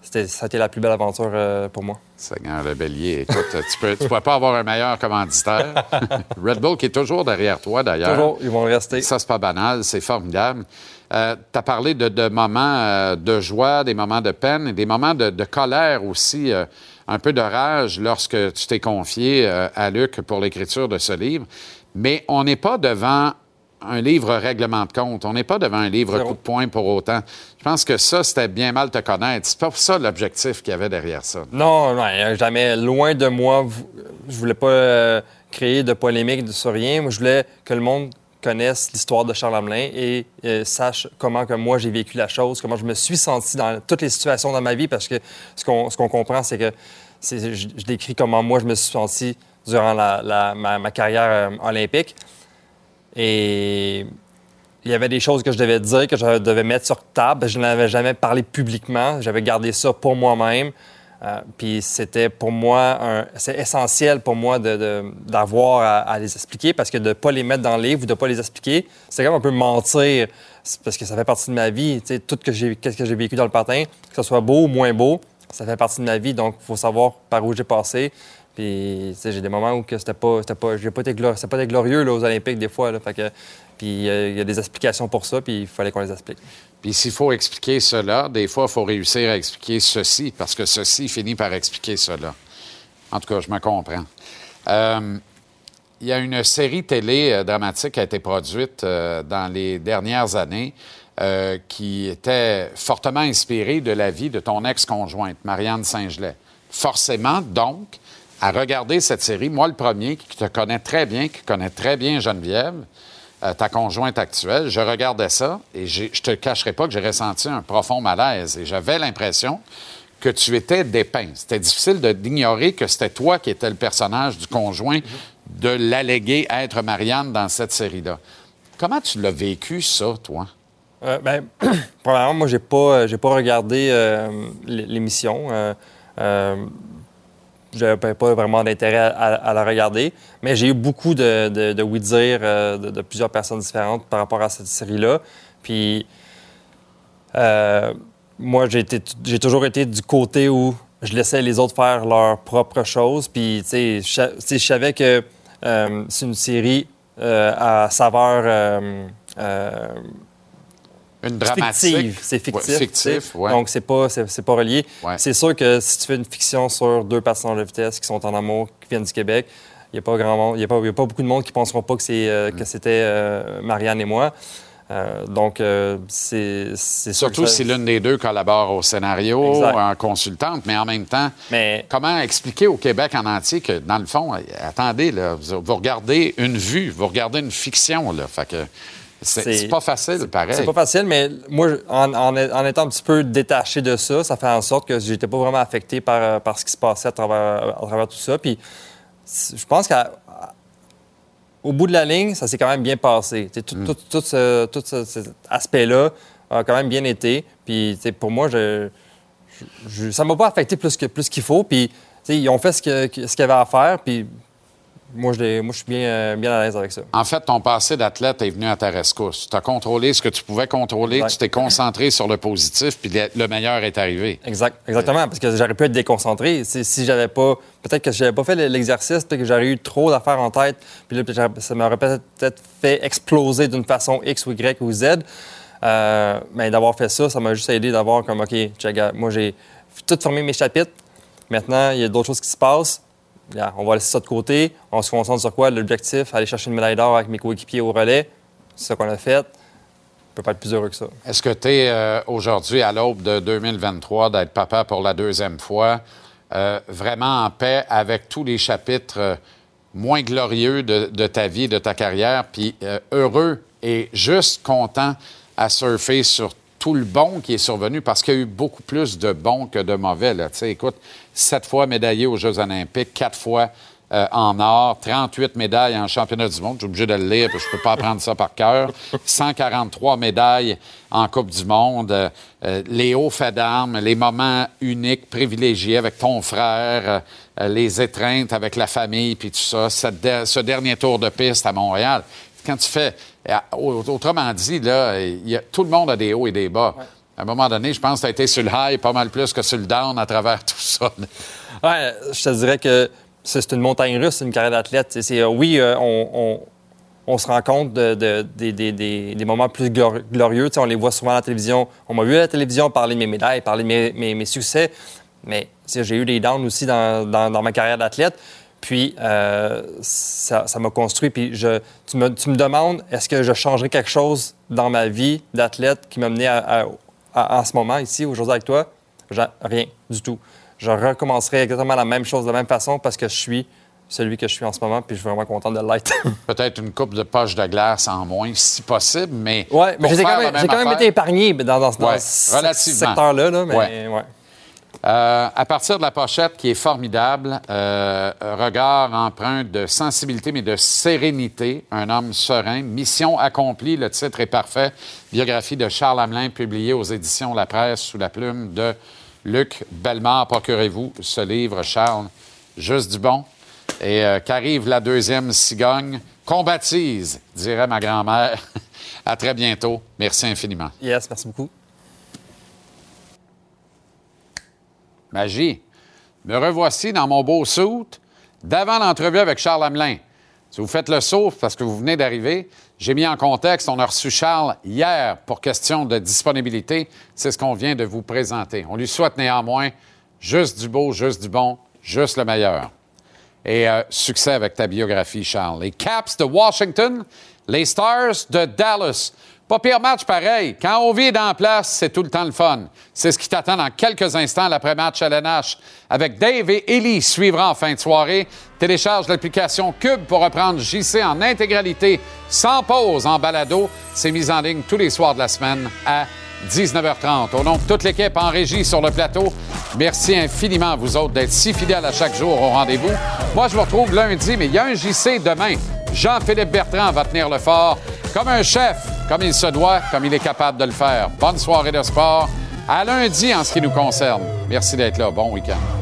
ça a été la plus belle aventure euh, pour moi. Seigneur, le bélier, écoute, tu ne pourrais pas avoir un meilleur commanditaire. Red Bull qui est toujours derrière toi, d'ailleurs. Toujours, ils vont rester. Ça, c'est pas banal, c'est formidable. Euh, tu as parlé de, de moments euh, de joie, des moments de peine et des moments de, de colère aussi, un peu de rage lorsque tu t'es confié à Luc pour l'écriture de ce livre. Mais on n'est pas devant un livre règlement de compte. On n'est pas devant un livre coup de poing pour autant. Je pense que ça, c'était bien mal te connaître. C'est pas ça l'objectif qu'il y avait derrière ça. Non, non, jamais. Loin de moi, je voulais pas euh, créer de polémique sur rien. Moi, je voulais que le monde connaisse l'histoire de Charles Hamelin et euh, sache comment que moi j'ai vécu la chose, comment je me suis senti dans toutes les situations dans ma vie, parce que ce qu'on comprend, c'est que je, je décris comment moi je me suis senti durant ma, carrière euh, olympique. Et il y avait des choses que je devais dire, que je devais mettre sur table. Je n'avais jamais parlé publiquement. J'avais gardé ça pour moi-même. Euh, puis c'était pour moi, c'est essentiel pour moi d'avoir à, les expliquer parce que de ne pas les mettre dans le livre ou de ne pas les expliquer, c'est comme un peu mentir parce que ça fait partie de ma vie. Tu sais, tout ce que j'ai, que j'ai vécu dans le patin, que ce soit beau ou moins beau, ça fait partie de ma vie. Donc, il faut savoir par où j'ai passé. Puis, j'ai des moments où c'était pas, c'était pas, j'ai pas été pas glorieux là, aux Olympiques des fois. Là, que, puis euh, il y a des explications pour ça, puis il fallait qu'on les explique. Puis s'il faut expliquer cela, des fois, il faut réussir à expliquer ceci, parce que ceci finit par expliquer cela. En tout cas, je me comprends. Euh, il y a une série télé euh, dramatique qui a été produite dans les dernières années qui était fortement inspirée de la vie de ton ex-conjointe, Marianne Saint-Gelais. Forcément, donc, à regarder cette série, moi le premier, qui te connaît très bien, qui connaît très bien Geneviève, euh, ta conjointe actuelle, je regardais ça et je te cacherai pas que j'ai ressenti un profond malaise et j'avais l'impression que tu étais dépeint. C'était difficile d'ignorer que c'était toi qui étais le personnage du conjoint de l'allégué être Marianne dans cette série-là. Comment tu l'as vécu, ça, toi? Euh, ben, premièrement, moi, j'ai pas, euh, j'ai pas regardé euh, l'émission. N'avais pas vraiment d'intérêt à, la regarder. Mais j'ai eu beaucoup de, de, oui-dire euh, de, plusieurs personnes différentes par rapport à cette série-là. Puis, euh, moi, j'ai toujours été du côté où je laissais les autres faire leur propre chose. Puis, tu sais, je savais que euh, c'est une série à saveur une dramatique. C'est fictif. fictif ouais. Donc, c'est pas, c'est, pas relié. C'est sûr que si tu fais une fiction sur deux personnes de vitesse qui sont en amour, qui viennent du Québec, il n'y a pas grand monde, il n'y a, a, pas beaucoup de monde qui ne penseront pas que, c'est, euh, que c'était euh, Marianne et moi. Euh, donc, c'est, c'est Surtout si l'une des deux collabore au scénario, en consultante, mais en même temps, mais... comment expliquer au Québec en entier que, dans le fond, attendez, là, vous, regardez une vue, vous regardez une fiction, là, fait que c'est pas facile, pareil. C'est pas facile, mais moi, en, étant un petit peu détaché de ça, ça fait en sorte que j'étais pas vraiment affecté par, par, ce qui se passait à travers, à travers tout ça. Puis je pense qu'au bout de la ligne, ça s'est quand même bien passé. Tout, mm. tout, ce, tout, cet aspect-là a quand même bien été. Puis pour moi, je, je, ça m'a pas affecté plus qu'il plus qu'il faut. Puis ils ont fait ce qu'il y avait à faire. Puis moi, je, moi, je suis bien, euh, bien à l'aise avec ça. En fait, ton passé d'athlète est venu à ta rescousse. Tu as contrôlé ce que tu pouvais contrôler, tu t'es concentré sur le positif, puis le meilleur est arrivé. Exact, exactement, parce que j'aurais pu être déconcentré. Si j'avais pas. Peut-être que si j'avais pas fait l'exercice, peut-être que j'aurais eu trop d'affaires en tête, puis là, ça m'aurait peut-être fait exploser d'une façon X ou Y ou Z. Euh, mais d'avoir fait ça, ça m'a juste aidé d'avoir comme, OK, moi, j'ai tout fermé mes chapitres. Maintenant, il y a d'autres choses qui se passent. On va laisser ça de côté. On se concentre sur quoi? L'objectif, aller chercher une médaille d'or avec mes coéquipiers au relais. C'est ça qu'on a fait. On peut pas être plus heureux que ça. Est-ce que tu es euh, aujourd'hui, à l'aube de 2023, d'être papa pour la deuxième fois, euh, vraiment en paix avec tous les chapitres moins glorieux de, ta vie, de ta carrière, puis heureux et juste content à surfer sur tout le bon qui est survenu? Parce qu'il y a eu beaucoup plus de bons que de mauvais. Là. Écoute, sept fois médaillé aux Jeux olympiques, quatre fois euh, en or, 38 médailles en championnat du monde. Je suis obligé de le lire parce je ne peux pas apprendre ça par cœur. 143 médailles en Coupe du monde. Euh, euh, les hauts faits d'armes, les moments uniques, privilégiés avec ton frère, les étreintes avec la famille, puis tout ça. ce dernier tour de piste à Montréal. Quand tu fais Autrement dit, là, tout le monde a des hauts et des bas. À un moment donné, je pense que tu as été sur le high pas mal plus que sur le down à travers tout ça. Oui, je te dirais que c'est une montagne russe, une carrière d'athlète. Oui, euh, on, se rend compte de, des moments plus glorieux. on les voit souvent à la télévision. On m'a vu à la télévision parler de mes médailles, parler de mes, mes, succès. Mais j'ai eu des downs aussi dans, dans ma carrière d'athlète. Puis, euh, ça m'a construit. Puis, je, tu, me, tu me demandes, est-ce que je changerais quelque chose dans ma vie d'athlète qui m'a mené à, en ce moment, ici, aujourd'hui avec toi? Rien du tout. Je recommencerai exactement la même chose de la même façon parce que je suis celui que je suis en ce moment, puis je suis vraiment content de l'être. Peut-être une coupe de poche de glace en moins, si possible, mais. Oui, mais j'ai quand, même, été épargné dans, dans, ce secteur-là. Là, mais, ouais. Euh, à partir de la pochette qui est formidable, euh, regard empreint de sensibilité mais de sérénité, un homme serein, mission accomplie, le titre est parfait, biographie de Charles Hamelin publiée aux éditions La Presse sous la plume de Luc Bellemare. Procurez-vous ce livre, Charles, juste du bon. Et euh, qu'arrive la deuxième cigogne, qu'on baptise, dirait ma grand-mère. à très bientôt. Merci infiniment. Yes, merci beaucoup. Magie. Me revoici dans mon beau soute d'avant l'entrevue avec Charles Hamelin. Si vous faites le saut parce que vous venez d'arriver, j'ai mis en contexte, on a reçu Charles hier pour question de disponibilité. C'est ce qu'on vient de vous présenter. On lui souhaite néanmoins juste du beau, juste du bon, juste le meilleur. Et euh, succès avec ta biographie, Charles. Les Caps de Washington, les Stars de Dallas. Pas pire match pareil. Quand on vit dans la place, c'est tout le temps le fun. C'est ce qui t'attend dans quelques instants l'après-match LNH. Avec Dave et Ellie suivra en fin de soirée. Télécharge l'application Cube pour reprendre JC en intégralité, sans pause en balado. C'est mis en ligne tous les soirs de la semaine à 19h30. Au nom de toute l'équipe en régie sur le plateau, merci infiniment à vous autres d'être si fidèles à chaque jour au rendez-vous. Moi, je vous retrouve lundi, mais il y a un JC demain. Jean-Philippe Bertrand va tenir le fort comme un chef, comme il se doit, comme il est capable de le faire. Bonne soirée de sport. À lundi en ce qui nous concerne. Merci d'être là. Bon week-end.